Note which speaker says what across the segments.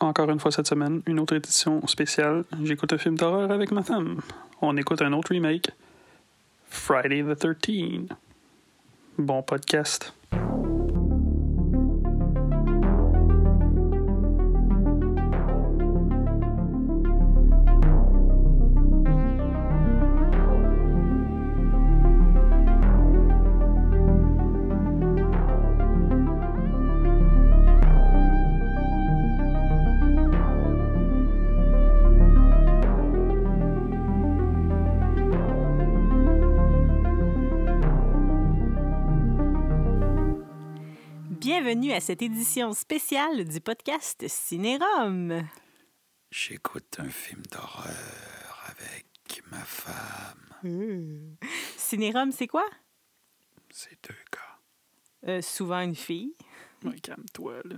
Speaker 1: Encore une fois cette semaine, une autre édition spéciale. J'écoute un film d'horreur avec ma femme. On écoute un autre remake. Friday the 13. Bon podcast.
Speaker 2: Bienvenue à cette édition spéciale du podcast Cinérum.
Speaker 1: J'écoute un film d'horreur avec ma femme.
Speaker 2: Mmh. Cinérum, c'est quoi?
Speaker 1: C'est deux gars.
Speaker 2: Euh, souvent une fille,
Speaker 1: Ouais, calme-toi, là.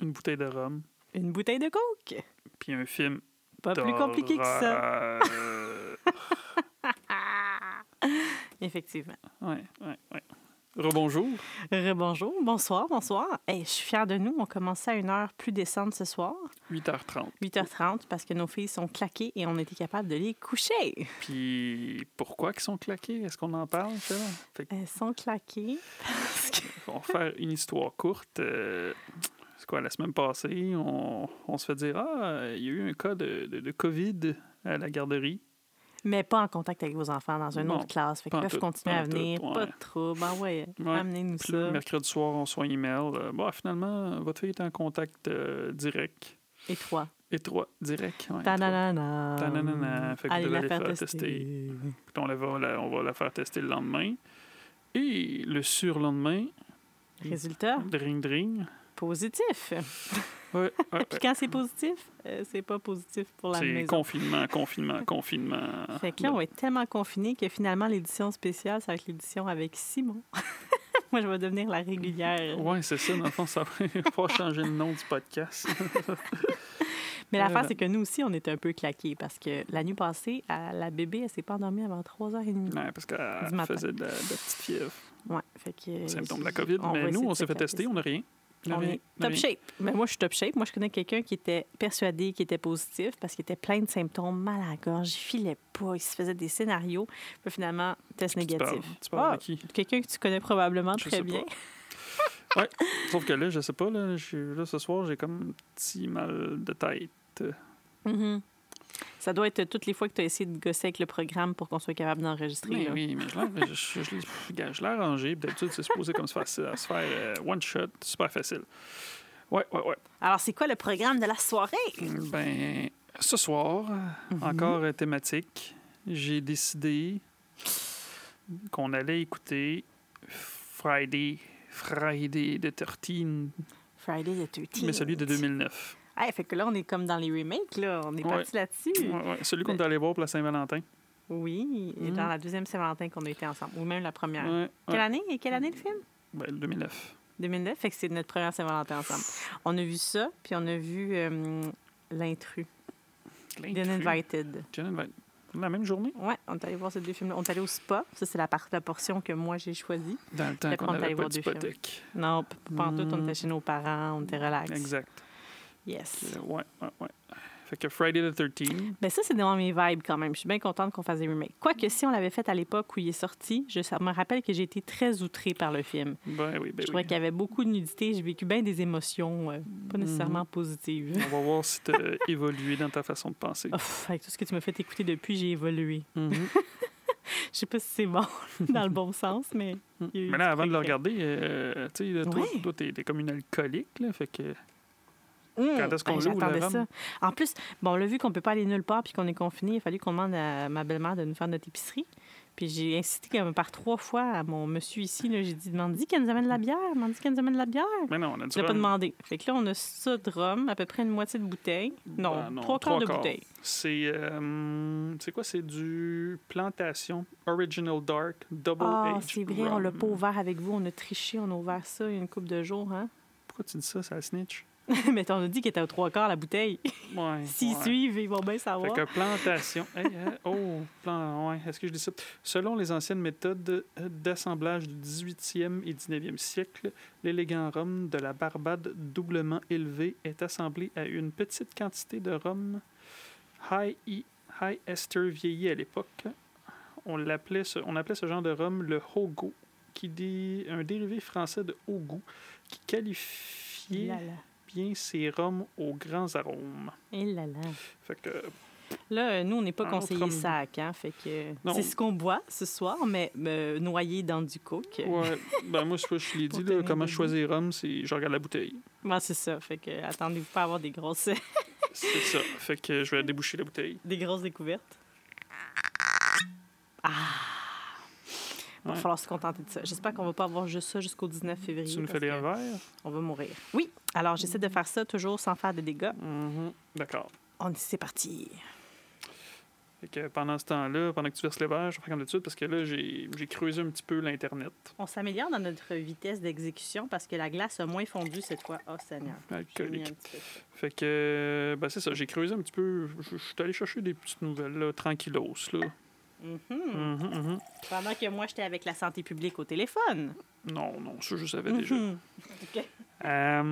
Speaker 1: Une bouteille de rhum,
Speaker 2: une bouteille de coke.
Speaker 1: puis un film
Speaker 2: Pas plus compliqué que ça. Effectivement.
Speaker 1: ouais, ouais, ouais. Rebonjour.
Speaker 2: Rebonjour, bonsoir, bonsoir. Hey, je suis fière de nous. On commence à une heure plus décente ce soir,
Speaker 1: 8h30.
Speaker 2: 8h30, parce que nos filles sont claquées et on était capable de les coucher.
Speaker 1: Puis pourquoi qu'ils sont claqués? Est-ce qu'on en parle, ça? Fait
Speaker 2: Elles sont claquées parce que...
Speaker 1: On va faire une histoire courte. euh, c'est quoi, la semaine passée, on, on se fait dire Ah, il y a eu un cas de, de, de COVID à la garderie.
Speaker 2: Mais pas en contact avec vos enfants dans une
Speaker 1: Non,
Speaker 2: autre classe. Fait qu'ils peuvent continuer à
Speaker 1: tout,
Speaker 2: venir.
Speaker 1: ouais.
Speaker 2: Pas de trouble. Ah ouais, amenez-nous ça.
Speaker 1: mercredi soir, on un email. euh, bon, finalement, votre fille est en contact euh, direct.
Speaker 2: Et toi?
Speaker 1: Étroit, direct. Ouais, étroit.
Speaker 2: Ta-na-na-na.
Speaker 1: Ta-na-na-na. Fait que
Speaker 2: Allez
Speaker 1: vous
Speaker 2: la
Speaker 1: allez
Speaker 2: faire
Speaker 1: faire
Speaker 2: tester.
Speaker 1: on, la va, la- on va la faire tester le lendemain. Et le surlendemain,
Speaker 2: Résultat,
Speaker 1: dring dring.
Speaker 2: Positif.
Speaker 1: Ouais,
Speaker 2: Puis quand c'est positif, euh, c'est pas positif pour la
Speaker 1: C'est
Speaker 2: maison.
Speaker 1: confinement, confinement, confinement.
Speaker 2: Fait que là, on va être tellement confinés que finalement, l'édition spéciale, ça va être l'édition avec Simon. Moi, je vais devenir la régulière.
Speaker 1: Ouais, c'est ça. Dans le fond, ça va falloir changer le nom du podcast.
Speaker 2: Mais l'affaire,
Speaker 1: Euh,
Speaker 2: c'est que nous aussi, on est un peu claqués parce que la nuit passée, à- la bébé, elle s'est pas endormie avant 3h30.
Speaker 1: Ouais, parce qu'elle faisait de la, de la petite fièvre.
Speaker 2: Ouais, fait que...
Speaker 1: Symptôme de la COVID. Mais nous, on
Speaker 2: se
Speaker 1: s'est fait tester, on n'a rien. A
Speaker 2: On est top shape. Mais moi, je suis top shape. Moi, je connais quelqu'un qui était persuadé qu'il était positif parce qu'il était plein de symptômes, mal à la gorge, il filait pas, il se faisait des scénarios. Puis finalement, test
Speaker 1: Tu parles,
Speaker 2: négatif.
Speaker 1: tu parles
Speaker 2: Ah,
Speaker 1: de qui?
Speaker 2: Quelqu'un que tu connais probablement
Speaker 1: Je
Speaker 2: très bien.
Speaker 1: Ouais, sauf que là, je sais pas, là, là ce soir, j'ai comme un petit mal de tête.
Speaker 2: Mhm. Ça doit être toutes les fois que tu as essayé de gosser avec le programme pour qu'on soit capable d'enregistrer.
Speaker 1: Mais oui, mais je l'ai- je, je, je l'ai- regarde, je l'ai arrangé. D'habitude, c'est supposé comme se faire, se faire euh, one shot, super facile. Ouais, ouais, ouais.
Speaker 2: Alors, c'est quoi le programme de la soirée?
Speaker 1: Ben, ce soir,
Speaker 2: Mhm.
Speaker 1: encore euh, thématique, j'ai décidé qu'on allait écouter Friday, Friday the 13,
Speaker 2: Friday the 13th.
Speaker 1: mais celui de 2009.
Speaker 2: Ah, fait que là, on est comme dans les remakes, là. On est
Speaker 1: Ouais.
Speaker 2: parti là-dessus.
Speaker 1: Ouais, ouais, celui qu'on est allé voir pour la Saint-Valentin.
Speaker 2: Oui, et
Speaker 1: Mhm.
Speaker 2: dans la deuxième Saint-Valentin qu'on a été ensemble, ou même la première. Quelle année? Et quelle année le film?
Speaker 1: Ben, le 2009.
Speaker 2: 2009, fait que c'est notre première Saint-Valentin ensemble. On a vu ça, puis on a vu euh, L'intrus, The Uninvited.
Speaker 1: Jen Invite. La même journée,
Speaker 2: Ouais, on est allé voir ces deux films-là. On est allé au spa. Ça, c'est la, part- la portion que moi, j'ai choisie.
Speaker 1: dans le temps qu'on n'avait pas d'hypothèque.
Speaker 2: Non, pas en tout. On
Speaker 1: Mm.
Speaker 2: était chez nos parents, on était relax.
Speaker 1: Exact.
Speaker 2: Yes.
Speaker 1: Euh, Ouais, ouais, ouais. Fait que Friday the 13
Speaker 2: Ben ça, c'est dans mes vibes quand même. Je suis bien contente qu'on fasse des remakes. Quoique, si on l'avait fait à l'époque où il est sorti, je ça me rappelle que j'ai été très outrée par le film.
Speaker 1: Ben oui, ben
Speaker 2: je trouvais
Speaker 1: oui.
Speaker 2: qu'il y avait beaucoup de nudité. J'ai vécu bien des émotions euh, pas
Speaker 1: Mhm.
Speaker 2: nécessairement positives.
Speaker 1: On va voir si tu as évolué dans ta façon de penser.
Speaker 2: Ouf, avec tout ce que tu m'as fait écouter depuis, j'ai évolué.
Speaker 1: Mhm.
Speaker 2: Je sais pas si c'est bon dans le bon sens, mais. eu
Speaker 1: Mais là, avant de le regarder, euh, tu sais, toi,
Speaker 2: Ouais.
Speaker 1: t'es comme une alcoolique, là, fait que...
Speaker 2: Hum,
Speaker 1: Quand est-ce qu'on
Speaker 2: ben,
Speaker 1: l'ouvre, le rhum?
Speaker 2: ça. En plus, bon, on l'a vu qu'on peut pas aller nulle part puis qu'on est confiné. Il a fallu qu'on demande à ma belle-mère de nous faire notre épicerie. Puis j'ai insisté comme par trois fois à mon monsieur ici. J'ai dit Demande-y qu'elle nous amène de la bière. Qu'elle nous amène de la bière.
Speaker 1: Mais non, on a du
Speaker 2: pas demandé. Fait que là, on a ça de rhum, à peu près une moitié de bouteille. Non,
Speaker 1: Ben non,
Speaker 2: trois quarts de bouteille.
Speaker 1: C'est, euh, c'est quoi? C'est du Plantation Original Dark Double
Speaker 2: Ah, c'est vrai, on l'a
Speaker 1: rum.
Speaker 2: pas ouvert avec vous. On a triché, on a ouvert ça il y a une couple de jours. Hein?
Speaker 1: Pourquoi tu dis ça? Ça snitch?
Speaker 2: Mais t'en as dit qu'il était aux trois quarts la bouteille.
Speaker 1: Ouais.
Speaker 2: S'ils
Speaker 1: ouais.
Speaker 2: suivent, ils vont bien
Speaker 1: Fait
Speaker 2: savoir.
Speaker 1: que plantation. Hey, hein, oh, plan, ouais, est-ce que je dis ça? Selon les anciennes méthodes euh, d'assemblage du 18e et 19e siècle, l'élégant rhum de la Barbade doublement élevé est assemblé à une petite quantité de rhum high, E- high ester vieilli à l'époque. On, l'appelait ce, on appelait ce genre de rhum le hogo, qui dit un dérivé français de haut goût, qui qualifiait. Bien rhums aux grands arômes.
Speaker 2: Et là, là.
Speaker 1: Fait que
Speaker 2: Là, nous, on n'est pas conseillé
Speaker 1: autre
Speaker 2: sac, hein? Fait que c'est ce qu'on boit ce soir, mais euh, noyé dans du coke.
Speaker 1: Ouais, ben moi, je, je l'ai dit, là, comment choisis rhum, c'est je regarde la bouteille.
Speaker 2: Ouais, c'est ça. Fait que attendez-vous pas à avoir des grosses,
Speaker 1: C'est ça. Fait que je vais déboucher la bouteille.
Speaker 2: des grosses découvertes. Ah! Il va falloir se contenter de ça. J'espère qu'on va pas avoir juste ça jusqu'au 19 février.
Speaker 1: Tu nous fais des?
Speaker 2: On va mourir. Oui. Alors, j'essaie de faire ça toujours sans faire de dégâts.
Speaker 1: Mhm. D'accord.
Speaker 2: On c'est parti.
Speaker 1: Fait que pendant ce temps-là, pendant que tu verses les verres, je vais faire comme d'habitude parce que là, j'ai j'ai creusé un petit peu l'Internet.
Speaker 2: On s'améliore dans notre vitesse d'exécution parce que la glace a moins fondu cette fois. Oh, Seigneur.
Speaker 1: Alcoolique. Fait que, ben c'est ça, j'ai creusé un petit peu. Je suis allé chercher des petites nouvelles, là, tranquillos, là.
Speaker 2: Mhm.
Speaker 1: Mhm, mhm.
Speaker 2: Pendant que moi, j'étais avec la santé publique au téléphone.
Speaker 1: Non, non, ça, je savais déjà.
Speaker 2: Mhm. OK.
Speaker 1: Euh,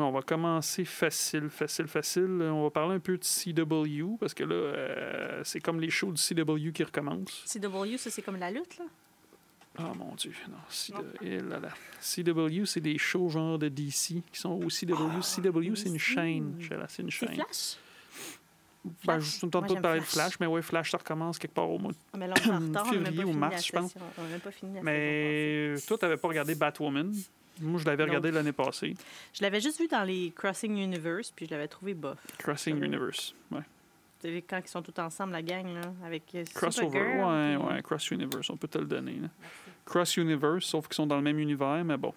Speaker 1: on va commencer facile, facile, facile. On va parler un peu de CW parce que là, euh, c'est comme les shows du CW qui recommencent.
Speaker 2: CW, ça, c'est comme la lutte, là?
Speaker 1: Ah mon Dieu, non. CW, eh là là. CW, c'est des shows genre de DC qui sont au CW. CW, c'est une chaîne. C'est une
Speaker 2: C'est
Speaker 1: chaîne.
Speaker 2: Flash?
Speaker 1: Ben, je pas de
Speaker 2: j'aime
Speaker 1: parler de
Speaker 2: Flash.
Speaker 1: Mais ouais, Flash, ça recommence quelque part au mois. de-
Speaker 2: Ah, mais là, on retard.
Speaker 1: Février ou mars, je pense.
Speaker 2: session. On n'a même pas fini la saison
Speaker 1: Mais toi, t'avais pas regardé Batwoman. Moi, je l'avais regardé l'année passée.
Speaker 2: Je l'avais juste vu dans les Crossing Universe, puis je l'avais trouvé bof.
Speaker 1: Crossing. Universe. Ouais.
Speaker 2: Tu sais, quand ils sont tous ensemble, la gang, là, avec euh,
Speaker 1: Crossover.
Speaker 2: Supergirl,
Speaker 1: Ouais,
Speaker 2: puis-
Speaker 1: ouais, Cross Universe, on peut te le donner. là. Cross Universe, sauf qu'ils sont dans le même univers, mais bon.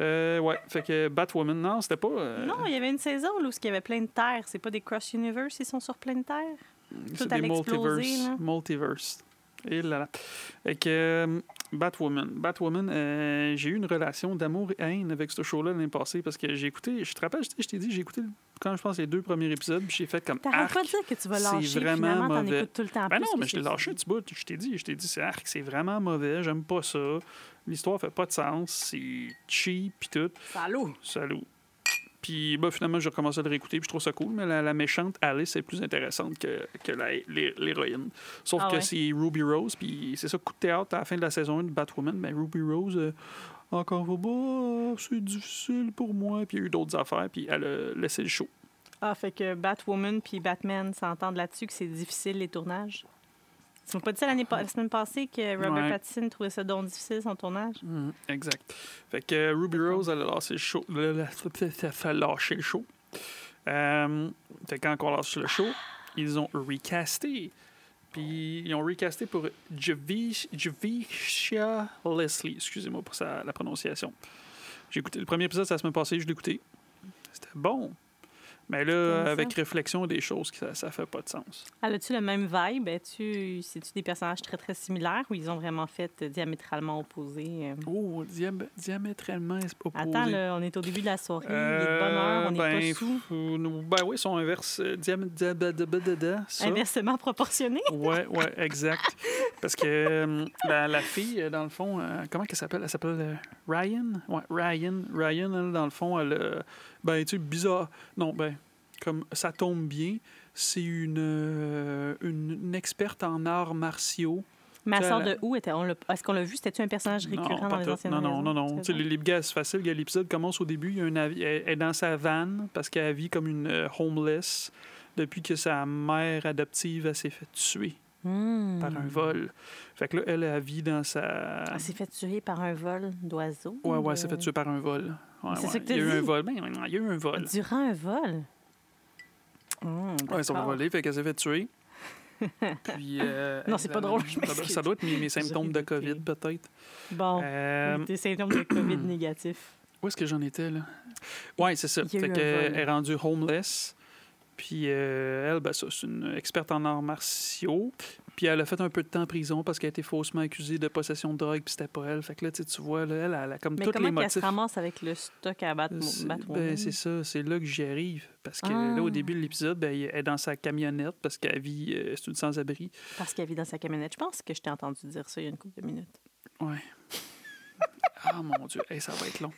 Speaker 1: Euh, ouais, fait que Batwoman, non, c'était pas. euh,
Speaker 2: Non, il y avait une saison là, où il y avait plein de terres. C'est pas des Cross Universe, ils sont sur plein de terres? tout
Speaker 1: des
Speaker 2: allait exploser,
Speaker 1: multiverse. Multiverse. Et là là. Fait que euh, Batwoman. Batwoman, euh, j'ai eu une relation d'amour et haine avec ce show-là l'année passée parce que j'ai écouté, je te rappelle, je t'ai- je t'ai dit, j'ai écouté quand je pense les deux premiers épisodes, puis j'ai fait comme.
Speaker 2: T'arrêtes pas de dire que tu vas
Speaker 1: c'est
Speaker 2: lâcher,
Speaker 1: vraiment
Speaker 2: finalement, t'en
Speaker 1: mauvais.
Speaker 2: tout le temps
Speaker 1: Ben
Speaker 2: plus
Speaker 1: non, mais je l'ai
Speaker 2: c'est-
Speaker 1: lâché un petit bout. Je t'ai dit, je t'ai dit, c'est arc, c'est vraiment mauvais, j'aime pas ça. L'histoire fait pas de sens, c'est cheap pis tout.
Speaker 2: Salaud!
Speaker 1: Salut. Puis bah, finalement, j'ai recommencé à le réécouter, puis je trouve ça cool, mais la, la méchante Alice est plus intéressante que, que l'héroïne. Sauf
Speaker 2: Ah
Speaker 1: que
Speaker 2: ouais?
Speaker 1: c'est Ruby Rose, puis c'est ça, coup de théâtre à la fin de la saison 1 de Batwoman, mais Ruby Rose, euh, encore faut bah, c'est difficile pour moi, puis il y a eu d'autres affaires, puis elle a laissé le show.
Speaker 2: Ah, fait que Batwoman puis Batman s'entendent là-dessus que c'est difficile, les tournages? Tu m'as pas dit ça l'année la semaine passée que Robert
Speaker 1: Ouais.
Speaker 2: Pattinson trouvait ça donc difficile, son tournage?
Speaker 1: Mhm, exact. Fait que euh, Ruby Rose, elle a lâché le show. Elle a fait lâcher le show. Euh, fait quand on lâche le show, ils ont recasté. Puis ils ont recasté pour Javish- Javisha Leslie. Excusez-moi pour sa, la prononciation. J'ai écouté le premier épisode, la semaine passée, je l'ai écouté. C'était bon. Mais là, avec réflexion des choses, ça, ça fait pas de sens.
Speaker 2: Elle a-tu le même vibe? C'est-tu des personnages très, très similaires ou ils ont vraiment fait euh, diamétralement opposés? euh?
Speaker 1: Oh, diam- diamétralement opposé.
Speaker 2: Attends, là, on est au début de la soirée, il est de
Speaker 1: Euh,
Speaker 2: bonne heure, on n'est
Speaker 1: ben,
Speaker 2: pas sous.
Speaker 1: ben oui, ils sont inverses. euh, diam- dia- da- da- da- da- da, ça.
Speaker 2: Inversement proportionné?
Speaker 1: Ouais, ouais, exact. Parce que euh, la, la fille, euh, dans le fond, euh, comment qu'elle s'appelle? Elle s'appelle euh, Ryan? Ouais, Ryan. Ryan, elle, dans le fond, elle, euh, ben, tu sais, bizarre. Non, ben, comme ça tombe bien, c'est une, euh, une, une experte en arts martiaux.
Speaker 2: Sort
Speaker 1: la-
Speaker 2: de où? Était, est-ce qu'on l'a vu? C'était-tu un personnage
Speaker 1: Non,
Speaker 2: récurrent
Speaker 1: pas
Speaker 2: dans les anciennes
Speaker 1: Non, non, non, non.
Speaker 2: saisons?
Speaker 1: Tu sais, les, les gars, c'est facile. L'épisode commence au début. Il y a un avi- elle elle est dans sa vanne parce qu'elle vit comme une euh, homeless depuis que sa mère adoptive s'est fait tuer
Speaker 2: Hmm.
Speaker 1: par un vol. Fait que là, elle, elle vit dans sa.
Speaker 2: Elle s'est fait tuer par un vol d'oiseaux?
Speaker 1: Ouais, ouais,
Speaker 2: de-
Speaker 1: elle s'est fait tuer par un vol. Ouais,
Speaker 2: C'est
Speaker 1: ouais.
Speaker 2: ça que t'as
Speaker 1: Il y a eu un vol. Ben, il y a eu un vol.
Speaker 2: Durant un vol? Hmm,
Speaker 1: Ouais, ça va
Speaker 2: d'accord.
Speaker 1: voler, fait qu'elle s'est fait tuer. Puis, euh,
Speaker 2: Non, c'est pas drôle, je
Speaker 1: ça doit-
Speaker 2: m'excuse.
Speaker 1: Ça doit être mes, mes symptômes de. COVID, peut-être.
Speaker 2: Bon,
Speaker 1: Euh,
Speaker 2: des symptômes de COVID négatifs.
Speaker 1: Où est-ce que j'en étais, là? Ouais, c'est ça. Fait qu'elle est rendue homeless. Puis euh, elle, ben, c'est une experte en arts martiaux. Puis elle a fait un peu de temps en prison parce qu'elle a été faussement accusée de possession de drogue, puis c'était pas elle. Fait que là, tu vois, là, elle, elle a comme
Speaker 2: Mais
Speaker 1: tous
Speaker 2: comment
Speaker 1: les
Speaker 2: qu'elle se
Speaker 1: motifs.
Speaker 2: ramasse avec le stock à battre
Speaker 1: ben, c'est ça, c'est là que j'y arrive. Parce que là, au
Speaker 2: Ah.
Speaker 1: début de l'épisode, ben, elle est dans sa camionnette parce qu'elle vit, euh, c'est une sans-abri.
Speaker 2: Parce qu'elle vit dans sa camionnette. Je pense que je t'ai entendu dire ça il y a une couple de minutes.
Speaker 1: Ouais. ah mon Dieu, Hey, ça va être long.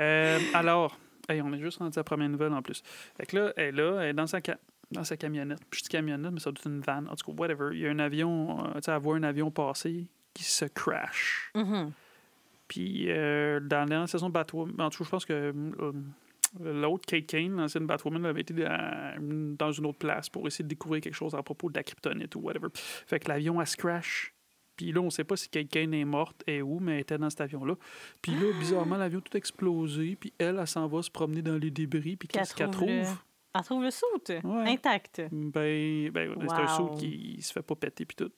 Speaker 1: Euh, alors, hey, on est juste rendu à la première nouvelle en plus. Fait que là, elle est là, elle est dans sa, ca- dans sa camionnette. Je dis camionnette, mais ça doit être une van. En tout cas, whatever. Il y a un avion, euh, tu sais, elle voit un avion passer qui se crash.
Speaker 2: Mhm.
Speaker 1: Puis euh, dans la dernière saison de Batwoman, en tout cas, je pense que euh, l'autre, Kate Kane, l'ancienne Batwoman, avait été dans, dans une autre place pour essayer de découvrir quelque chose à propos de la kryptonite ou whatever. Fait que l'avion, elle se crash. Puis là, on sait pas si Kane est morte et où, mais elle était dans cet avion-là. Puis là, bizarrement, l'avion a tout explosé. Puis elle, elle s'en va se promener dans les débris. Puis qu'est-ce qu'elle
Speaker 2: trouve
Speaker 1: trouve?
Speaker 2: le- Elle trouve le soute
Speaker 1: Ouais.
Speaker 2: intact.
Speaker 1: Ben, ben c'est un saut qui se fait pas péter puis tout.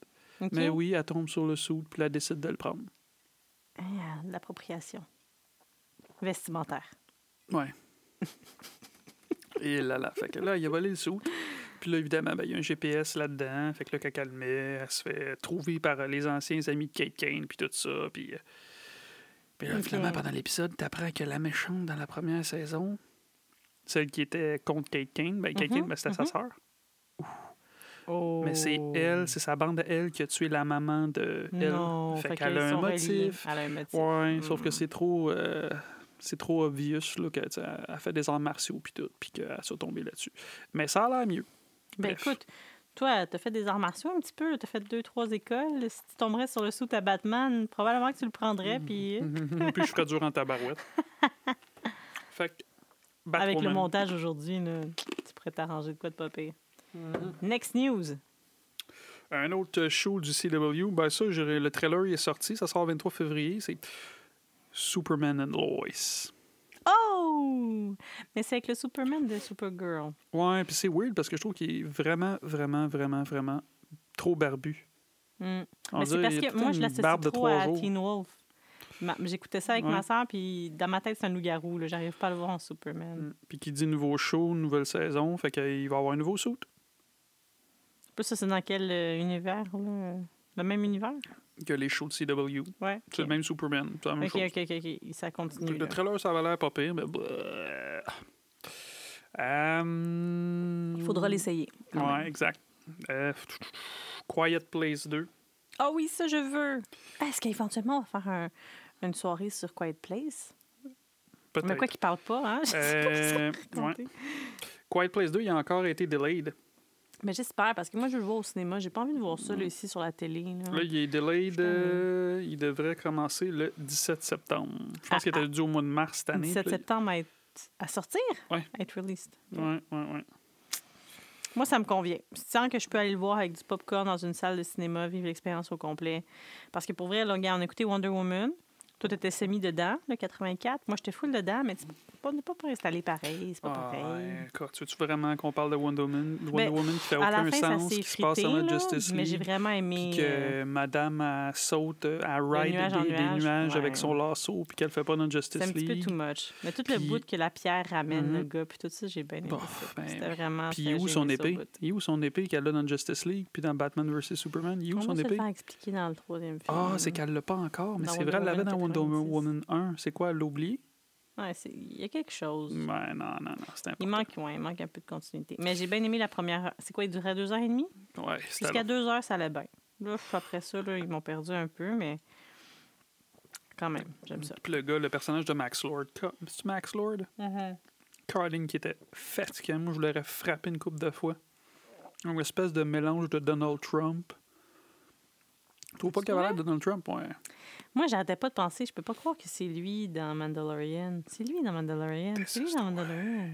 Speaker 1: Mais oui, elle tombe sur le saut puis elle décide de le prendre.
Speaker 2: Ah, L'appropriation vestimentaire.
Speaker 1: Ouais. Et là, là. Fait que là, il a volé le sou. Puis là, évidemment, ben, il y a un GPS là-dedans. Fait que là, quand elle met, elle se fait trouver par les anciens amis de Kate Kane, puis tout ça. Puis, euh, puis là, finalement, pendant l'épisode, t'apprends que la méchante dans la première saison, celle qui était contre Kate Kane, ben, Kate
Speaker 2: Mhm,
Speaker 1: Kane, ben, c'était sa
Speaker 2: mhm.
Speaker 1: sœur.
Speaker 2: Oh.
Speaker 1: Mais c'est elle, c'est sa bande à elle qui a tué la maman de elle.
Speaker 2: Non,
Speaker 1: fait,
Speaker 2: fait
Speaker 1: qu'elle a un motif.
Speaker 2: Elle a un motif.
Speaker 1: Ouais, sauf que
Speaker 2: Mm.
Speaker 1: c'est trop. euh, c'est trop obvious là, qu'elle a fait des arts martiaux puis tout, puis qu'elle soit tombée là-dessus. Mais ça a l'air mieux.
Speaker 2: Ben
Speaker 1: Bref.
Speaker 2: écoute, toi, t'as fait des arts martiaux un petit peu, t'as fait deux, trois écoles. Si tu tomberais sur le sous à Batman, probablement que tu le prendrais, puis
Speaker 1: puis je ferais dur en tabarouette. fait que.
Speaker 2: avec le montage aujourd'hui, tu pourrais t'arranger de quoi de pas pire.
Speaker 1: Mhm.
Speaker 2: Next news.
Speaker 1: Un autre show du CW, ben ça, le trailer il est sorti, ça sort le 23 février, c'est Superman and Lois.
Speaker 2: Mais c'est avec le Superman de Supergirl.
Speaker 1: Ouais, puis c'est weird parce que je trouve qu'il est vraiment, vraiment, vraiment, vraiment trop barbu.
Speaker 2: Mm. Mais c'est parce que moi, je l'associe trop à
Speaker 1: jours.
Speaker 2: Teen Wolf. J'écoutais ça avec
Speaker 1: Ouais.
Speaker 2: ma soeur, puis dans ma tête, c'est un loup-garou. J'arrive pas à le voir en Superman.
Speaker 1: Mm. Puis qui dit nouveau show, nouvelle saison, fait qu'il va avoir un nouveau suit.
Speaker 2: Plus ça, c'est dans quel euh, univers? Là? Le même univers?
Speaker 1: Que les shows de CW.
Speaker 2: Ouais.
Speaker 1: C'est le même Superman. C'est la même
Speaker 2: Ok,
Speaker 1: chose.
Speaker 2: Ça continue.
Speaker 1: Le
Speaker 2: là.
Speaker 1: trailer, ça avait l'air pas pire, mais. bah. Euh,
Speaker 2: Il faudra l'essayer.
Speaker 1: Ouais,
Speaker 2: même.
Speaker 1: exact. Euh, Quiet Place 2.
Speaker 2: Ah oui, ça, je veux. Est-ce qu'éventuellement, on va faire un- une soirée sur Quiet Place? Mais
Speaker 1: Peut-être.
Speaker 2: quoi qu'il parle pas, hein? Je sais pas
Speaker 1: Euh,
Speaker 2: va raconter.
Speaker 1: Quiet Place 2, il a encore été delayed.
Speaker 2: Mais j'espère, parce que moi, je veux le voir au cinéma. J'ai pas envie de voir ça là, ici sur la télé. Là.
Speaker 1: Là, il est delayed. Euh, il devrait commencer le 17 septembre. Je pense
Speaker 2: Ah,
Speaker 1: qu'il était dû au mois de mars cette année.
Speaker 2: 17
Speaker 1: puis là,
Speaker 2: septembre à, être... à sortir?
Speaker 1: Ouais.
Speaker 2: À être released.
Speaker 1: Ouais, ouais, ouais.
Speaker 2: Moi, ça me convient. Sens que je peux aller le voir avec du popcorn dans une salle de cinéma, vivre l'expérience au complet. Parce que pour vrai, là, on a écouté Wonder Woman. Toi, t'étais semi dedans, le 84. Moi, j'étais full dedans, mais c'est pas, pas pour installer pareil. C'est pas
Speaker 1: Ah,
Speaker 2: pareil.
Speaker 1: tu veux vraiment qu'on parle de Wonder Woman, Wonder
Speaker 2: Ben,
Speaker 1: Woman qui fait aucun
Speaker 2: fin,
Speaker 1: sens, qui se passe dans la
Speaker 2: là,
Speaker 1: Justice
Speaker 2: mais j'ai
Speaker 1: League?
Speaker 2: vraiment aimé...
Speaker 1: Puis que
Speaker 2: euh,
Speaker 1: madame elle saute, elle ride
Speaker 2: nuage
Speaker 1: des, des
Speaker 2: nuage,
Speaker 1: nuages
Speaker 2: ouais.
Speaker 1: avec son lasso, puis qu'elle fait pas dans
Speaker 2: C'est
Speaker 1: Justice
Speaker 2: un petit peu
Speaker 1: League.
Speaker 2: too much. Mais tout le
Speaker 1: Puis-
Speaker 2: bout que la pierre ramène le
Speaker 1: Mhm.
Speaker 2: gars, puis tout ça, j'ai bien aimé ça.
Speaker 1: ben,
Speaker 2: C'était vraiment...
Speaker 1: Puis où son épée? Il est où son épée qu'elle a dans Justice League, puis dans Batman vs Superman? Il où
Speaker 2: On
Speaker 1: son épée?
Speaker 2: expliquer dans le troisième film.
Speaker 1: Ah, c'est qu'elle l'a pas encore, mais c'est vrai, elle l'avait dans Wonder
Speaker 2: 86.
Speaker 1: Woman 1. C'est quoi, oublié?
Speaker 2: Ouais, il y a quelque chose.
Speaker 1: Ouais, non, non, non, c'est important.
Speaker 2: Il manque, ouais, il manque un peu de continuité. Mais j'ai bien aimé la première. C'est quoi, il durait deux heures et demie?
Speaker 1: Ouais,
Speaker 2: Jusqu'à deux heures, ça allait bien. Là, après ça, là, ils m'ont perdu un peu, mais quand même, j'aime ça.
Speaker 1: Puis le gars, le personnage de Max Lord. C'est Max Lord? Carding qui était fatiguant. Moi, je l'aurais frappé une couple de fois. Une espèce de mélange de Donald Trump. Tu trouves pas qu'il avait l'air de Donald Trump? Ouais.
Speaker 2: Moi, j'arrêtais pas de penser, je peux pas croire que c'est lui dans Mandalorian. C'est lui dans Mandalorian. C'est lui dans Mandalorian.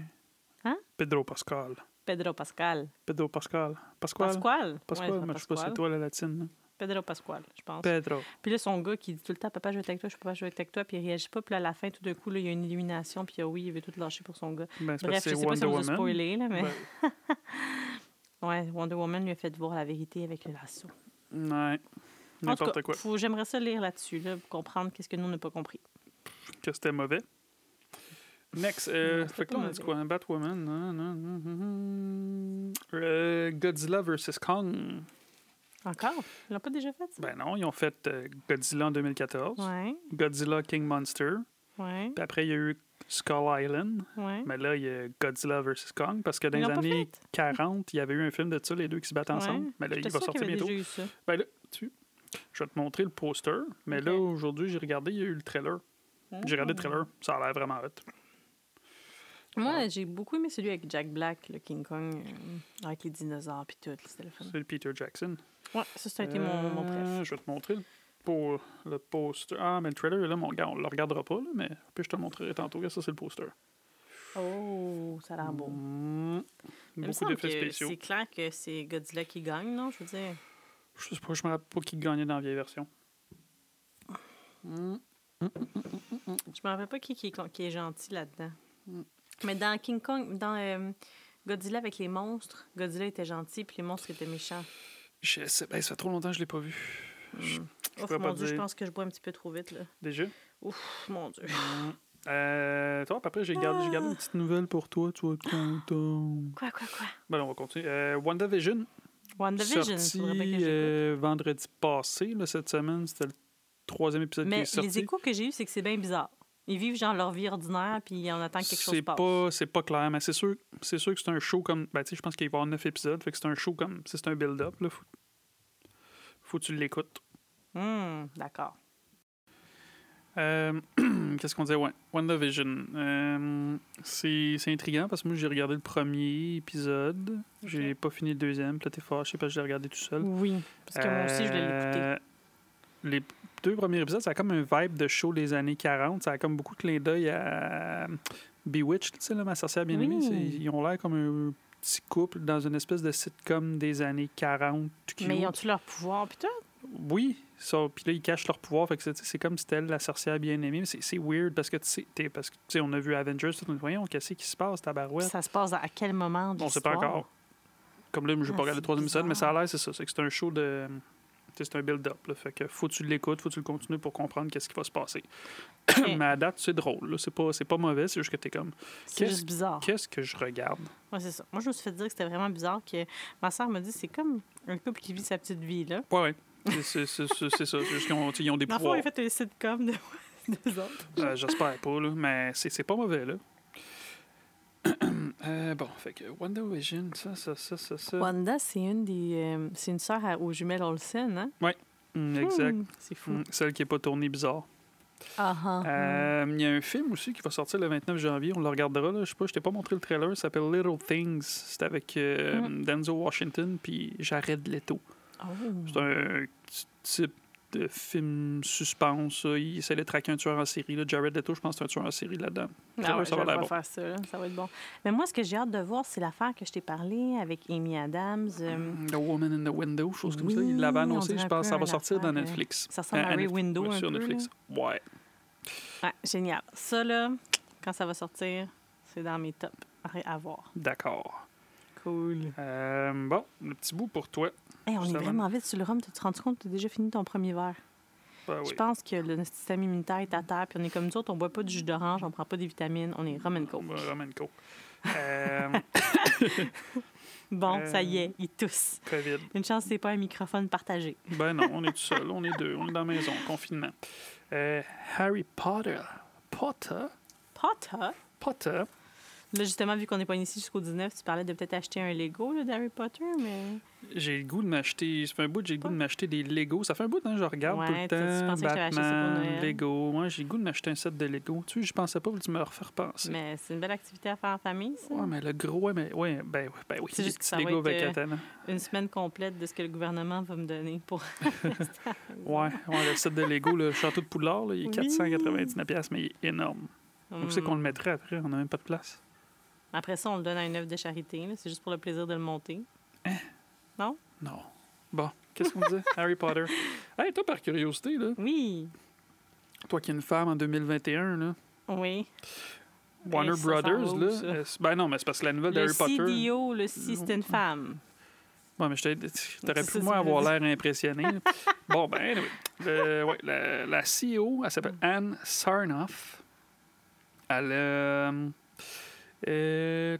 Speaker 1: Pedro Pascal.
Speaker 2: Pedro Pascal.
Speaker 1: Pedro Pascal. Pasquale?
Speaker 2: Pasquale?
Speaker 1: Pasquale,
Speaker 2: Ouais,
Speaker 1: mais je sais pas c'est toi la latine. là.
Speaker 2: Pedro Pasquale, je pense.
Speaker 1: Pedro.
Speaker 2: Puis là, son gars qui dit tout le temps Papa, je vais avec toi, je peux pas jouer avec toi, puis il réagit pas. Puis là, à la fin, tout d'un coup, là, il y a une illumination, puis ah oui, il veut tout lâcher pour son gars.
Speaker 1: Ben,
Speaker 2: Bref, je sais pas si
Speaker 1: Wonder
Speaker 2: on vous a spoilé, là, mais.
Speaker 1: Ben,
Speaker 2: Ouais, Wonder Woman lui a fait voir la vérité avec le lasso.
Speaker 1: ouais. N'importe quoi.
Speaker 2: faut- j'aimerais ça lire là-dessus, là, pour comprendre qu'est-ce que nous, on n'a pas compris.
Speaker 1: Que c'était mauvais. Next. Euh, fait que là, on a dit quoi? Batwoman. non, non, non. Euh, Godzilla vs. Kong.
Speaker 2: Encore? Ils l'ont pas déjà fait, ça?
Speaker 1: Ben non, ils ont fait euh, Godzilla en 2014.
Speaker 2: Ouais,
Speaker 1: Godzilla King Monster.
Speaker 2: ouais,
Speaker 1: Puis après, il y a eu Skull Island.
Speaker 2: ouais.
Speaker 1: Mais là, il y a Godzilla vs. Kong. Parce que dans
Speaker 2: Ils
Speaker 1: les années
Speaker 2: fait?
Speaker 1: 40, il y avait eu un film de ça, les deux qui se battent ensemble.
Speaker 2: Ouais.
Speaker 1: Mais là, il va sortir bientôt.
Speaker 2: déjà eu ça.
Speaker 1: Ben là, tu... Je vais te montrer le poster. Mais là, aujourd'hui, j'ai regardé, il y a eu le trailer. J'ai regardé le trailer. Ça a l'air vraiment hot.
Speaker 2: Moi, j'ai beaucoup aimé celui avec Jack Black, le King Kong, euh, avec les dinosaures puis tout. C'était le fun.
Speaker 1: C'est le Peter Jackson.
Speaker 2: Ouais, ça, ça a été mon, mon préf.
Speaker 1: Euh, Je vais te montrer le, po- le poster. Ah, mais le trailer est là, mon gars, on le regardera pas, là, mais puis je te le montrerai tantôt? Ça, c'est le poster.
Speaker 2: Oh, ça a l'air beau.
Speaker 1: Mm. Beaucoup d'effets spéciaux.
Speaker 2: C'est clair que c'est Godzilla qui gagne, non? Je veux dire?
Speaker 1: Je sais pas, je me rappelle pas qui gagnait dans la vieille version. Mm.
Speaker 2: Je me rappelle pas qui, qui, est- qui est gentil là-dedans.
Speaker 1: Mm.
Speaker 2: Mais dans King Kong, dans euh, Godzilla avec les monstres, Godzilla était gentil puis les monstres étaient méchants.
Speaker 1: Je sais, ben, ça fait trop longtemps que je l'ai pas vu. Je-
Speaker 2: Mm.
Speaker 1: je
Speaker 2: Ouf, mon Dieu, je pense que je bois un petit peu trop vite, là.
Speaker 1: Déjà?
Speaker 2: Ouf, mon Dieu.
Speaker 1: Mm. Euh, toi, après, j'ai gardé, gardé une petite nouvelle pour toi. Tu vas être content.
Speaker 2: Quoi, quoi, quoi?
Speaker 1: Ben, on va continuer. Euh, WandaVision.
Speaker 2: WandaVision,
Speaker 1: sorti euh, vendredi passé, là, cette semaine. C'était le troisième épisode qui
Speaker 2: Mais
Speaker 1: est sorti.
Speaker 2: les échos que j'ai eus, c'est que c'est bien bizarre. Ils vivent genre leur vie ordinaire, puis on attend que quelque chose passe.
Speaker 1: pas, c'est pas clair, mais c'est sûr, c'est sûr que c'est un show comme. Ben, tu sais, je pense qu'il va y avoir neuf épisodes, fait que c'est un show comme. C'est un build-up, là. Faut, faut que tu l'écoutes.
Speaker 2: Hmm, D'accord.
Speaker 1: Euh, Qu'est-ce qu'on disait? Ouais, WandaVision. Euh, c'est intriguant parce que moi, j'ai regardé le premier épisode. J'ai pas fini le deuxième. Là, t'es fâché parce que je l'ai regardé tout seul.
Speaker 2: Oui, parce que moi aussi, je l'ai écouté.
Speaker 1: Euh, Les deux premiers épisodes, ça a comme un vibe de show des années 40. Ça a comme beaucoup de clin d'œil à Bewitched, tu sais, là, ma sorcière bien-aimée.
Speaker 2: Oui.
Speaker 1: C'est- Ils ont l'air comme un petit couple dans une espèce de sitcom des années 40. cute.
Speaker 2: Mais ils ont-tu leur pouvoir, tout?
Speaker 1: Oui, ça. Puis là, ils cachent leur pouvoir. Fait que c'est- c'est comme si elle, la sorcière bien-aimée. Mais c'est- c'est weird parce que, tu parce que, tu sais, on a vu Avengers, tout, on dit, voyons, qu'est-ce qui se passe, tabarouette?
Speaker 2: Ça se passe à quel moment de
Speaker 1: On sait pas encore. Comme là, je vais
Speaker 2: Ah,
Speaker 1: pas regarder
Speaker 2: c'est
Speaker 1: le troisième épisode, mais ça a l'air, c'est ça. C'est que c'est un show de. C'est un build-up. Fait que faut que tu l'écoutes, faut que tu le continues pour comprendre qu'est-ce qui va se passer. Mais à date, c'est drôle. là. C'est pas, c'est pas mauvais, c'est juste que t'es comme.
Speaker 2: C'est
Speaker 1: Qu'est-ce-
Speaker 2: juste bizarre.
Speaker 1: Qu'est-ce que je regarde?
Speaker 2: Ouais, c'est ça. Moi, je me suis fait dire que c'était vraiment bizarre que ma soeur me dit c'est comme un couple qui vit sa petite vie, là.
Speaker 1: Ouais, ouais. C'est- ça. C'est juste qu'ils ont, ils ont des
Speaker 2: Dans le fond,
Speaker 1: pouvoirs.
Speaker 2: il a fait un sitcom de deux autres.
Speaker 1: Euh, J'espère pas, là. Mais c'est pas mauvais, là. Euh, bon, fait que WandaVision, ça, ça, ça, ça, ça.
Speaker 2: Wanda, c'est une des. euh, c'est une sœur aux jumelles Olsen, hein?
Speaker 1: Mm, exact.
Speaker 2: Hmm, c'est fou.
Speaker 1: Mm, Celle qui est pas tournée bizarre.
Speaker 2: Ah, ah, ah.
Speaker 1: Euh, Il y a un film aussi qui va sortir le 29 janvier. On le regardera. Là. Je sais pas, je t'ai pas montré le trailer. Ça s'appelle Little Things. C'est avec euh,
Speaker 2: Mm.
Speaker 1: Denzel Washington puis Jared Leto.
Speaker 2: Oh.
Speaker 1: C'est un type de film suspense. là. Il essaie de traquer un tueur en série. Là. Jared Leto, je pense que c'est un tueur en série là-dedans.
Speaker 2: Ah ouais,
Speaker 1: ça va bon.
Speaker 2: faire ça, là. ça va être bon. Mais moi, ce que j'ai hâte de voir, c'est l'affaire que je t'ai parlé avec Amy Adams. euh,
Speaker 1: The Woman in the Window, chose comme ça. Il l'avait
Speaker 2: on
Speaker 1: annoncé. Je pense ça va sortir dans
Speaker 2: euh,
Speaker 1: Netflix.
Speaker 2: ça ressemble à
Speaker 1: Euh,
Speaker 2: Ray Window un
Speaker 1: sur
Speaker 2: peu,
Speaker 1: Netflix. Ouais.
Speaker 2: Ouais, génial. Ça, là, quand ça va sortir, c'est dans mes tops à à voir.
Speaker 1: D'accord.
Speaker 2: Cool.
Speaker 1: Euh, bon, le petit bout pour toi.
Speaker 2: Hey, on est vraiment vite sur le rhum. T'as-tu rendu compte que t'as déjà fini ton premier verre?
Speaker 1: Ben oui.
Speaker 2: Je pense que le notre système immunitaire est à terre, puis on est comme nous autres, on boit pas du jus d'orange, on prend pas des vitamines, on est rum and coke.
Speaker 1: Ben, Roman Coke. Euh,
Speaker 2: Bon,
Speaker 1: Euh.
Speaker 2: ça y est, ils toussent.
Speaker 1: COVID.
Speaker 2: Une chance, c'est pas un microphone partagé.
Speaker 1: Ben non, on est tout seul, on est deux, on est dans la maison, confinement. Euh, Harry Potter. Potter?
Speaker 2: Potter?
Speaker 1: Potter?
Speaker 2: Là, justement, vu qu'on n'est pas ici jusqu'au 19, tu parlais de peut-être acheter un Lego d'Harry Potter, mais.
Speaker 1: J'ai le goût de m'acheter. Ça fait un bout j'ai le goût de m'acheter des Lego. Ça fait un bout, hein, je regarde
Speaker 2: Ouais,
Speaker 1: tout le temps. Batman. Lego. Moi, j'ai le goût de m'acheter un set de Lego. Tu sais, je pensais pas, tu me le refais repenser.
Speaker 2: Mais c'est une belle activité à faire en famille, ça.
Speaker 1: Ouais, mais le gros, mais, ouais, ben, ben oui.
Speaker 2: C'est juste que ça va
Speaker 1: Lego
Speaker 2: être,
Speaker 1: avec
Speaker 2: euh. Une semaine complète de ce que le gouvernement va me donner pour.
Speaker 1: Ouais, ouais, le set de Lego, le château de Poudlard, là, il est
Speaker 2: Oui.
Speaker 1: 499$, piastres, mais il est énorme. Où c'est
Speaker 2: Hmm.
Speaker 1: qu'on le mettrait après? On n'a même pas de place.
Speaker 2: Après ça, on le donne à une œuvre de charité. C'est juste pour le plaisir de le monter.
Speaker 1: Non? Bon, qu'est-ce qu'on disait? Harry Potter. Hey, toi, par curiosité, là,
Speaker 2: Oui.
Speaker 1: toi qui es une femme en 2021, là,
Speaker 2: Oui.
Speaker 1: Warner Brothers,
Speaker 2: où,
Speaker 1: là, euh, ben non, mais c'est parce que la nouvelle
Speaker 2: Le
Speaker 1: d'Harry Potter...
Speaker 2: CDO, le C, c'était une femme.
Speaker 1: Ouais, mais t'aurais pu,
Speaker 2: ça,
Speaker 1: moi,
Speaker 2: tu
Speaker 1: avoir l'air impressionné. bon, ben, anyway. Le- ouais, la, la CEO, elle s'appelle Anne Sarnoff. Elle a. euh,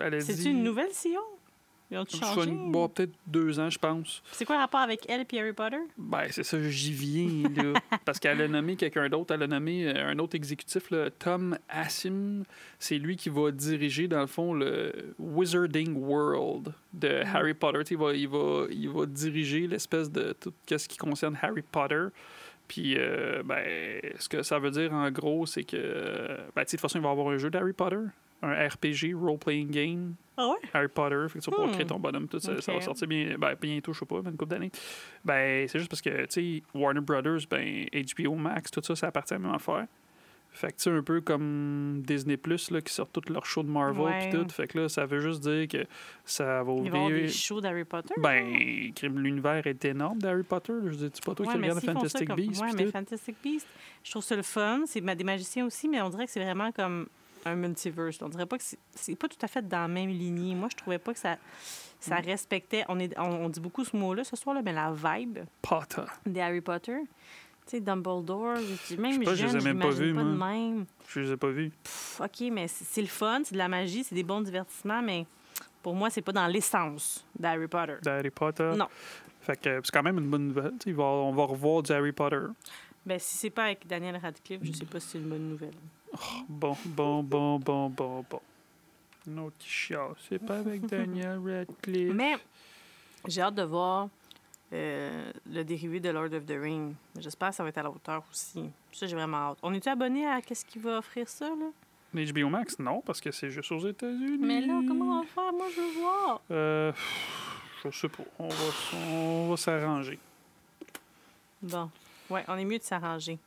Speaker 1: elle a
Speaker 2: C'est-tu
Speaker 1: dit.
Speaker 2: une nouvelle CEO? Ils
Speaker 1: Soit
Speaker 2: changé?
Speaker 1: une- bon, peut-être deux ans, je pense.
Speaker 2: C'est quoi le rapport avec elle et Harry Potter?
Speaker 1: Ben, c'est ça, j'y viens, là. Parce qu'elle a nommé quelqu'un d'autre. Elle a nommé euh, un autre exécutif, là, Tom Asim. C'est lui qui va diriger, dans le fond, le Wizarding World de
Speaker 2: Mm.
Speaker 1: Harry Potter. Il va, il, va, il va diriger l'espèce de tout ce qui concerne Harry Potter. Puis, euh, ben, ce que ça veut dire, en gros, c'est que, ben, de toute façon, il va y avoir un jeu d'Harry Potter, un RPG, role-playing game,
Speaker 2: Ah ouais?
Speaker 1: Harry Potter, fait que tu vas pouvoir
Speaker 2: Hmm.
Speaker 1: créer ton bonhomme, tout ça, ça va sortir bien, ben, bientôt, je sais pas, une couple d'années. Ben, c'est juste parce que, tu sais, Warner Brothers, ben, HBO Max, tout ça, ça appartient à la même affaire. Fait que, tu sais, un peu comme Disney Plus, là, qui sort tous leurs shows de Marvel pis tout. Fait que là, ça veut juste dire que ça va
Speaker 2: Il va y avoir
Speaker 1: ouvrir.
Speaker 2: des shows d'Harry Potter?
Speaker 1: Ben, l'univers est énorme d'Harry Potter. Je dire, c'est pas toi
Speaker 2: Ouais,
Speaker 1: qui
Speaker 2: ça
Speaker 1: Fantastic
Speaker 2: comme-
Speaker 1: Beasts.
Speaker 2: Ouais, mais
Speaker 1: tout.
Speaker 2: Fantastic Beasts, je trouve ça le fun. C'est des magiciens aussi, mais on dirait que c'est vraiment comme un multiverse. On dirait pas que c'est- pas tout à fait dans la même lignée. Moi, je trouvais pas que ça, ça
Speaker 1: Mm.
Speaker 2: respectait. On, est, on, on dit beaucoup ce mot-là ce soir, là, mais la vibe
Speaker 1: Potter.
Speaker 2: des Harry Potter. Tu sais, Dumbledore, même
Speaker 1: Je sais pas, je les ai
Speaker 2: jeune,
Speaker 1: même pas vus,
Speaker 2: de
Speaker 1: moi.
Speaker 2: même.
Speaker 1: Je les ai pas vus.
Speaker 2: Pff, OK, mais c'est le fun, c'est de la magie, c'est des bons divertissements, mais pour moi, c'est pas dans l'essence d'Harry Potter.
Speaker 1: D'Harry Potter?
Speaker 2: Non.
Speaker 1: Fait que c'est quand même une bonne nouvelle. va- on va revoir du Harry Potter.
Speaker 2: Ben, si c'est pas avec Daniel Radcliffe, je sais pas si c'est une bonne nouvelle.
Speaker 1: Bon, bon, bon, bon, bon, bon. Autre qui chiale. C'est pas avec Daniel Radcliffe.
Speaker 2: Mais j'ai hâte de voir euh, le dérivé de Lord of the Ring. J'espère que ça va être à la hauteur aussi. Ça, j'ai vraiment hâte. On est-tu abonné à qu'est-ce qui va offrir ça, là?
Speaker 1: HBO Max, non, parce que c'est juste aux États-Unis.
Speaker 2: Mais là, comment on va faire? Moi, je veux voir.
Speaker 1: Euh, je sais pas. On va, s- on va s'arranger.
Speaker 2: Bon. Ouais, on est mieux de s'arranger.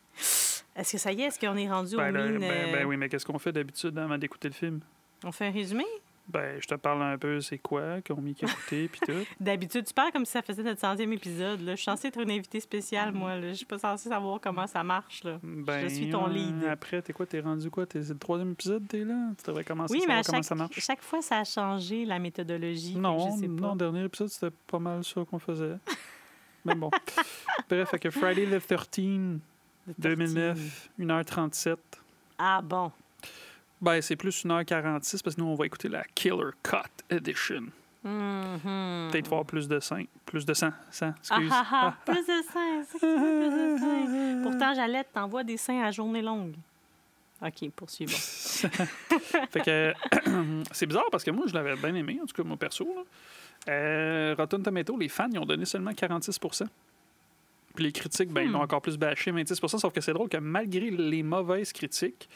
Speaker 2: Est-ce que ça y est? Est-ce qu'on est rendu
Speaker 1: Ben,
Speaker 2: au mine?
Speaker 1: ben,
Speaker 2: euh,
Speaker 1: ben oui, mais qu'est-ce qu'on fait d'habitude avant d'écouter le film?
Speaker 2: On fait un résumé?
Speaker 1: Ben, je te parle un peu, c'est quoi, qu'on m'y écouté, puis tout.
Speaker 2: D'habitude, tu parles comme si ça faisait notre centième épisode. Là. Je suis censée être une invitée spéciale, moi. Là. Je suis pas censée savoir comment ça marche. Là.
Speaker 1: Ben,
Speaker 2: suis ton lead.
Speaker 1: Après, t'es quoi? T'es rendu quoi? T'es, c'est le troisième épisode, t'es là? Tu devrais commencer
Speaker 2: Oui,
Speaker 1: à
Speaker 2: mais à
Speaker 1: savoir comment
Speaker 2: chaque,
Speaker 1: ça marche.
Speaker 2: chaque fois, ça a changé, la méthodologie.
Speaker 1: Non,
Speaker 2: je sais pas.
Speaker 1: non, dernier épisode, c'était pas mal ça qu'on faisait. Mais bon. Bref, fait que Friday the 13, 2009, 1h37.
Speaker 2: Ah bon.
Speaker 1: Ben, c'est plus 1h46 parce que nous, on va écouter la Killer Cut Edition.
Speaker 2: Mhm.
Speaker 1: Peut-être voir plus de 5. Plus de 100. 100,
Speaker 2: Ah
Speaker 1: excuse.
Speaker 2: ah ah, plus de seins, c'est ça, plus de seins. Pourtant, Jalette t'envoie des seins à journée longue. OK, poursuivons.
Speaker 1: fait que c'est bizarre parce que moi, je l'avais bien aimé, en tout cas, moi perso. Là. Euh, Rotten Tomato, les fans, ils ont donné seulement 46 Puis les critiques, ben, ils l'ont
Speaker 2: Hmm.
Speaker 1: encore plus bâché, 26 Sauf que c'est drôle que malgré les mauvaises critiques,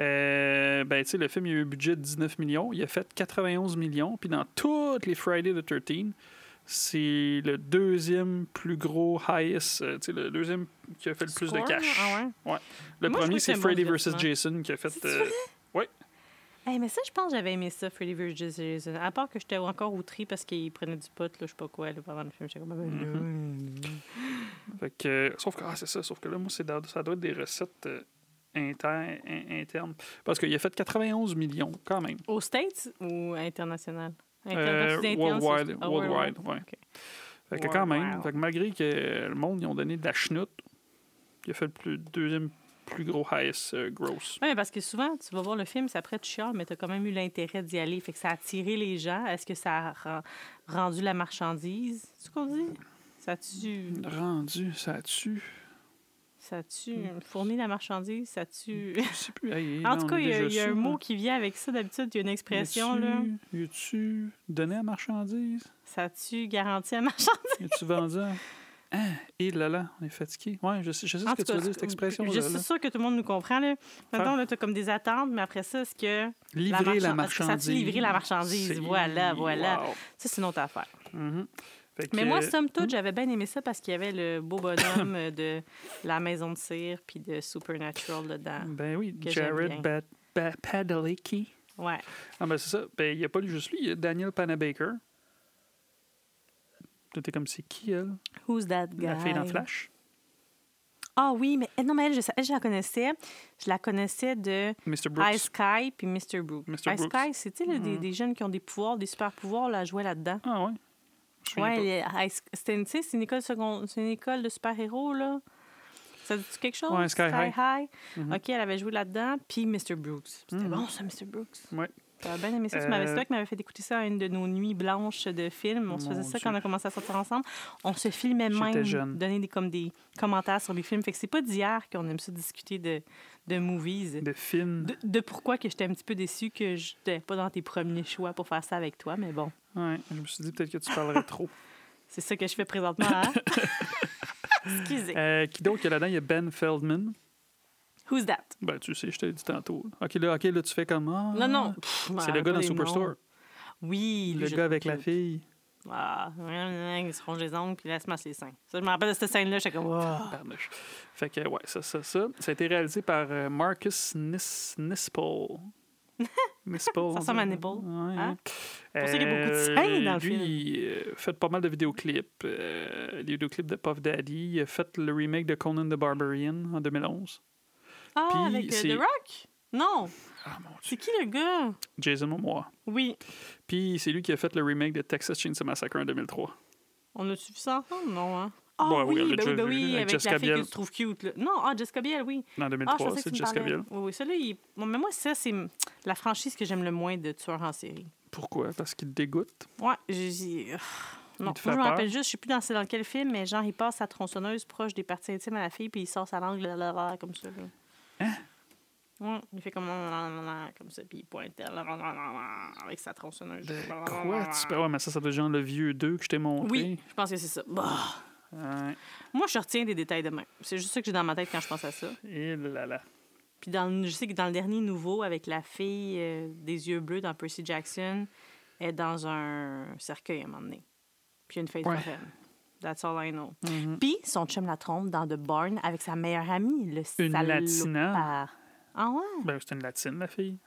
Speaker 1: euh, ben, tu sais, le film, il a eu un budget de 19 millions. Il a fait 91 millions. Puis dans toutes les Friday the 13, c'est le deuxième plus gros highest, euh, tu sais, le deuxième qui a fait le plus de cash.
Speaker 2: Ah ouais?
Speaker 1: Le
Speaker 2: Moi,
Speaker 1: premier, c'est
Speaker 2: bon
Speaker 1: vs. Jason qui a fait. Euh,
Speaker 2: Hey, mais ça, je pense que j'avais aimé ça, Freddy vs. Jason. À part que j'étais encore outré parce qu'il prenait du pot, là, je sais pas quoi, là, pendant le film. J'étais comme...
Speaker 1: Mhm. Fait que, sauf que, ah, c'est ça, sauf que là, moi, c'est dans- ça doit être des recettes euh, inter- in- internes. Parce qu'il a fait 91 millions, quand même.
Speaker 2: Aux States ou international?
Speaker 1: Euh, worldwide,
Speaker 2: ah,
Speaker 1: worldwide, ouais.
Speaker 2: OK.
Speaker 1: Fait que quand même,
Speaker 2: Worldwide.
Speaker 1: fait que malgré que le monde, ils ont donné de la chenoute, il a fait le plus, deuxième plus gros highest euh, gross.
Speaker 2: Oui, parce que souvent, tu vas voir le film, c'est après tu chiales, mais tu as quand même eu l'intérêt d'y aller. Fait que ça a attiré les gens. Est-ce que ça a ren- rendu la marchandise? C'est ce qu'on dit? Ça a-tu
Speaker 1: Rendu, ça tue.
Speaker 2: ça a-tu fourni la marchandise? Ça a-tu...
Speaker 1: Je sais plus. Hey,
Speaker 2: En tout cas, il y a, y un mot qui vient avec ça. D'habitude, il y a une expression,
Speaker 1: Y
Speaker 2: là.
Speaker 1: a-tu- Y a-tu donné à marchandise?
Speaker 2: Ça a-tu garanti la marchandise?
Speaker 1: Y a-tu vendu? à... Ah, et là là, on est fatigué. Ouais, je sais, je sais ce que tu veux dire, cette expression-là.
Speaker 2: Je
Speaker 1: là.
Speaker 2: suis sûre que tout le monde nous comprend, là. Maintenant, là, tu as comme des attentes, mais après ça, est-ce que...
Speaker 1: Livrer la
Speaker 2: marchand- est-ce que ça
Speaker 1: marchandise.
Speaker 2: livré la marchandise? Voilà, voilà.
Speaker 1: Wow.
Speaker 2: Ça, c'est une autre affaire.
Speaker 1: Mhm. Que,
Speaker 2: Mais moi, somme toute, j'avais bien aimé ça parce qu'il y avait le beau bonhomme euh, de La Maison de Cire puis de Supernatural dedans.
Speaker 1: Ben oui. Jared Padalecki.
Speaker 2: Ouais.
Speaker 1: Ah ben c'est ça. Ben, il n'y a pas juste lui, il y a Daniel Panabaker. T'es comme c'est qui elle?
Speaker 2: Who's that guy?
Speaker 1: La fille dans Flash?
Speaker 2: Ah oui, mais eh, non, mais elle, je, elle, je la connaissais. Je la connaissais de
Speaker 1: Mr. Brooks.
Speaker 2: Ice Sky puis Mr. Brooks.
Speaker 1: Mr.
Speaker 2: Ice. Sky, c'est sais, là, des, des jeunes qui ont des pouvoirs, des super pouvoirs, là, jouer là-dedans.
Speaker 1: Ah ouais.
Speaker 2: Ouais, c'était une, c'est une école second- c'est une école de super-héros, là. Ça dit quelque chose?
Speaker 1: Ouais, Sky High. Mhm.
Speaker 2: OK, elle avait joué là-dedans. Puis Mr. Brooks. C'était
Speaker 1: Mhm.
Speaker 2: bon, ça, Mr. Brooks.
Speaker 1: Ouais.
Speaker 2: J'avais bien aimé ça? Tu m'avais
Speaker 1: Euh,
Speaker 2: c'est toi qui m'avais fait écouter ça à une de nos nuits blanches de films. On se faisait ça
Speaker 1: Dieu.
Speaker 2: quand on a commencé à sortir ensemble. On se filmait
Speaker 1: J'étais
Speaker 2: même,
Speaker 1: jeune.
Speaker 2: donner des, comme des commentaires sur les films. Fait que c'est pas d'hier qu'on aime ça discuter de, de movies.
Speaker 1: De films.
Speaker 2: De, de pourquoi que j'étais un petit peu déçue que j'étais pas dans tes premiers choix pour faire ça avec toi, mais bon,
Speaker 1: Ouais, je me suis dit peut-être que tu parlerais trop.
Speaker 2: c'est ça que je fais présentement. Hein? Excusez.
Speaker 1: Euh, qui a là-dedans? Il y a Ben Feldman.
Speaker 2: Who's that?
Speaker 1: Ben, tu sais, je t'ai dit tantôt. OK, là, ok, là tu fais comme... ah,
Speaker 2: Non, non.
Speaker 1: C'est le gars dans Superstore.
Speaker 2: Oui, lui,
Speaker 1: Le gars avec la fille.
Speaker 2: Ah, il se ronge les ongles puis il laisse masser les seins. Ça, je me rappelle de cette scène-là, j'étais comme.
Speaker 1: Barnouche. Fait que, ouais, ça, ça, ça. Ça a été réalisé par euh, Marcus Nis Nispel. Nispel.
Speaker 2: Ça ressemble à Nipple.
Speaker 1: Ouais,
Speaker 2: Hein?
Speaker 1: ouais.
Speaker 2: pour ça qu'il y a beaucoup de seins dans le
Speaker 1: lui,
Speaker 2: film.
Speaker 1: il euh, fait pas mal de vidéoclips. Euh, les vidéoclips de Puff Daddy. Il a fait le remake de Conan the Barbarian en 2011.
Speaker 2: Ah,
Speaker 1: Puis
Speaker 2: avec euh,
Speaker 1: c'est-
Speaker 2: The Rock? Non.
Speaker 1: Ah, mon Dieu.
Speaker 2: C'est qui le gars?
Speaker 1: Jason Momoa.
Speaker 2: Oui.
Speaker 1: Puis c'est lui qui a fait le remake de Texas Chainsaw Massacre en 2003.
Speaker 2: On a-tu vu ça ensemble? Non, hein? Ah
Speaker 1: Ouais, oui,
Speaker 2: oui,
Speaker 1: on l'a
Speaker 2: ben
Speaker 1: déjà
Speaker 2: oui, ben
Speaker 1: vu,
Speaker 2: oui,
Speaker 1: avec
Speaker 2: avec,
Speaker 1: Jessica
Speaker 2: la fille
Speaker 1: Biel.
Speaker 2: que tu trouves cute. Là. Non, ah, Jessica Biel, oui.
Speaker 1: En
Speaker 2: Ah, je
Speaker 1: 2003,
Speaker 2: pensais que
Speaker 1: c'est
Speaker 2: tu me
Speaker 1: Jessica
Speaker 2: parlais.
Speaker 1: Biel.
Speaker 2: Oui, oui, celui-là, il... bon, mais moi, ça, c'est la franchise que j'aime le moins de tueurs en série.
Speaker 1: Pourquoi? Parce qu'il te dégoûte?
Speaker 2: Ouais, j'ai... j'ai- Non,
Speaker 1: te
Speaker 2: moi,
Speaker 1: fait
Speaker 2: je me
Speaker 1: peur?
Speaker 2: rappelle juste, je sais plus dans, c'est dans quel film, mais genre, il passe sa tronçonneuse proche des parties intimes à la fille, puis il sort sa langue, là, là, là, comme ça. Là.
Speaker 1: Hein?
Speaker 2: Ouais, il fait comme comme ça, puis il pointe avec sa tronçonneuse.
Speaker 1: De quoi? Tu... Ouais, mais ça, ça doit être genre le vieux 2 que je t'ai montré.
Speaker 2: Oui, je pense que c'est ça. Bah.
Speaker 1: Ouais.
Speaker 2: Moi, je retiens des détails de même. C'est juste ça que j'ai dans ma tête quand je pense à ça.
Speaker 1: Et là là.
Speaker 2: Puis dans, le- je sais que dans le dernier nouveau, avec la fille euh, des yeux bleus dans Percy Jackson, elle est dans un cercueil à un moment donné. Puis il y a une fête
Speaker 1: Ouais.
Speaker 2: foraine. That's all I know.
Speaker 1: Mhm.
Speaker 2: Puis son chum la trompe dans The Barn avec sa meilleure amie, le
Speaker 1: Une
Speaker 2: salopard.
Speaker 1: Latina.
Speaker 2: Ah ouais?
Speaker 1: Ben, c'était une latine, la fille.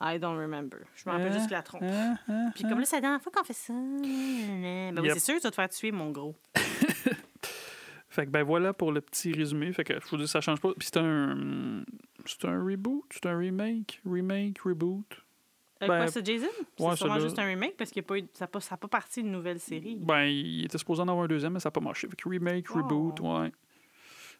Speaker 2: I don't remember. Je me rappelle
Speaker 1: Hein?
Speaker 2: juste la trompe.
Speaker 1: Hein, hein,
Speaker 2: Puis comme là, c'est la dernière fois qu'on fait ça. Ben oui, c'est sûr que tu vas te faire tuer, mon gros.
Speaker 1: Fait que ben voilà pour le petit résumé. Fait que je vous dis, ça change pas. Puis c'est un. C'est un reboot? C'est un remake? Remake, reboot?
Speaker 2: Euh,
Speaker 1: Ben,
Speaker 2: quoi, c'est Jason?
Speaker 1: ouais,
Speaker 2: c'est sûrement juste un remake parce eu- ça n'a pas, ça pas parti d'une nouvelle série.
Speaker 1: Ben, il était supposé en avoir un deuxième, mais ça n'a pas marché. Fait que remake,
Speaker 2: Wow.
Speaker 1: reboot, ouais.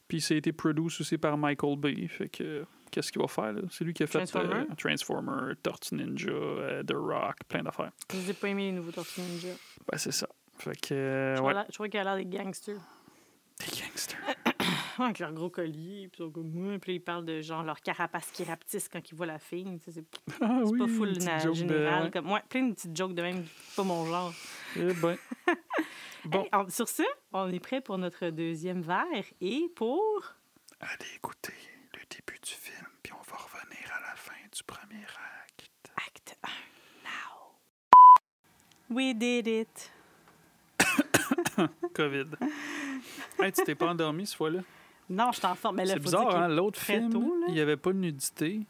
Speaker 1: Puis ça a été produit aussi par Michael Bay. Fait que. Qu'est-ce qu'il va faire, là? C'est lui qui a fait
Speaker 2: Transformer?
Speaker 1: euh, Transformer, Tortue Ninja, euh, The Rock, plein d'affaires.
Speaker 2: Je n'ai pas aimé les nouveaux Tortues Ninja.
Speaker 1: Ben, c'est ça. Fait que. euh,
Speaker 2: Je
Speaker 1: ouais.
Speaker 2: crois- je crois qu'il a l'air des gangsters.
Speaker 1: Des gangsters.
Speaker 2: Avec leur gros collier, puis. Puis ils parlent de genre leur carapace qui rapetisse quand ils voient la fille. C'est
Speaker 1: Ah
Speaker 2: c'est
Speaker 1: oui,
Speaker 2: pas full na-
Speaker 1: de-
Speaker 2: général. Comme, ouais, plein de petites jokes de même, pas mon genre.
Speaker 1: Eh ben. Bon.
Speaker 2: Hey, on- sur ce, on est prêt pour notre deuxième verre et pour.
Speaker 1: Allez écouter le début du film, puis on va revenir à la fin du premier acte.
Speaker 2: Acte 1. Now. We did it.
Speaker 1: COVID. hey, tu t'es pas endormi cette fois-là?
Speaker 2: Non, je t'en forme.
Speaker 1: C'est bizarre, hein? L'autre film,
Speaker 2: tôt,
Speaker 1: il n'y avait pas de nudité.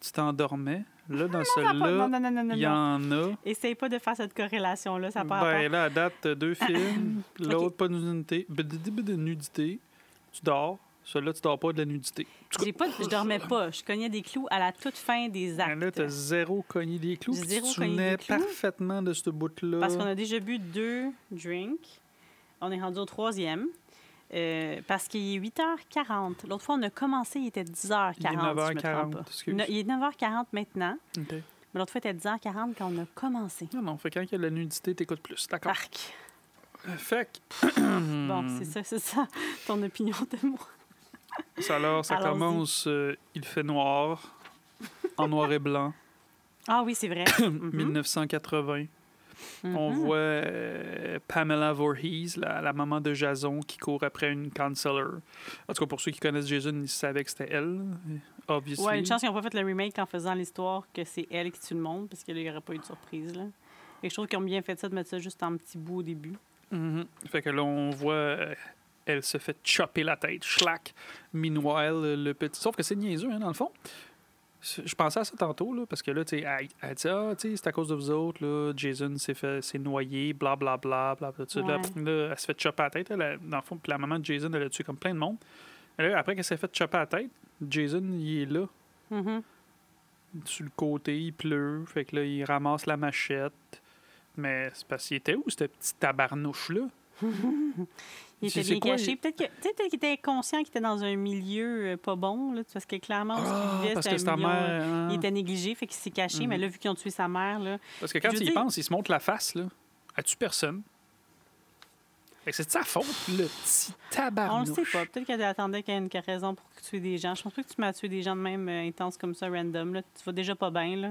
Speaker 1: Tu t'endormais. Là, dans celui-là, il y en a.
Speaker 2: Essaye pas de faire cette corrélation-là, ça part
Speaker 1: Ben là, à date, deux films. L'autre, pas de nudité. De- nudité. Tu dors. Celui-là, tu dors pas de la nudité.
Speaker 2: J'ai pas, je dormais pas. Je cognais des clous à la toute fin des
Speaker 1: ben là,
Speaker 2: actes.
Speaker 1: t'as zéro cogné des clous. Puis
Speaker 2: zéro
Speaker 1: tu souvenais
Speaker 2: des clous.
Speaker 1: parfaitement de ce bout-là.
Speaker 2: Parce qu'on a déjà bu deux drinks. On est rendu au troisième. Euh, parce qu'il est 8h40. L'autre fois, on a commencé, il était 10h40.
Speaker 1: Il est
Speaker 2: si je me trompe
Speaker 1: 9h40,
Speaker 2: pas.
Speaker 1: excuse.
Speaker 2: No- il est 9h40 maintenant. Mais l'autre fois, il était 10h40 quand on a commencé.
Speaker 1: Non, non, fait quand il y a de la nudité, t'écoutes plus. D'accord.
Speaker 2: Arc.
Speaker 1: Euh, Fait que-
Speaker 2: Bon, c'est ça, c'est ça, ton opinion de moi.
Speaker 1: Ça, alors, ça commence, euh, il fait noir, en noir et blanc,
Speaker 2: Ah oui, c'est vrai.
Speaker 1: 1980. On
Speaker 2: Mhm.
Speaker 1: voit euh, Pamela Voorhees, la, la maman de Jason, qui court après une counselor. En tout cas, pour ceux qui connaissent Jason, ils savaient que c'était elle, obviously.
Speaker 2: Ouais, une chance qu'ils n'ont pas fait le remake en faisant l'histoire que c'est elle qui tue le monde, parce qu'il n'y aurait pas eu de surprise. Là. Et je trouve qu'ils ont bien fait ça de mettre ça juste en petit bout au début.
Speaker 1: Mhm. Fait que là, on voit, euh, elle se fait chopper la tête, schlack. Meanwhile, le petit. Sauf que c'est niaiseux, hein, dans le fond. Je pensais à ça tantôt, là, parce que là, tu sais, elle, elle dit Ah, tu sais, c'est à cause de vous autres, là, Jason s'est fait s'est noyé, blablabla, bla, bla, tout ça. Là,
Speaker 2: Ouais.
Speaker 1: là, elle se fait chopper la tête, elle, elle, dans le fond, puis la maman de Jason, elle a tué comme plein de monde. Et là, après qu'elle s'est fait chopper la tête, Jason, il est là,
Speaker 2: Mhm.
Speaker 1: sur le côté, il pleut, fait que là, il ramasse la machette. Mais c'est parce qu'il était où, ce petit tabarnouche-là?
Speaker 2: Il était bien
Speaker 1: quoi,
Speaker 2: caché.
Speaker 1: il-
Speaker 2: Peut-être que- tu qu'il était conscient qu'il était dans un milieu euh, pas bon, là, parce que clairement, où
Speaker 1: Ah,
Speaker 2: il vivait,
Speaker 1: que
Speaker 2: c'était
Speaker 1: mère. hein.
Speaker 2: Il était négligé, fait qu'il s'est caché. Mais
Speaker 1: Mhm.
Speaker 2: là, vu qu'ils ont tué sa mère, là,
Speaker 1: Parce que quand tu y
Speaker 2: dire-
Speaker 1: penses, il se montre la face, là. As-tu personne? Que C'est de sa faute, le petit
Speaker 2: on
Speaker 1: tabarnouche.
Speaker 2: le sait pas. Peut-être qu'elle attendait qu'il y ait une raison pour tuer des gens. Je pense pas que tu m'as tué des gens de même euh, intense comme ça, random. Là. Tu vas déjà pas bien, là,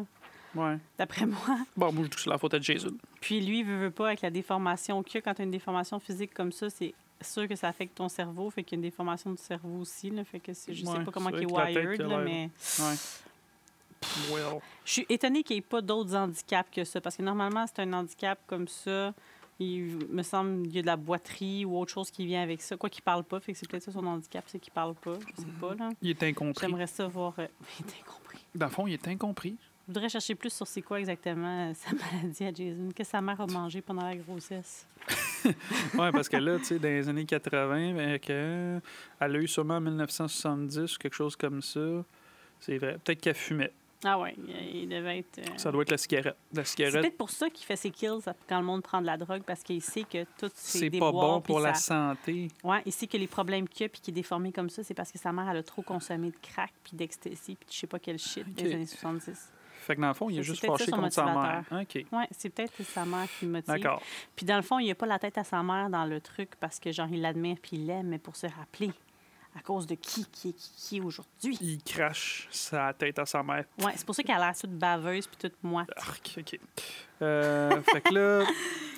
Speaker 1: Ouais.
Speaker 2: d'après moi.
Speaker 1: Bon, moi, je dis que c'est la faute à Jason.
Speaker 2: Puis lui, veut, veut pas, avec la déformation qu'il a, quand tu as une déformation physique comme ça, c'est sûr que ça affecte ton cerveau. Fait qu'il y a une déformation du cerveau aussi. Là, fait que je sais
Speaker 1: Ouais,
Speaker 2: pas comment il est
Speaker 1: tête,
Speaker 2: wired, là, mais
Speaker 1: Ouais. Well.
Speaker 2: je suis étonnée qu'il n'y ait pas d'autres handicaps que ça. Parce que normalement, c'est un handicap comme ça. Il me semble qu'il y a de la boiterie ou autre chose qui vient avec ça. Quoi qu'il parle pas, fait que c'est peut-être ça son handicap, c'est qu'il parle pas. Je sais pas, là.
Speaker 1: Il est incompris.
Speaker 2: J'aimerais ça voir. euh, Il est incompris.
Speaker 1: Dans le fond, il est incompris.
Speaker 2: Je voudrais chercher plus sur c'est quoi exactement euh, sa maladie à Jason. Que sa mère a mangé pendant la grossesse?
Speaker 1: Ouais, parce que là, tu sais, dans les années 80, ben, que, elle a eu sûrement en 1970 ou quelque chose comme ça. C'est vrai. Peut-être qu'elle fumait.
Speaker 2: Ah ouais, il, devait être. euh,
Speaker 1: Ça doit être la cigarette. La
Speaker 2: C'est
Speaker 1: cigarette,
Speaker 2: peut-être pour ça qu'il fait ses kills quand le monde prend de la drogue, parce qu'il sait que tout c'est
Speaker 1: c'est pas bon pour la santé.
Speaker 2: Ouais, il sait que les problèmes qu'il a puis qu'il est déformé comme ça, c'est parce que sa mère elle a trop consommé de crack puis d'ecstasy puis je sais pas quel shit des années 70.
Speaker 1: Fait que dans le fond, il est juste fâché contre sa mère. OK.
Speaker 2: C'est peut-être sa mère qui le motive.
Speaker 1: D'accord.
Speaker 2: Puis dans le fond, il a pas la tête à sa mère dans le truc parce que genre il l'admire puis il l'aime, mais pour se rappeler à cause de qui qui est qui, qui est aujourd'hui.
Speaker 1: Il crache sa tête à sa mère.
Speaker 2: Ouais, c'est pour ça qu'elle a l'air toute baveuse puis toute moite.
Speaker 1: Arc, OK. Euh, fait que là,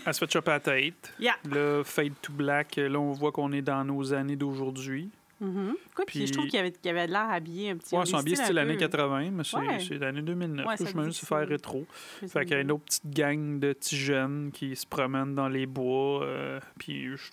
Speaker 1: elle se fait choper la tête.
Speaker 2: Yeah.
Speaker 1: Là, fade to black. Là, on voit qu'on est dans nos années d'aujourd'hui.
Speaker 2: Mhm. Quoi, puis,
Speaker 1: Puis-
Speaker 2: je trouve qu'il avait, qu'il avait l'air habillé un petit
Speaker 1: Ouais,
Speaker 2: on
Speaker 1: son habillé
Speaker 2: style peu-
Speaker 1: années 80, mais c'est
Speaker 2: Ouais.
Speaker 1: c'est l'année 2009.
Speaker 2: Ouais, ça
Speaker 1: je
Speaker 2: me
Speaker 1: faire
Speaker 2: c'est-
Speaker 1: rétro. Fait qu'il y a une autre petite gang de petits jeunes qui se promènent dans les bois. euh, puis je-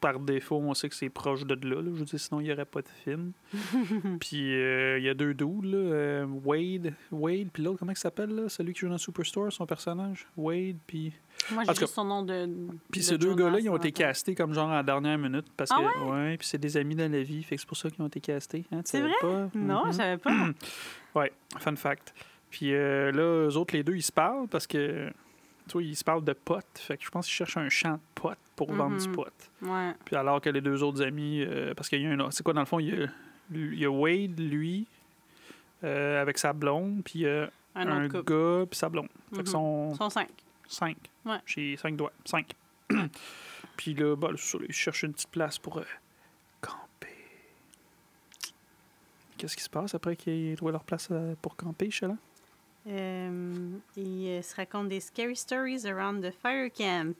Speaker 1: par défaut, on sait que c'est proche de là, là. Je veux dire, sinon, il n'y aurait pas de film. puis euh, il y a deux là. euh, Wade, Wade puis l'autre, comment il s'appelle, là? Celui qui joue dans Superstore, son personnage? Wade, puis...
Speaker 2: Moi, j'ai son nom de.
Speaker 1: Puis
Speaker 2: de
Speaker 1: ces deux gars-là, ils ont été castés comme genre à la dernière minute. Parce
Speaker 2: Ah
Speaker 1: que, ouais? puis c'est des amis dans la vie. Fait que c'est pour ça qu'ils ont été castés. Hein,
Speaker 2: C'est vrai?
Speaker 1: Pas?
Speaker 2: Non,
Speaker 1: Mhm.
Speaker 2: je savais pas.
Speaker 1: Ouais, fun fact. Puis euh, là, eux autres, les deux, ils se parlent parce que, tu vois, ils se parlent de potes. Fait que je pense qu'ils cherchent un champ de potes pour vendre du
Speaker 2: Mhm.
Speaker 1: pot.
Speaker 2: Ouais.
Speaker 1: Puis alors que les deux autres amis, euh, parce qu'il y a un. C'est quoi, dans le fond, il y a, il y a Wade, lui, euh, avec sa blonde, puis il y a
Speaker 2: Un,
Speaker 1: un, gars, puis sa blonde. Fait
Speaker 2: Mhm.
Speaker 1: que sont
Speaker 2: Ils sont cinq.
Speaker 1: Cinq.
Speaker 2: Ouais.
Speaker 1: J'ai cinq doigts. Cinq. puis là, bah, cherchent une petite place pour euh, camper. Qu'est-ce qui se passe après qu'ils trouvent leur place euh, pour camper, chez là?
Speaker 2: Euh, ils se racontent des scary stories around the fire camp.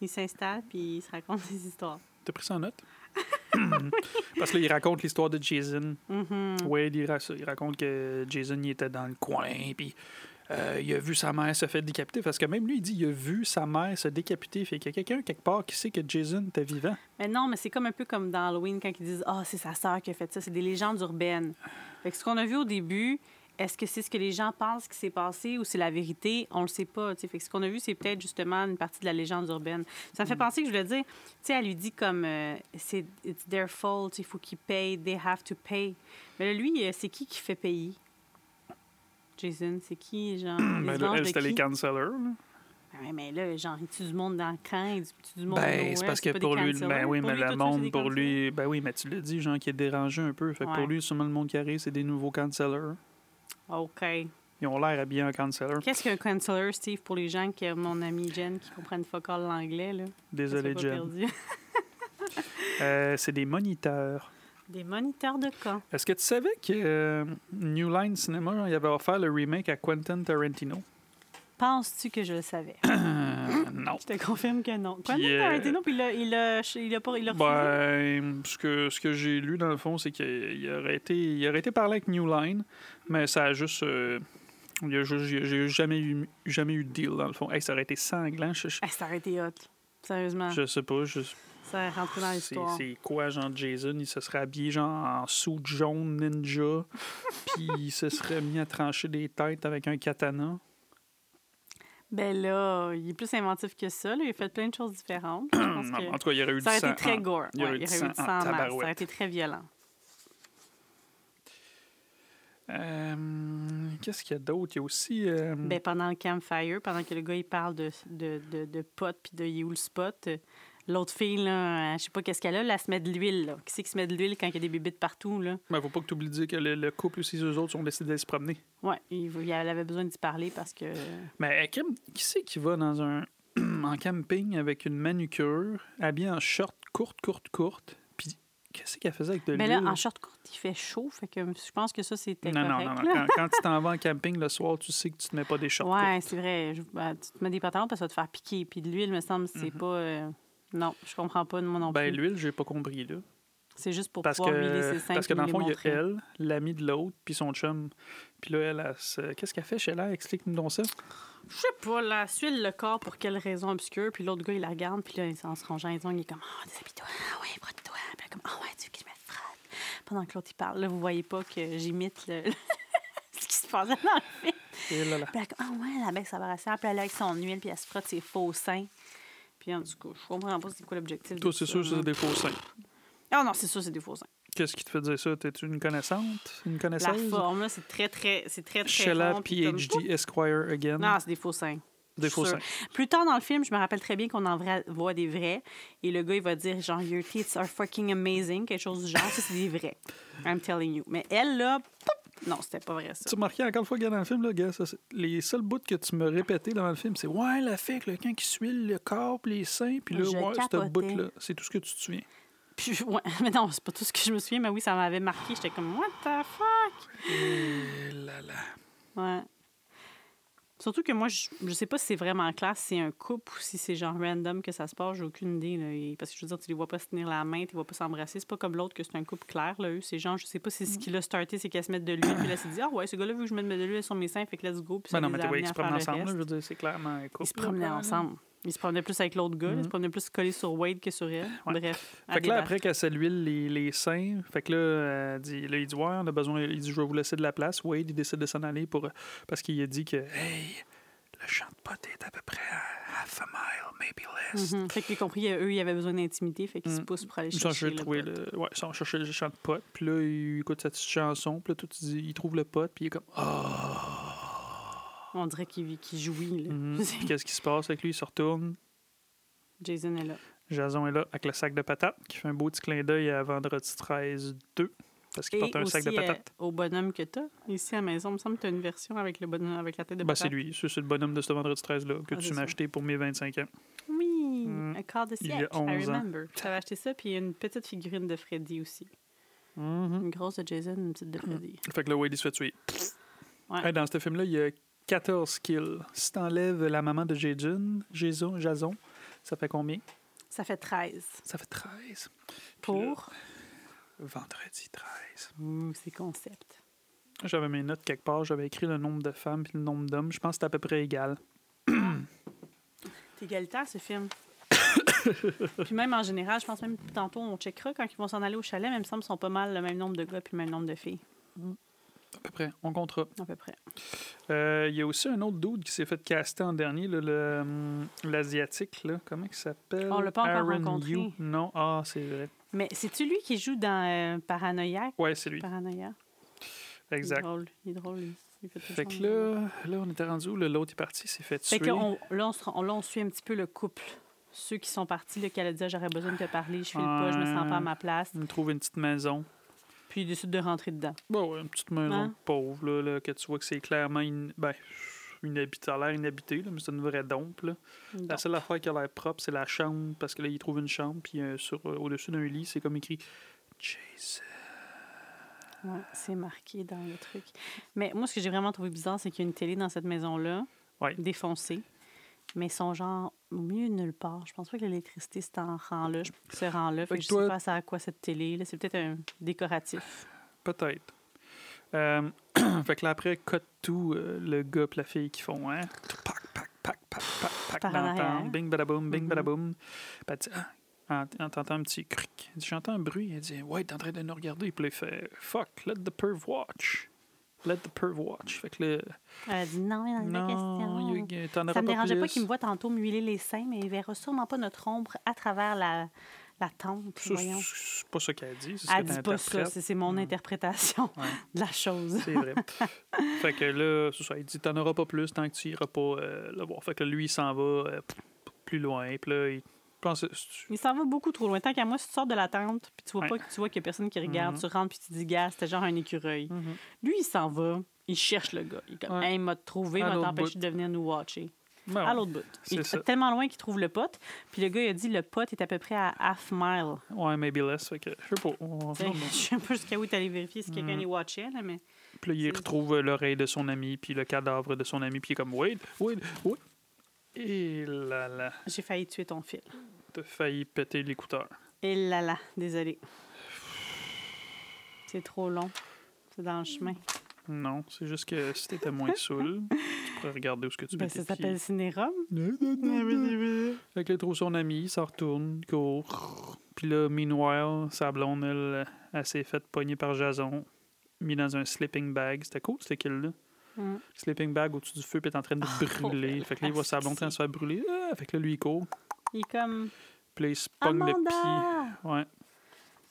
Speaker 2: Ils s'installent puis ils se racontent des histoires.
Speaker 1: T'as pris ça en note? Parce que là, il raconte l'histoire de Jason.
Speaker 2: Mhm.
Speaker 1: Il, ra- il raconte que Jason il était dans le coin, puis euh, il a vu sa mère se faire décapiter. Parce que même lui, il dit il a vu sa mère se décapiter. Fait qu'il y a quelqu'un quelque part qui sait que Jason était vivant.
Speaker 2: Mais non, mais c'est comme un peu comme dans Halloween quand ils disent Ah, c'est sa sœur qui a fait ça. C'est des légendes urbaines. Fait que ce qu'on a vu au début, est-ce que c'est ce que les gens pensent qui s'est passé ou c'est la vérité? On le sait pas. Fait que ce qu'on a vu, c'est peut-être justement une partie de la légende urbaine. Ça me fait penser que je voulais dire, tu sais, elle lui dit comme euh, c'est it's their fault, il faut qu'ils payent, they have to pay. Mais là, lui, euh, c'est qui qui fait payer? Jason, c'est qui, genre?
Speaker 1: Ben
Speaker 2: les
Speaker 1: là, elle, c'était les
Speaker 2: qui?
Speaker 1: cancellers. là.
Speaker 2: Ouais, mais là, genre, il tue du monde dans le camp, il tue du monde
Speaker 1: Ben, c'est parce que pour lui, ben oui, mais le monde, pour lui, ben oui, mais tu l'as dit, genre, qui est dérangé un peu. Fait que pour lui, sûrement le monde qui arrive, c'est des nouveaux cancellers.
Speaker 2: OK.
Speaker 1: Ils ont l'air habillés en canceller.
Speaker 2: Qu'est-ce qu'un counselor, Steve, pour les gens que mon ami Jen qui comprennent fuck all l'anglais, là?
Speaker 1: Désolé, Jen. Euh, c'est des moniteurs.
Speaker 2: Des moniteurs de camp.
Speaker 1: Est-ce que tu savais que euh, New Line Cinema, il avait offert le remake à Quentin Tarantino?
Speaker 2: Penses-tu que je le savais?
Speaker 1: Non.
Speaker 2: Je te confirme que non. Quentin
Speaker 1: euh,
Speaker 2: Tarantino, puis il l'a- il l'a pas- il refusé?
Speaker 1: Ben, ce que, ce que j'ai lu dans le fond, c'est qu'il aurait été, il aurait été parlé avec New Line, mais ça a juste. euh, y a j'ai jamais eu, jamais eu de deal dans le fond. Hey, ça aurait été sanglant. Je,
Speaker 2: Ah, ça aurait été hot. Sérieusement.
Speaker 1: je sais pas. Je,
Speaker 2: Ça aurait rentré dans
Speaker 1: c'est,
Speaker 2: l'histoire.
Speaker 1: c'est quoi, genre Jason Il se serait habillé genre en suit jaune ninja, puis il se serait mis à trancher des têtes avec un katana?
Speaker 2: Ben là, il est plus inventif que ça. Là. Il a fait plein de choses différentes. Je pense
Speaker 1: Non,
Speaker 2: que
Speaker 1: en tout cas, il y aurait eu
Speaker 2: ça aurait
Speaker 1: du sang.
Speaker 2: été très
Speaker 1: en-
Speaker 2: gore.
Speaker 1: il y aurait
Speaker 2: Ouais,
Speaker 1: eu
Speaker 2: il aurait eu du
Speaker 1: sang en.
Speaker 2: Ça aurait été très violent.
Speaker 1: Euh, Qu'est-ce qu'il y a d'autre? Il y a aussi. euh,
Speaker 2: Ben, pendant le campfire, pendant que le gars il parle de, de, de, de pot puis de il est où le spot, L'autre fille, là, euh, je sais pas qu'est-ce qu'elle a, là, elle se met de l'huile. là. Qui c'est qui se met de l'huile quand il y a des bébites partout, là?
Speaker 1: Mais faut pas que tu oublies de dire que le, le couple aussi, eux autres, ont décidé d'aller se promener.
Speaker 2: Il, il avait besoin d'y parler parce que...
Speaker 1: Mais euh, qui c'est qui va dans un en camping avec une manucure, habillé en short courte, courte, courte, puis qu'est-ce qu'elle faisait avec de
Speaker 2: Mais
Speaker 1: l'huile?
Speaker 2: là, en short courte, il fait chaud, fait que je pense que ça, c'était
Speaker 1: non, non,
Speaker 2: correct.
Speaker 1: non, non. Quand, quand tu t'en vas en camping le soir, tu sais que tu te mets pas des shorts
Speaker 2: Ouais,
Speaker 1: courtes.
Speaker 2: c'est vrai. Je- ben, tu te mets des pantalons parce que ça va te faire piquer. Puis de l'huile, me semble, c'est pas... euh, Non, je comprends pas de moi non.
Speaker 1: Ben,
Speaker 2: plus.
Speaker 1: l'huile, j'ai pas compris, là.
Speaker 2: C'est juste pour
Speaker 1: Parce
Speaker 2: pouvoir
Speaker 1: que,
Speaker 2: ses seins
Speaker 1: parce que dans le fond, il y a elle, l'ami de l'autre, puis son chum. Puis là, elle, elle qu'est-ce qu'elle fait chez elle? Explique-nous donc ça.
Speaker 2: Je sais pas, là, suile le corps pour quelle raison obscure. Puis l'autre gars, il la regarde. Puis là, en se rongeant les ongles, il est comme « Ah, déshabille-toi. Ah ouais, frotte-toi. » Puis comme « Ah ouais, tu veux que je me frotte? » Pendant que l'autre, il parle. Là, vous voyez pas que j'imite le... ce qui se passe dans le film.
Speaker 1: Et là, là.
Speaker 2: Puis elle, comme, ah ouais, la bec, ça va. Puis elle, avec son huile, puis elle se frotte ses faux seins. Puis en tout cas, je comprends pas c'est quoi l'objectif.
Speaker 1: Toi, c'est sûr que c'est des faux seins.
Speaker 2: Ah non, c'est sûr, c'est des faux seins.
Speaker 1: Qu'est-ce qui te fait dire ça? T'es-tu une connaissante? Une
Speaker 2: La
Speaker 1: connaisseuse?
Speaker 2: forme, là, c'est très, très, c'est très, très
Speaker 1: Sheila
Speaker 2: rond, puis comme-
Speaker 1: PhD Esquire again.
Speaker 2: Non, c'est des faux seins.
Speaker 1: des faux seins.
Speaker 2: Plus tard dans le film, je me rappelle très bien qu'on en voit des vrais. Et le gars, il va dire genre, Your teeth are fucking amazing, quelque chose du genre. Ça, c'est des vrais. I'm telling you. Mais elle, là, non, c'était pas vrai, ça.
Speaker 1: Tu as remarqué encore une fois, dans le film, là, gars, ça, les seuls bouts que tu me répétais dans le film, c'est Ouais, la fée camp qui suit le corps, puis les seins, puis là,
Speaker 2: Je
Speaker 1: ouais, ce bout-là, c'est tout ce que tu te souviens.
Speaker 2: Puis, ouais, mais non, c'est pas tout ce que je me souviens, mais oui, ça m'avait marqué. J'étais comme, What the fuck?
Speaker 1: Et là là.
Speaker 2: Ouais. Surtout que moi, je, je sais pas si c'est vraiment clair, si c'est un couple ou si c'est genre random que ça se passe, j'ai aucune idée. Là. Et- Parce que je veux dire, tu les vois pas se tenir la main, tu les vois pas s'embrasser. C'est pas comme l'autre que c'est un couple clair, là. Eux, c'est genre, je sais pas si ce qui l'a starté, c'est qu'elle se mette de l'huile, puis là, s'est dit, ah ouais, ce gars-là veut que je mette de l'huile sur mes seins, fait que let's go. Puis ça
Speaker 1: Ben non,
Speaker 2: les
Speaker 1: mais ouais,
Speaker 2: amenés
Speaker 1: ils se
Speaker 2: le
Speaker 1: ensemble, là, je veux dire, c'est clairement un couple.
Speaker 2: Ils se promenaient ensemble. Ils se promenaient plus avec l'autre gars, ils se promenaient plus collés sur Wade que sur elle.
Speaker 1: Ouais.
Speaker 2: Bref.
Speaker 1: Fait que là, après qu'elle s'huile les, les seins, fait que là, elle dit, là, il dit, ouais, on a besoin, il dit, je vais vous laisser de la place. Wade, il décide de s'en aller pour, parce qu'il a dit que, hey, le champ de potes est à peu près à half a mile, maybe less.
Speaker 2: Mhm. Fait que j'ai compris, eux, ils avaient besoin d'intimité, fait qu'ils se
Speaker 1: Mm.
Speaker 2: poussent pour aller
Speaker 1: Ils
Speaker 2: chercher le
Speaker 1: trouver
Speaker 2: pote.
Speaker 1: le, ouais, ils sont chercher le champ de potes, puis là, il écoute sa petite chanson, puis là, tout, il, dit- il trouve le pote, puis il est comme, ah.
Speaker 2: On dirait qu'il jouit.
Speaker 1: Mhm. Qu'est-ce qui se passe avec lui? Il se retourne.
Speaker 2: Jason est là.
Speaker 1: Jason est là avec le sac de patates, qui fait un beau petit clin d'œil à vendredi 13 2 parce qu'il porte un sac de
Speaker 2: euh,
Speaker 1: patates.
Speaker 2: au bonhomme que t'as. Ici à la maison, il me semble que t'as une version avec, le bonhomme, avec la tête de
Speaker 1: Ben, c'est
Speaker 2: patate.
Speaker 1: lui. Ça, c'est le bonhomme de ce vendredi 13-là que
Speaker 2: Ah,
Speaker 1: tu
Speaker 2: c'est
Speaker 1: m'as acheté pour mes 25 ans.
Speaker 2: Oui,
Speaker 1: Mm.
Speaker 2: un quart de
Speaker 1: Il y a
Speaker 2: siècle. I
Speaker 1: 11 ans.
Speaker 2: remember. J'avais acheté ça, puis une petite figurine de Freddy aussi.
Speaker 1: Mhm.
Speaker 2: Une grosse de Jason, une petite de Freddy.
Speaker 1: Fait que là, Wade, il se fait tuer.
Speaker 2: Ouais.
Speaker 1: Hey, dans ce film-là, il y a 14 kills. Si t'enlèves la maman de Jason, Jason, Jason, ça fait combien?
Speaker 2: Ça fait 13.
Speaker 1: Ça fait 13.
Speaker 2: Pour?
Speaker 1: Vendredi 13.
Speaker 2: Ouh, c'est concept.
Speaker 1: J'avais mes notes quelque part, j'avais écrit le nombre de femmes puis le nombre d'hommes. Je pense que c'était à peu près égal.
Speaker 2: C'est égalitaire, ce film. puis même en général, je pense même tantôt, on checkera quand ils vont s'en aller au chalet, mais il me semble qu'ils sont pas mal le même nombre de gars puis le même nombre de filles,
Speaker 1: À peu près, on comptera.
Speaker 2: à peu près.
Speaker 1: Euh, Il y a aussi un autre dude qui s'est fait caster en dernier, le, hum, l'asiatique, là. comment il s'appelle?
Speaker 2: On l'a pas encore
Speaker 1: Aaron
Speaker 2: rencontré.
Speaker 1: Yu. Non, ah, c'est vrai.
Speaker 2: Mais c'est-tu lui qui joue dans euh, Paranoïaque?
Speaker 1: Ouais, c'est lui.
Speaker 2: Paranoïa. Il est
Speaker 1: Exact.
Speaker 2: drôle, il est drôle, lui. Il fait,
Speaker 1: Fait que là, là, on était rendu où? L'autre est parti, s'est fait
Speaker 2: Fait
Speaker 1: tuer.
Speaker 2: que on- là, on, se là, on suit un petit peu le couple. Ceux qui sont partis, là, qu'elle a dit Ah, j'aurais besoin de te parler, je file pas, je me sens pas à ma place.
Speaker 1: On trouve une petite maison.
Speaker 2: Puis ils décident de rentrer dedans.
Speaker 1: Bon, ouais, une petite maison
Speaker 2: Hein?
Speaker 1: pauvre, là, là, que tu vois que c'est clairement une... ben, ça a l'air inhabité, là, mais c'est une vraie dompe. Là. La seule affaire qui a l'air propre, c'est la chambre, parce que là, il trouve une chambre, puis euh, sur, euh, au-dessus d'un lit, c'est comme écrit Jason.
Speaker 2: ouais, c'est marqué dans le truc. Mais moi, ce que j'ai vraiment trouvé bizarre, c'est qu'il y a une télé dans cette maison-là,
Speaker 1: Ouais.
Speaker 2: défoncée. Mais son genre au milieu de nulle part. Je pense pas que l'électricité c'est en rang-là, ce rang-là. Fait que je
Speaker 1: toi-
Speaker 2: sais pas ça à quoi cette télé. là. C'est peut-être un décoratif.
Speaker 1: Peut-être. Euh, fait que là, après, cut tout, euh, le gars et la fille qui font, hein? Pac, pac, pac, pac, pac, pac,
Speaker 2: Par
Speaker 1: dans bing, badaboum, bing,
Speaker 2: Mhm.
Speaker 1: badaboum. Puis elle dit, ah, un petit cric. J'entends un bruit. Elle dit, ouais, t'es en train de nous regarder. Puis là, il fait, fuck, let the perv watch. Let the perv watch. Fait que là,
Speaker 2: Elle a dit non, il y a
Speaker 1: non,
Speaker 2: question.
Speaker 1: t'en auras
Speaker 2: Ça me dérangeait pas
Speaker 1: plus.
Speaker 2: qu'il me voit tantôt m'huiler les seins, mais il verra sûrement pas notre ombre à travers la, la tente.
Speaker 1: Ça,
Speaker 2: voyons.
Speaker 1: c'est pas ça qu'elle dit. C'est ce
Speaker 2: Elle
Speaker 1: que
Speaker 2: dit pas ça,
Speaker 1: t'interprètes.
Speaker 2: c'est c'est mon
Speaker 1: Mm.
Speaker 2: interprétation
Speaker 1: Ouais.
Speaker 2: de la chose.
Speaker 1: C'est vrai. fait que là, c'est ça, il dit T'en auras pas plus tant que tu iras pas euh, le voir. Fait que lui, il s'en va euh, p- plus loin. Puis là, il, pense
Speaker 2: Il s'en va beaucoup trop loin. Tant qu'à moi, si tu sors de la tente, puis tu vois
Speaker 1: Ouais.
Speaker 2: pas que tu vois qu'il y a personne qui regarde,
Speaker 1: Mhm.
Speaker 2: tu rentres, puis tu dis, gars, c'était genre un écureuil.
Speaker 1: Mhm.
Speaker 2: Lui, il s'en va, il cherche le gars. Il est comme,
Speaker 1: Ouais.
Speaker 2: hey, il m'a trouvé, il m'a empêché de venir nous watcher.
Speaker 1: Ben
Speaker 2: À l'autre bout. Il est tellement loin qu'il trouve le pote. Puis le gars, il a dit, le pote est à peu près à half mile.
Speaker 1: Ouais, maybe less. Fait que, je sais pas. on-
Speaker 2: Je sais pas jusqu'à où allé vérifier si quelqu'un
Speaker 1: Mhm.
Speaker 2: les watchait, là, mais.
Speaker 1: Puis là, il retrouve euh, l'oreille de son ami, puis le cadavre de son ami, puis il est comme, wait, wait, wait. Et là là,
Speaker 2: J'ai failli tuer ton fil.
Speaker 1: T'as failli péter l'écouteur.
Speaker 2: Et là là, désolé. C'est trop long. C'est dans le chemin.
Speaker 1: Non, c'est juste que si t'étais moins saoul, tu pourrais regarder où ce que tu
Speaker 2: Ben,
Speaker 1: mets
Speaker 2: ça s'appelle. Cinérum.
Speaker 1: Fait que là, trouve son ami, il s'en retourne, il court. Puis là, meanwhile, sa blonde, elle, elle s'est faite pogner par Jason, mis dans un sleeping bag. C'était cool, c'était kill-là.
Speaker 2: Mm.
Speaker 1: Sleeping bag au-dessus du feu, puis est en train de
Speaker 2: Oh,
Speaker 1: brûler. Fait que là, il voit sa blonde en train de se faire brûler. Ah, fait que là, lui, il court.
Speaker 2: Il est comme.
Speaker 1: Puis là, il se pogne le pied. Ouais,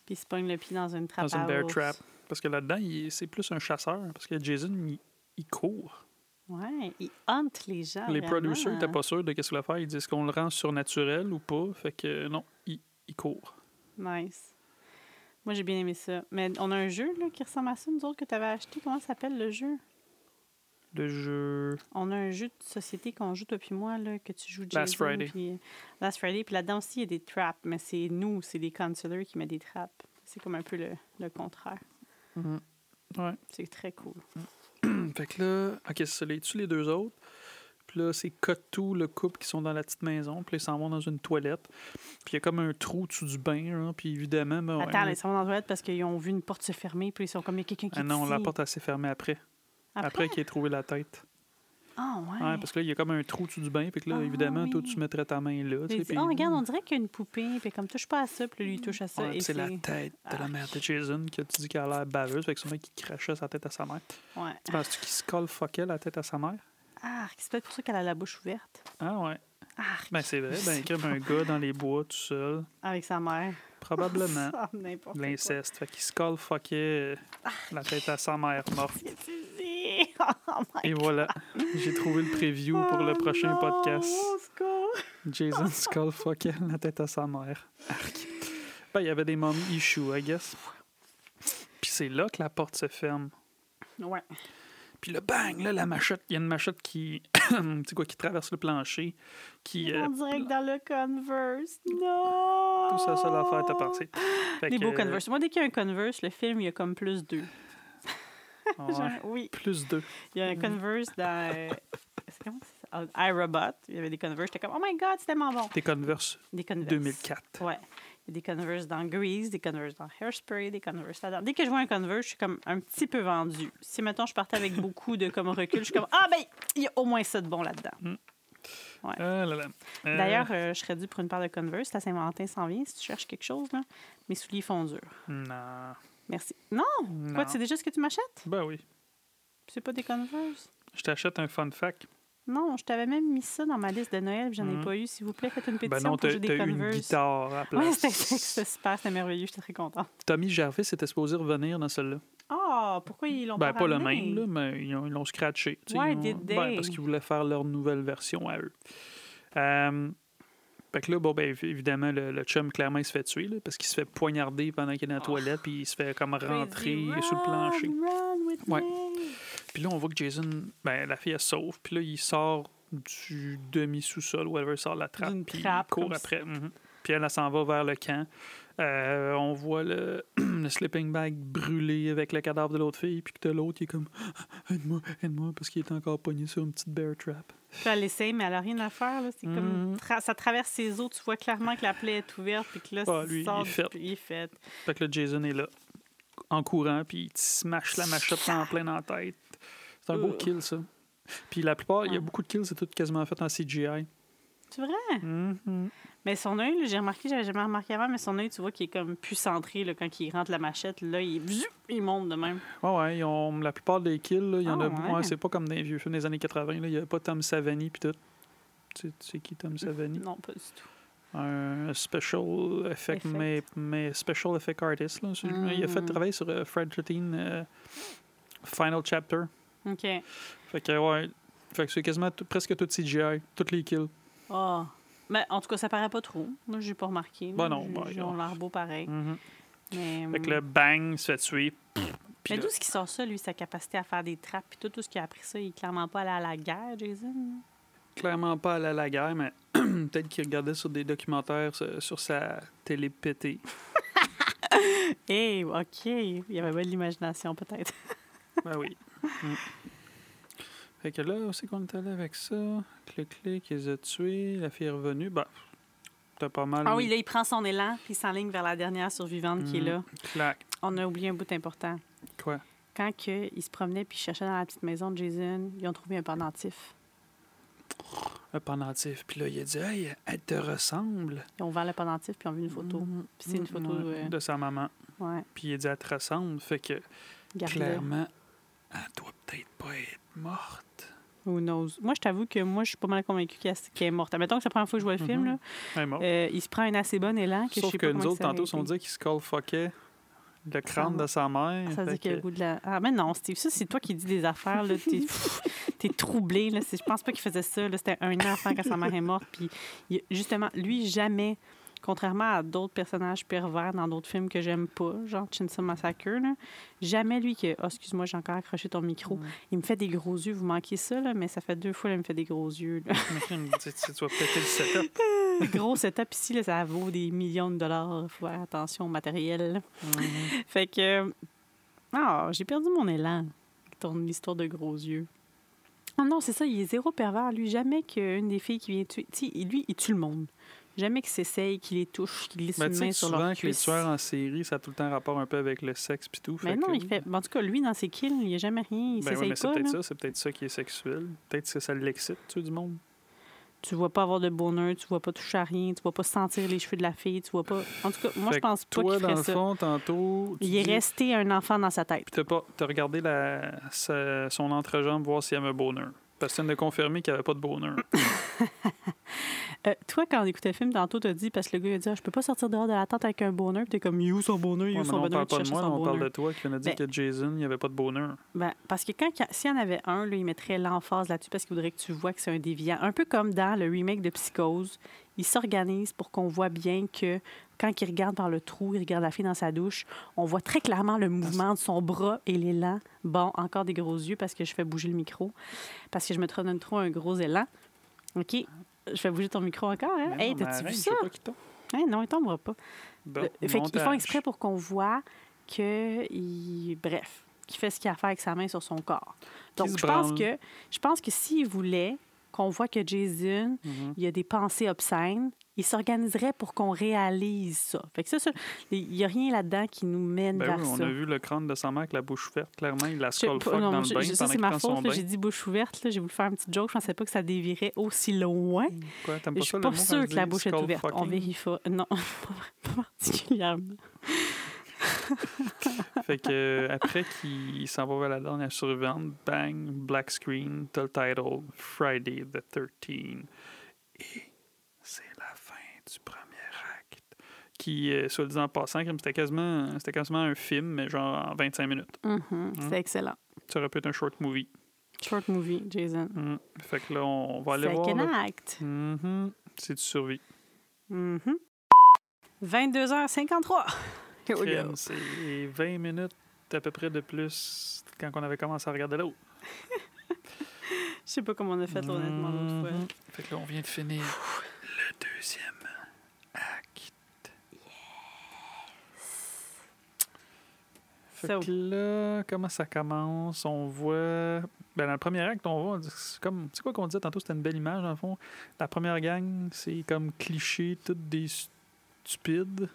Speaker 2: Puis il se pogne le pied dans une trappe
Speaker 1: dans une
Speaker 2: à
Speaker 1: bear
Speaker 2: ours.
Speaker 1: trap. Parce que là-dedans, il- c'est plus un chasseur. Parce que Jason, il, il court.
Speaker 2: Ouais, il hante les gens.
Speaker 1: Les
Speaker 2: vraiment.
Speaker 1: producers n'étaient pas sûrs de qu'est-ce qu'il va faire. Ils disent qu'on le rend surnaturel ou pas. Fait que non, il, il court.
Speaker 2: Nice. Moi, j'ai bien aimé ça. Mais on a un jeu là, qui ressemble à ça, nous autres, que tu avais acheté. Comment s'appelle le jeu?
Speaker 1: Jeu.
Speaker 2: On a un jeu de société qu'on joue, toi puis moi, là, que tu joues Jason.
Speaker 1: Last Friday.
Speaker 2: Puis, Last Friday. Puis là-dedans aussi, il y a des traps. Mais c'est nous, c'est les counselors qui mettent des traps. C'est comme un peu le, le contraire.
Speaker 1: Ouais.
Speaker 2: C'est très cool.
Speaker 1: Fait que là, ok, c'est ça. Les tu les deux autres. Puis là, c'est tout le couple qui sont dans la petite maison. Puis là, ils s'en vont dans une toilette. Puis il y a comme un trou dessus du bain. hein, Puis évidemment, ben, ouais,
Speaker 2: Attends, ils sont dans la toilette parce qu'ils ont vu une porte se fermer. Puis ils sont comme, il y a quelqu'un qui
Speaker 1: Ah non, la porte, elle s'est fermée après. Après,
Speaker 2: Après?
Speaker 1: qu'il ait trouvé la tête.
Speaker 2: Ah, ouais.
Speaker 1: Ouais, parce que là, il y a comme un trou dessus du bain. Fait que là,
Speaker 2: Ah,
Speaker 1: évidemment, toi, tu mettrais ta main là. tu
Speaker 2: Puis
Speaker 1: sais, puis-
Speaker 2: oh, regarde, on dirait qu'il y a une poupée. Puis comme, touche pas à ça. Puis lui, il touche à ça.
Speaker 1: Ouais, puis c'est la tête de la
Speaker 2: Ah.
Speaker 1: mère de Jason que tu dis qu'elle a l'air baveuse. Fait que mec qui crachait sa tête à sa mère.
Speaker 2: Ouais.
Speaker 1: Tu penses-tu qu'il se colle fuckait la tête à sa mère?
Speaker 2: Ah, c'est peut-être pour ça qu'elle a la bouche ouverte.
Speaker 1: Ah ouais.
Speaker 2: Ah,
Speaker 1: Ben c'est vrai. Ben comme un gars dans les bois tout seul.
Speaker 2: avec sa mère.
Speaker 1: Probablement.
Speaker 2: Ah.
Speaker 1: L'inceste. Fait qu'il se colle fuckait la tête à sa mère morte.
Speaker 2: Oh my
Speaker 1: Et voilà. J'ai trouvé le preview pour le
Speaker 2: Oh
Speaker 1: prochain
Speaker 2: non,
Speaker 1: podcast. Jason Skull fuckait la tête à sa mère. Arc. Ben, il y avait des mom issues, I guess. Puis c'est là que la porte se ferme.
Speaker 2: Ouais.
Speaker 1: Puis le bang, là, la machette, il y a une machette qui, tu quoi, qui traverse le plancher, qui, euh,
Speaker 2: On dirait que dans le Converse. Non!
Speaker 1: tout ça, ça l'affaire t'a passé. Fait que,
Speaker 2: beaux Converse. Moi, dès qu'il y a un Converse, le film, il y a comme plus deux.
Speaker 1: Ouais,
Speaker 2: Genre, oui.
Speaker 1: plus deux.
Speaker 2: Il y a un Converse dans. euh, comment iRobot. Il y avait des Converse. J'étais comme, oh my god, c'est tellement bon.
Speaker 1: Des Converse
Speaker 2: Des Converse.
Speaker 1: 2004.
Speaker 2: Ouais. Il y a des Converse dans Grease, des Converse dans Hairspray, des Converse là-dedans. Dès que je vois un Converse, je suis comme un petit peu vendue. Si, mettons, je partais avec beaucoup de comme recul, je suis comme, ah ben, il y a au moins ça de bon là-dedans.
Speaker 1: Ah là là. Euh,
Speaker 2: D'ailleurs, euh, je serais due pour une paire de Converse. La Saint-Valentin s'en vient si tu cherches quelque chose. Là. Mes souliers font dur.
Speaker 1: Non.
Speaker 2: Merci. Non!
Speaker 1: non.
Speaker 2: Quoi, tu sais déjà ce que tu m'achètes?
Speaker 1: Ben oui.
Speaker 2: C'est pas des Converse?
Speaker 1: Je t'achète un fun fact.
Speaker 2: Non, je t'avais même mis ça dans ma liste de Noël, puis j'en ai
Speaker 1: Mhm.
Speaker 2: pas eu. S'il vous plaît, faites une pétition
Speaker 1: Ben non,
Speaker 2: pour que des
Speaker 1: t'as une
Speaker 2: Converse.
Speaker 1: guitare à la
Speaker 2: Ouais,
Speaker 1: place.
Speaker 2: c'était super, c'était merveilleux, j'étais très contente.
Speaker 1: Tommy Jarvis était supposé revenir dans celle-là.
Speaker 2: Ah, pourquoi ils l'ont
Speaker 1: Ben,
Speaker 2: pas
Speaker 1: pas le même, là, mais ils ont- ils l'ont scratché.
Speaker 2: Why
Speaker 1: ils ont- ben, parce qu'ils voulaient faire leur nouvelle version à eux. Euh, fait que là, bon, ben, évi- évidemment, le, le chum, clairement, il se fait tuer, là, parce qu'il se fait poignarder pendant qu'il est dans la
Speaker 2: Oh.
Speaker 1: toilette, puis il se fait comme rentrer
Speaker 2: Crazy,
Speaker 1: sur le plancher.
Speaker 2: run, run
Speaker 1: Ouais. Puis là, on voit que Jason, ben, la fille, elle sauve, puis là, il sort du demi-sous-sol, whatever, il sort de la trappe, puis il court après. mhm. Puis elle, elle s'en va vers le camp. Euh, on voit le, le sleeping bag brûlé avec le cadavre de l'autre fille, puis que t'as l'autre qui est comme aide-moi, aide-moi, parce qu'il est encore pogné sur une petite bear trap.
Speaker 2: Puis elle essaie, mais elle a rien à faire. Là. C'est comme
Speaker 1: Mhm.
Speaker 2: tra- ça traverse ses os. Tu vois clairement que la plaie est ouverte. Puis que là,
Speaker 1: Ah, lui, il
Speaker 2: sort
Speaker 1: est
Speaker 2: du-
Speaker 1: fait.
Speaker 2: Il est fait.
Speaker 1: Fait que là, Jason est là, en courant, puis il smash la machette en plein dans la tête. C'est un beau kill, ça. Puis la plupart, il y a
Speaker 2: Ouais.
Speaker 1: beaucoup de kills, c'est tout quasiment fait en CGI.
Speaker 2: C'est vrai?
Speaker 1: Mhm.
Speaker 2: Mais son œil, j'ai remarqué, j'avais jamais remarqué avant, mais son œil, tu vois, qui est comme plus centré là, quand il rentre la machette. Là, il, il monte de même.
Speaker 1: Ouais, ouais, ils ont, la plupart des kills, là, il y en
Speaker 2: Ah,
Speaker 1: a.
Speaker 2: ouais.
Speaker 1: ouais, c'est pas comme dans les vieux films des années 80, là, il n'y a pas Tom Savani puis tout. Tu sais- tu sais qui Tom Savani?
Speaker 2: Non, pas du tout.
Speaker 1: Un special effect,
Speaker 2: Effect.
Speaker 1: Mais, mais special effect artist. Là, Il a fait
Speaker 2: Mhm.
Speaker 1: travailler sur euh, Fred 13 euh, Final Chapter.
Speaker 2: OK.
Speaker 1: Fait que, ouais. Fait que c'est quasiment presque tout CGI, toutes les kills.
Speaker 2: Oh. Mais en tout cas, ça paraît pas trop. Moi, j'ai pas remarqué.
Speaker 1: Ben non,
Speaker 2: J'ai-
Speaker 1: ben,
Speaker 2: Ils ont
Speaker 1: non.
Speaker 2: l'air beau pareil.
Speaker 1: Mhm.
Speaker 2: Mais,
Speaker 1: Fait que le bang, se fait tuer.
Speaker 2: Mais d'où est-ce qu'il sort ça, lui, sa capacité à faire des trappes, puis tout, tout ce qu'il a appris ça, il est clairement pas allé à la guerre, Jason?
Speaker 1: clairement pas aller à la guerre, mais peut-être qu'il regardait sur des documentaires sur, sur sa télé pétée.
Speaker 2: Hé, OK. Il y avait pas de l'imagination, peut-être.
Speaker 1: Ben oui. Mm. Fait que là, où c'est qu'on est allé avec ça? Clic-clic, ils ont tué, la fille est revenue. Ben, t'as pas mal.
Speaker 2: Ah oui, là, il prend son élan, puis il s'enligne vers la dernière survivante qui est
Speaker 1: Mhm.
Speaker 2: là.
Speaker 1: Clac.
Speaker 2: On a oublié un bout important.
Speaker 1: Quoi?
Speaker 2: Quand que, il se promenait puis il cherchait dans la petite maison de Jason, ils ont trouvé un pendentif.
Speaker 1: Un pendentif. Puis là, il a dit, hey, elle te ressemble.
Speaker 2: Ils ont ouvert le pendentif puis ils ont vu une photo. Puis c'est une photo,
Speaker 1: Ouais,
Speaker 2: euh,
Speaker 1: de sa maman.
Speaker 2: Ouais,
Speaker 1: Puis il a dit, elle te ressemble. Fait que, clairement, elle doit peut-être pas être morte.
Speaker 2: Who knows? Moi, je t'avoue que moi, je suis pas mal convaincue qu'elle est morte. Mettons que c'est la première fois que je vois le film,
Speaker 1: Mhm.
Speaker 2: là, euh, il se prend un assez bon élan que je
Speaker 1: Sauf
Speaker 2: sais
Speaker 1: que
Speaker 2: pas
Speaker 1: nous autres, tantôt, on dit qu'il skullfuckait le crâne de sa mère.
Speaker 2: Ça dire qu'il a le goût de la. Ah, mais non, Steve, ça, c'est toi qui dis des affaires. là. T'es t'es troublé. Là. Je pense pas qu'il faisait ça. C'était un enfant quand sa mère est morte. Puis, justement, lui, jamais, contrairement à d'autres personnages pervers dans d'autres films que j'aime pas, genre Chainsaw Massacre, là, jamais lui que. Oh, excuse-moi, j'ai encore accroché ton micro. Il me fait des gros yeux. Vous manquez ça, là, mais ça fait deux fois qu'il me fait des gros yeux. là.
Speaker 1: Tu, vas péter le setup.
Speaker 2: gros setup ici, là, ça vaut des millions de dollars. faut faire attention au matériel.
Speaker 1: Mhm.
Speaker 2: Fait que. Ah, j'ai perdu mon élan. Tourne l'histoire de gros yeux. Ah non, c'est ça, il est zéro pervers. Lui, jamais qu'une des filles qui vient tuer. Tu sais, lui, il tue le monde. Jamais qu'il s'essaye, qu'il les touche, qu'il glisse
Speaker 1: Ben,
Speaker 2: une
Speaker 1: tu
Speaker 2: main sur
Speaker 1: souvent
Speaker 2: leur
Speaker 1: que les
Speaker 2: cuisse.
Speaker 1: tueurs en série, ça a tout le temps rapport un peu avec le sexe puis tout.
Speaker 2: Mais non,
Speaker 1: que-
Speaker 2: il fait. En tout cas, lui, dans ses kills, il n'y a jamais rien. Il
Speaker 1: Ben oui,
Speaker 2: s'essaye
Speaker 1: mais c'est peut-être ça, c'est peut-être ça qui est sexuel. Peut-être que ça l'excite, tuer du monde.
Speaker 2: Tu vois pas avoir de bonheur, tu vois pas toucher à rien, tu vois pas sentir les cheveux de la fille, tu vois pas. En tout cas, moi,
Speaker 1: Fait
Speaker 2: je pense pas
Speaker 1: Toi,
Speaker 2: qu'il
Speaker 1: dans
Speaker 2: ferait
Speaker 1: le
Speaker 2: ça.
Speaker 1: fond, tantôt, tu
Speaker 2: Il est resté un enfant dans sa tête.
Speaker 1: Puis t'as pas, regardé la, sa- son entrejambe voir s'il y avait un bonheur. Viens de confirmer qu'il n'y avait pas de bonheur.
Speaker 2: Euh, toi, quand on écoutait le film, tantôt, t'as dit, parce que le gars il a dit, Ah, je peux pas sortir dehors de la tente avec un bonheur, puis t'es comme, you son bonheur, you
Speaker 1: Ouais,
Speaker 2: son
Speaker 1: non, on
Speaker 2: bonheur,
Speaker 1: parle pas de moi, on parle
Speaker 2: bonheur.
Speaker 1: de toi qui vient de dire
Speaker 2: Ben-
Speaker 1: que Jason, il n'y avait pas de bonheur.
Speaker 2: Ben, parce que quand- s'il y en avait un, là, il mettrait l'emphase là-dessus parce qu'il voudrait que tu vois que c'est un déviant. Un peu comme dans le remake de Psychose, il s'organise pour qu'on voit bien que quand il regarde par le trou, il regarde la fille dans sa douche, on voit très clairement le mouvement de son bras et l'élan. Bon, encore des gros yeux parce que je fais bouger le micro, parce que je me donne trop un gros élan. OK, je fais bouger ton micro encore, hein? Hey, t'as-tu vu ça?
Speaker 1: pas.
Speaker 2: Hein, non, il tombera pas.
Speaker 1: Bon,
Speaker 2: Euh, fait qu'ils font exprès pour qu'on voit que, il... bref, qu'il fait ce qu'il a à faire avec sa main sur son corps. Donc, je pense que je pense que s'il voulait qu'on voit que Jason,
Speaker 1: Mhm.
Speaker 2: il y a des pensées obscènes, il s'organiserait pour qu'on réalise ça. Fait que ça, ça, il n'y a rien là-dedans qui nous mène
Speaker 1: Ben
Speaker 2: vers
Speaker 1: oui, on
Speaker 2: ça.
Speaker 1: a vu le crâne de sa mère avec la bouche ouverte. Clairement, il la skull fuck
Speaker 2: non,
Speaker 1: dans
Speaker 2: je-
Speaker 1: le bain
Speaker 2: je- ça, c'est ma faute. J'ai dit bouche ouverte. J'ai voulu faire une petite joke. Je pensais pas que ça dévirait aussi loin.
Speaker 1: Quoi, t'aimes
Speaker 2: Je
Speaker 1: pas
Speaker 2: suis
Speaker 1: ça,
Speaker 2: pas sûre que la bouche est ouverte. On
Speaker 1: fucking?
Speaker 2: vérifie. Non, pas, pas particulièrement.
Speaker 1: Fait que euh, après qu'il s'en va vers la dernière survivante, bang, black screen, t'as le title Friday the 13 Et c'est la fin du premier Qui, euh, soit disant en passant, c'était quasiment, c'était quasiment un film, mais genre en 25 minutes.
Speaker 2: Mhm, C'est excellent.
Speaker 1: Ça aurait pu être un short movie.
Speaker 2: Short movie, Jason.
Speaker 1: Mhm. Fait que là, on va aller voir.
Speaker 2: Second
Speaker 1: là.
Speaker 2: act.
Speaker 1: Mhm. C'est du survie.
Speaker 2: Mhm. 22h53. Here we go.
Speaker 1: Crime, C'est 20 minutes à peu près de plus quand on avait commencé à regarder l'autre.
Speaker 2: Je sais pas comment on a fait honnêtement l'autre fois.
Speaker 1: Mhm. Fait que là, on vient de finir le deuxième acte. Fait
Speaker 2: So-
Speaker 1: là, comment ça commence? On voit. Ben, dans le premier acte, on voit. C'est comme. Tu sais quoi qu'on disait tantôt? C'était une belle image, dans le fond. La première gang, c'est comme cliché, toutes des stupides.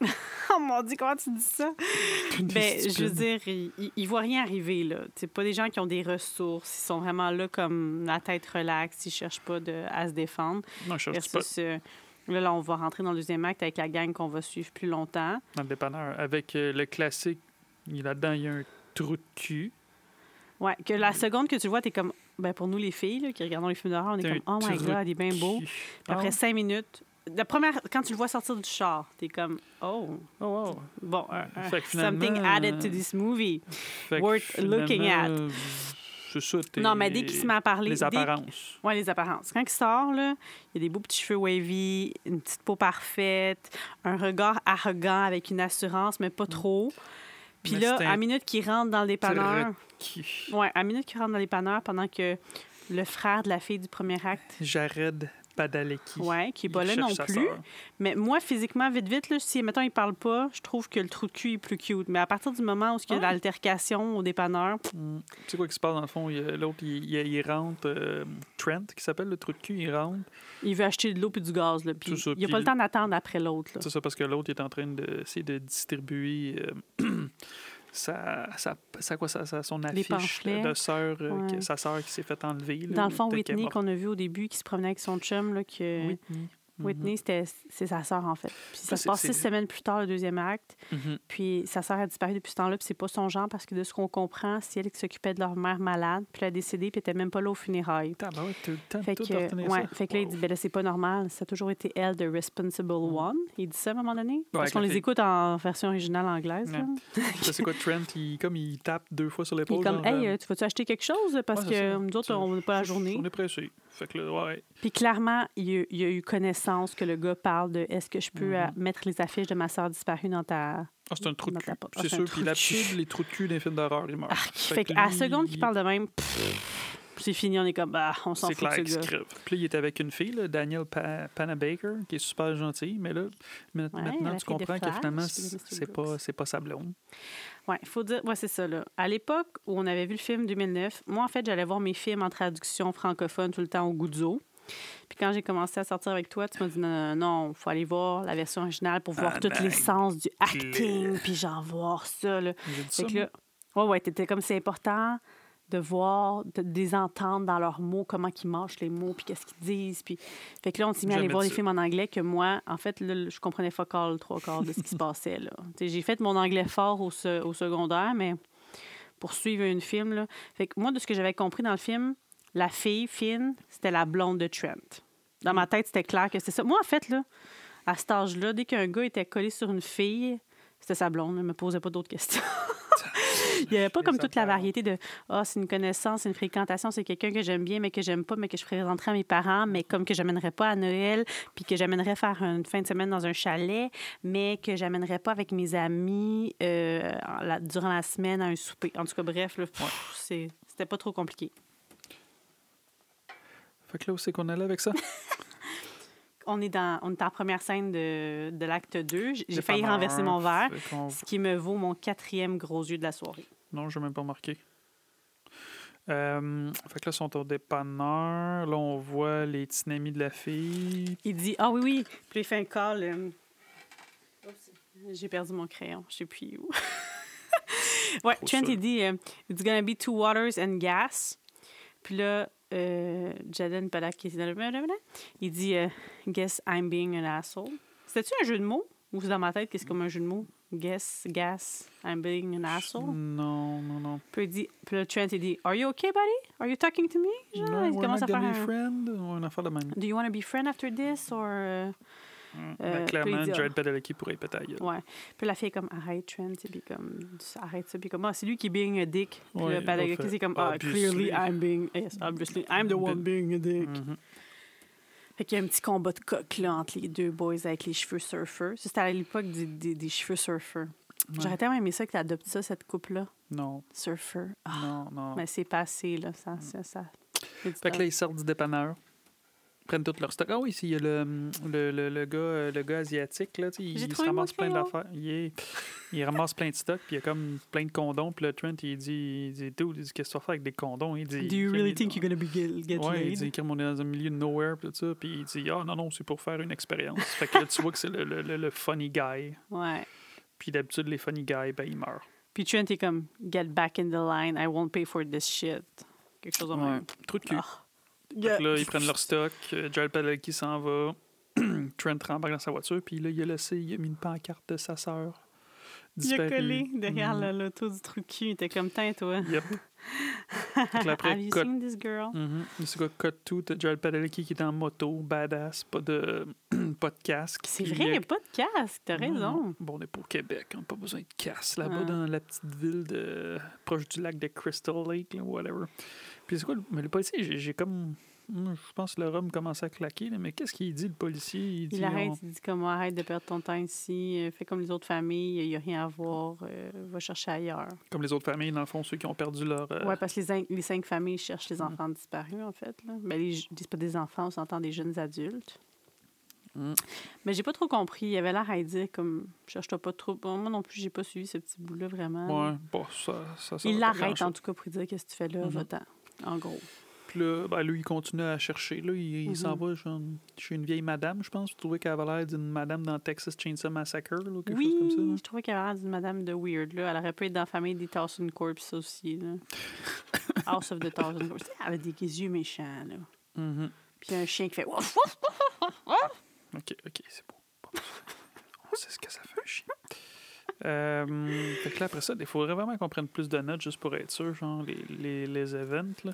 Speaker 2: Oh mon dieu, comment tu dis ça? Ben, je veux dire, ils, ils- ils voient rien arriver, là. C'est pas des gens qui ont des ressources. Ils sont vraiment là comme la tête relaxe. Ils cherchent pas de, à se défendre.
Speaker 1: Non, je cherche pas
Speaker 2: euh, là, là, on va rentrer dans le deuxième acte avec la gang qu'on va suivre plus longtemps.
Speaker 1: dans le dépanneur. Avec euh, le classique, là-dedans, il y a un trou de cul.
Speaker 2: Ouais, que la seconde que tu le vois, t'es comme... Ben, pour nous, les filles, là, qui regardons les films d'horreur, on est comme, oh my God, il est bien beau. Puis après
Speaker 1: Ah,
Speaker 2: cinq minutes... La première, quand tu le vois sortir du char, t'es comme, oh,
Speaker 1: oh, wow.
Speaker 2: bon,
Speaker 1: que
Speaker 2: something added to this movie. Worth looking at.
Speaker 1: c'est ça.
Speaker 2: Non, mais dès qu'il se met à parler.
Speaker 1: Les
Speaker 2: dès-
Speaker 1: apparences.
Speaker 2: Ouais, les apparences. Quand il sort, là, il y a des beaux petits cheveux wavy, une petite peau parfaite, un regard arrogant avec une assurance, mais pas trop. Puis là, à minute qu'il rentre dans le dépanneur, ouais, à minute qu'il rentre dans le dépanneur, pendant que le frère de la fille du premier acte,
Speaker 1: Jared Padalecki.
Speaker 2: ouais, qui est pas là non plus. Mais moi, physiquement, vite, vite, là, si, mettons, il parle pas, je trouve que le trou de cul est plus cute. Mais à partir du moment où il y a
Speaker 1: Ah.
Speaker 2: l'altercation au dépanneur,
Speaker 1: Mm. Tu sais quoi qui se passe dans le fond? L'autre, il, il- il rentre, euh, Trent, qui s'appelle le trou de cul, il rentre.
Speaker 2: il veut acheter de l'eau puis du gaz. Là, puis
Speaker 1: ça,
Speaker 2: il n'y a
Speaker 1: puis
Speaker 2: pas le temps d'attendre après l'autre.
Speaker 1: C'est ça, parce que l'autre est en train d'essayer de distribuer euh, sa, sa, sa- quoi, sa- son affiche de sœur, euh,
Speaker 2: Ouais.
Speaker 1: sa sœur qui s'est fait enlever. là,
Speaker 2: Dans le fond, Whitney, qu'on a vu au début, qui se promenait avec son chum, là, que...
Speaker 1: Whitney.
Speaker 2: Whitney, c'était, c'est sa sœur, en fait. Puis ça se passe six semaines plus tard, le deuxième acte.
Speaker 1: Mhm.
Speaker 2: Puis sa sœur a disparu depuis ce temps-là, puis c'est pas son genre, parce que de ce qu'on comprend, c'est elle qui s'occupait de leur mère malade, puis elle a décédé, puis elle était même pas là aux funérailles.
Speaker 1: Eu le temps
Speaker 2: Fait que,
Speaker 1: retenir
Speaker 2: ouais,
Speaker 1: ça.
Speaker 2: fait que là, il dit, ben là, c'est pas normal. Ça a toujours été elle, the responsible one. Il dit ça à un moment donné? Parce qu'on les écoute en version originale anglaise.
Speaker 1: Ça, c'est quoi, Trent? Il, comme il tape deux fois sur
Speaker 2: Il
Speaker 1: l'épaule.
Speaker 2: est comme,
Speaker 1: genre,
Speaker 2: hey,
Speaker 1: euh,
Speaker 2: euh, tu vas-tu acheter quelque chose? Parce
Speaker 1: Ouais, c'est
Speaker 2: que nous autres, on n'a pas la journée?
Speaker 1: On est pressé. Fait que là, ouais.
Speaker 2: Puis clairement, il il y a eu connaissance que le gars parle de est-ce que je peux euh,
Speaker 1: Mhm.
Speaker 2: mettre les affiches de ma soeur disparue dans ta.
Speaker 1: Ah, c'est un trou de cul.
Speaker 2: Ah,
Speaker 1: C'est
Speaker 2: c'est
Speaker 1: sûr. Puis
Speaker 2: cul.
Speaker 1: les trous de cul des films d'horreur, ils meurent.
Speaker 2: Arc.
Speaker 1: Fait
Speaker 2: Fait
Speaker 1: que
Speaker 2: qu'à la seconde
Speaker 1: il-
Speaker 2: qu'il parle de même, c'est fini, on est comme, bah, on s'en
Speaker 1: C'est
Speaker 2: fout de
Speaker 1: clair
Speaker 2: ce gars.
Speaker 1: Puis là, il est avec une fille, là, Danielle Pa- Panabaker, qui est super gentille, mais là,
Speaker 2: Ouais,
Speaker 1: maintenant, tu comprends que finalement, c'est pas, c'est pas sa blonde.
Speaker 2: Ouais, il faut dire, ouais, c'est ça, là. À l'époque où on avait vu le film 2009, moi, en fait, j'allais voir mes films en traduction francophone tout le temps au Guzzo. Puis quand j'ai commencé à sortir avec toi, tu m'as dit non, non, non, faut aller voir la version originale pour voir
Speaker 1: Ah,
Speaker 2: toute
Speaker 1: ben,
Speaker 2: l'essence du acting, puis genre voir ça, là. Fait que là, ouais, ouais, t'étais comme c'est important de voir, de, de les entendre dans leurs mots, comment ils mâchent les mots, puis qu'est-ce qu'ils disent. Puis... Fait que là, on s'est mis à aller voir les
Speaker 1: ça.
Speaker 2: films en anglais que moi, en fait, là, je comprenais fuck all, trois quarts de ce qui se passait. là. J'ai fait mon anglais fort au secondaire, mais pour suivre un film, là. Fait que moi, de ce que j'avais compris dans le film, la fille, Finn, c'était la blonde de Trent. Dans ma tête, c'était clair que c'était ça. Moi, en fait, là, à cet âge-là, dès qu'un gars était collé sur une fille, c'était sa blonde. Il ne me posait pas d'autres questions. Il n'y avait pas comme toute la variété de Ah, c'est une connaissance, c'est une fréquentation, c'est quelqu'un que j'aime bien, mais que j'aime pas, mais que je présenterai à mes parents, mais comme que j'amènerais pas à Noël, puis que j'amènerais faire une fin de semaine dans un chalet, mais que j'amènerais pas avec mes amis euh, la- durant la semaine à un souper. En tout cas, bref, c'est- c'était pas trop compliqué.
Speaker 1: Fait que là, où c'est qu'on allait avec ça?
Speaker 2: On est dans on est en première scène de, de l'acte 2. J'ai failli renverser mon verre, ce qui me vaut mon quatrième gros yeux de la soirée.
Speaker 1: Non, je n'ai même pas marqué. Euh, fait que là, ils sont au dépanneur. Là, on voit les petits amis de la fille.
Speaker 2: Il dit Ah oui, oui. Puis il fait un call. euh, J'ai perdu mon crayon. Je sais plus où. ouais,
Speaker 1: Trop
Speaker 2: Trent,
Speaker 1: sûr.
Speaker 2: il dit euh, It's gonna be two waters and gas. Puis là, euh, Jaden qui le- il dit euh, Guess I'm being an asshole. C'était-tu un jeu de mots? Ou c'est dans ma tête que c'est comme un jeu de mots? Guess, gas, I'm being an asshole?
Speaker 1: Non, non, non.
Speaker 2: Puis, il dit, puis là, Trent, il dit Are you okay, buddy? Are you talking to me? Genre,
Speaker 1: non,
Speaker 2: il commence à faire un-
Speaker 1: friend? Ou affaire de même.
Speaker 2: Do you want to be friend after this or euh,
Speaker 1: Hum,
Speaker 2: Euh,
Speaker 1: ben, clairement,
Speaker 2: dit,
Speaker 1: Jared Padalecki pourrait péter la.
Speaker 2: Ouais. Puis la fille est comme arrête Trent, puis comme arrête ça, puis comme ah, c'est lui qui est being a dick. Puis
Speaker 1: Ouais,
Speaker 2: le Padalecki, c'est comme ah,
Speaker 1: obviously.
Speaker 2: clearly I'm being yes, obviously I'm the one being a dick.
Speaker 1: Mhm.
Speaker 2: Fait qu'il y a un petit combat de coq là entre les deux boys avec les cheveux surfeurs. Ça, C'était à l'époque des, des, des cheveux surfeurs.
Speaker 1: Ouais.
Speaker 2: J'aurais tellement aimé ça que tu adoptes ça cette coupe là,
Speaker 1: Non,
Speaker 2: surfer. Ah,
Speaker 1: non, non.
Speaker 2: mais c'est passé là, ça ça ça. du
Speaker 1: Fait que là, ils sortent du dépanneur. Prennent tout leur stock. Ah oui, il y a le, le, le, le gars, euh, le gars asiatique, là, il, il se ramasse plein d'affaires. Il, est- il ramasse plein de stock, puis il y a comme plein de condoms. Puis là, Trent, il dit, il dit, il qu'est-ce que tu vas faire avec des condoms? Il dit,
Speaker 2: Do you really
Speaker 1: il-
Speaker 2: think you're gonna be get, get
Speaker 1: Ouais, il
Speaker 2: laid?
Speaker 1: dit comme on est dans un milieu de nowhere, puis tout ça. Puis il dit, ah non, non, c'est pour faire une expérience. fait que là, tu vois que c'est le, le, le, le funny guy.
Speaker 2: Ouais.
Speaker 1: Puis d'habitude, les funny guys, ben, ils meurent.
Speaker 2: Puis Trent est comme Get back in the line, I won't pay for this shit. Quelque chose de
Speaker 1: Ouais.
Speaker 2: même.
Speaker 1: Trou de cul.
Speaker 2: Ah.
Speaker 1: Que là, ils prennent leur stock. euh, Jared Padalecki s'en va. Trent rembarque dans sa voiture. Puis là, il a laissé, il a mis une pancarte de sa sœur
Speaker 2: Il a collé derrière le- l'auto du trou de cul. Il était comme, tiens, toi.
Speaker 1: Yep. Là, après,
Speaker 2: Have you
Speaker 1: cut-
Speaker 2: seen this girl?
Speaker 1: Mhm. C'est quoi, cut to, t'as Jared Padalecki qui est en moto, badass, pas de, pas de casque.
Speaker 2: C'est vrai, il n'y a pas de casque. T'as raison.
Speaker 1: Bon, on est au Québec, on n'a pas besoin de casse là-bas
Speaker 2: Ah.
Speaker 1: dans la petite ville de proche du lac de Crystal Lake, là, whatever. Puis c'est quoi, le- mais le policier, j'ai- comme. Je pense que le rhum commence à claquer, là, mais qu'est-ce qu'il dit, le policier? Il, dit,
Speaker 2: Il arrête,
Speaker 1: on-
Speaker 2: il dit comme arrête de perdre ton temps ici, euh, fais comme les autres familles, il n'y a rien à voir, euh, va chercher ailleurs.
Speaker 1: Comme les autres familles, dans le fond, ceux qui ont perdu leur. euh,
Speaker 2: Ouais, parce que les, cinq- les cinq familles cherchent les
Speaker 1: Mm.
Speaker 2: enfants disparus, en fait. Là. Ben, les, c'est pas des enfants, on s'entend des jeunes adultes.
Speaker 1: Mm.
Speaker 2: Mais j'ai pas trop compris. Il avait l'air à dire comme cherche-toi pas trop. Bon, moi non plus, j'ai pas suivi ce petit bout-là vraiment.
Speaker 1: Ouais, bon, ça, ça, ça
Speaker 2: il l'arrête en tout cas pour dire qu'est-ce que tu fais là,
Speaker 1: Mhm.
Speaker 2: va-t'en. En gros.
Speaker 1: Puis là, ben, lui, il continue à chercher. Là, il, il
Speaker 2: Mhm.
Speaker 1: s'en va genre, chez une vieille madame, je pense. Je trouvais qu'elle avait l'air d'une madame dans Texas Chainsaw Massacre, là, quelque
Speaker 2: oui,
Speaker 1: chose comme ça. là.
Speaker 2: je trouvais qu'elle avait l'air d'une madame de weird. Là. Elle aurait pu être dans la famille des Thousand Corps aussi. Là. House of the Thousand Corps. Tu sais, Elle avait des yeux méchants. Là.
Speaker 1: Mhm.
Speaker 2: Puis un chien qui fait.
Speaker 1: OK, OK, c'est beau. Bon. On sait ce que ça fait un chien. Euh, fait que là, après ça, il faudrait vraiment qu'on prenne plus de notes juste pour être sûr, genre les, les, les events. Là.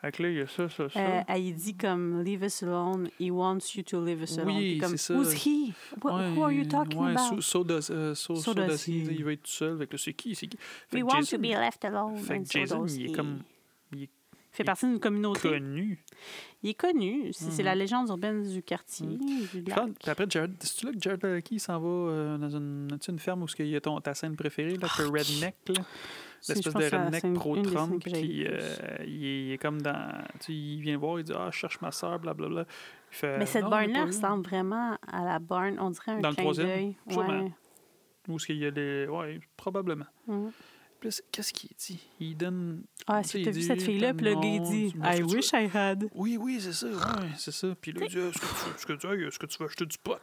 Speaker 1: Fait que là, il y a ça, ça, ça.
Speaker 2: Euh, elle dit comme Leave us alone, he wants you to leave us alone.
Speaker 1: Oui,
Speaker 2: comme,
Speaker 1: c'est ça.
Speaker 2: Who's he? What, who are you talking
Speaker 1: ouais,
Speaker 2: about?
Speaker 1: So, so does, euh, so,
Speaker 2: So does
Speaker 1: he. Il va être tout seul. Fait que c'est qui? C'est qui? Fait
Speaker 2: We want
Speaker 1: Jason,
Speaker 2: to be left alone.
Speaker 1: fait que Jason, il est
Speaker 2: he.
Speaker 1: Il
Speaker 2: fait partie d'une communauté.
Speaker 1: connu.
Speaker 2: Il est connu. C'est c'est
Speaker 1: Mhm.
Speaker 2: la légende urbaine du quartier. du lac.
Speaker 1: Puis après, Jared, c'est-tu là que Jared il s'en va euh, dans une, une ferme où il y a ton, ta scène préférée, là, le redneck, là?
Speaker 2: C'est-
Speaker 1: l'espèce de
Speaker 2: la
Speaker 1: redneck pro-Trump,
Speaker 2: le plus.
Speaker 1: euh, il, est, il est comme dans... Tu sais, il vient voir, il dit « Ah, je cherche ma soeur, blablabla. » fait
Speaker 2: Mais cette barn-là ressemble vraiment à la barn. On dirait un
Speaker 1: Dans le
Speaker 2: clin
Speaker 1: troisième?
Speaker 2: d'œil.
Speaker 1: Sûrement.
Speaker 2: Ouais.
Speaker 1: Où est-ce qu'il y a des... Ouais, probablement.
Speaker 2: Mhm.
Speaker 1: C'est- qu'est-ce qu'il dit? Il donne...
Speaker 2: Ah, si
Speaker 1: il
Speaker 2: t'as vu cette fille-là, puis le gars, il dit I wish I had.
Speaker 1: Oui, oui, c'est ça, ouais, c'est ça. Puis là, il dit, est-ce que, tu- est-ce que, est-ce que veux acheter du pot?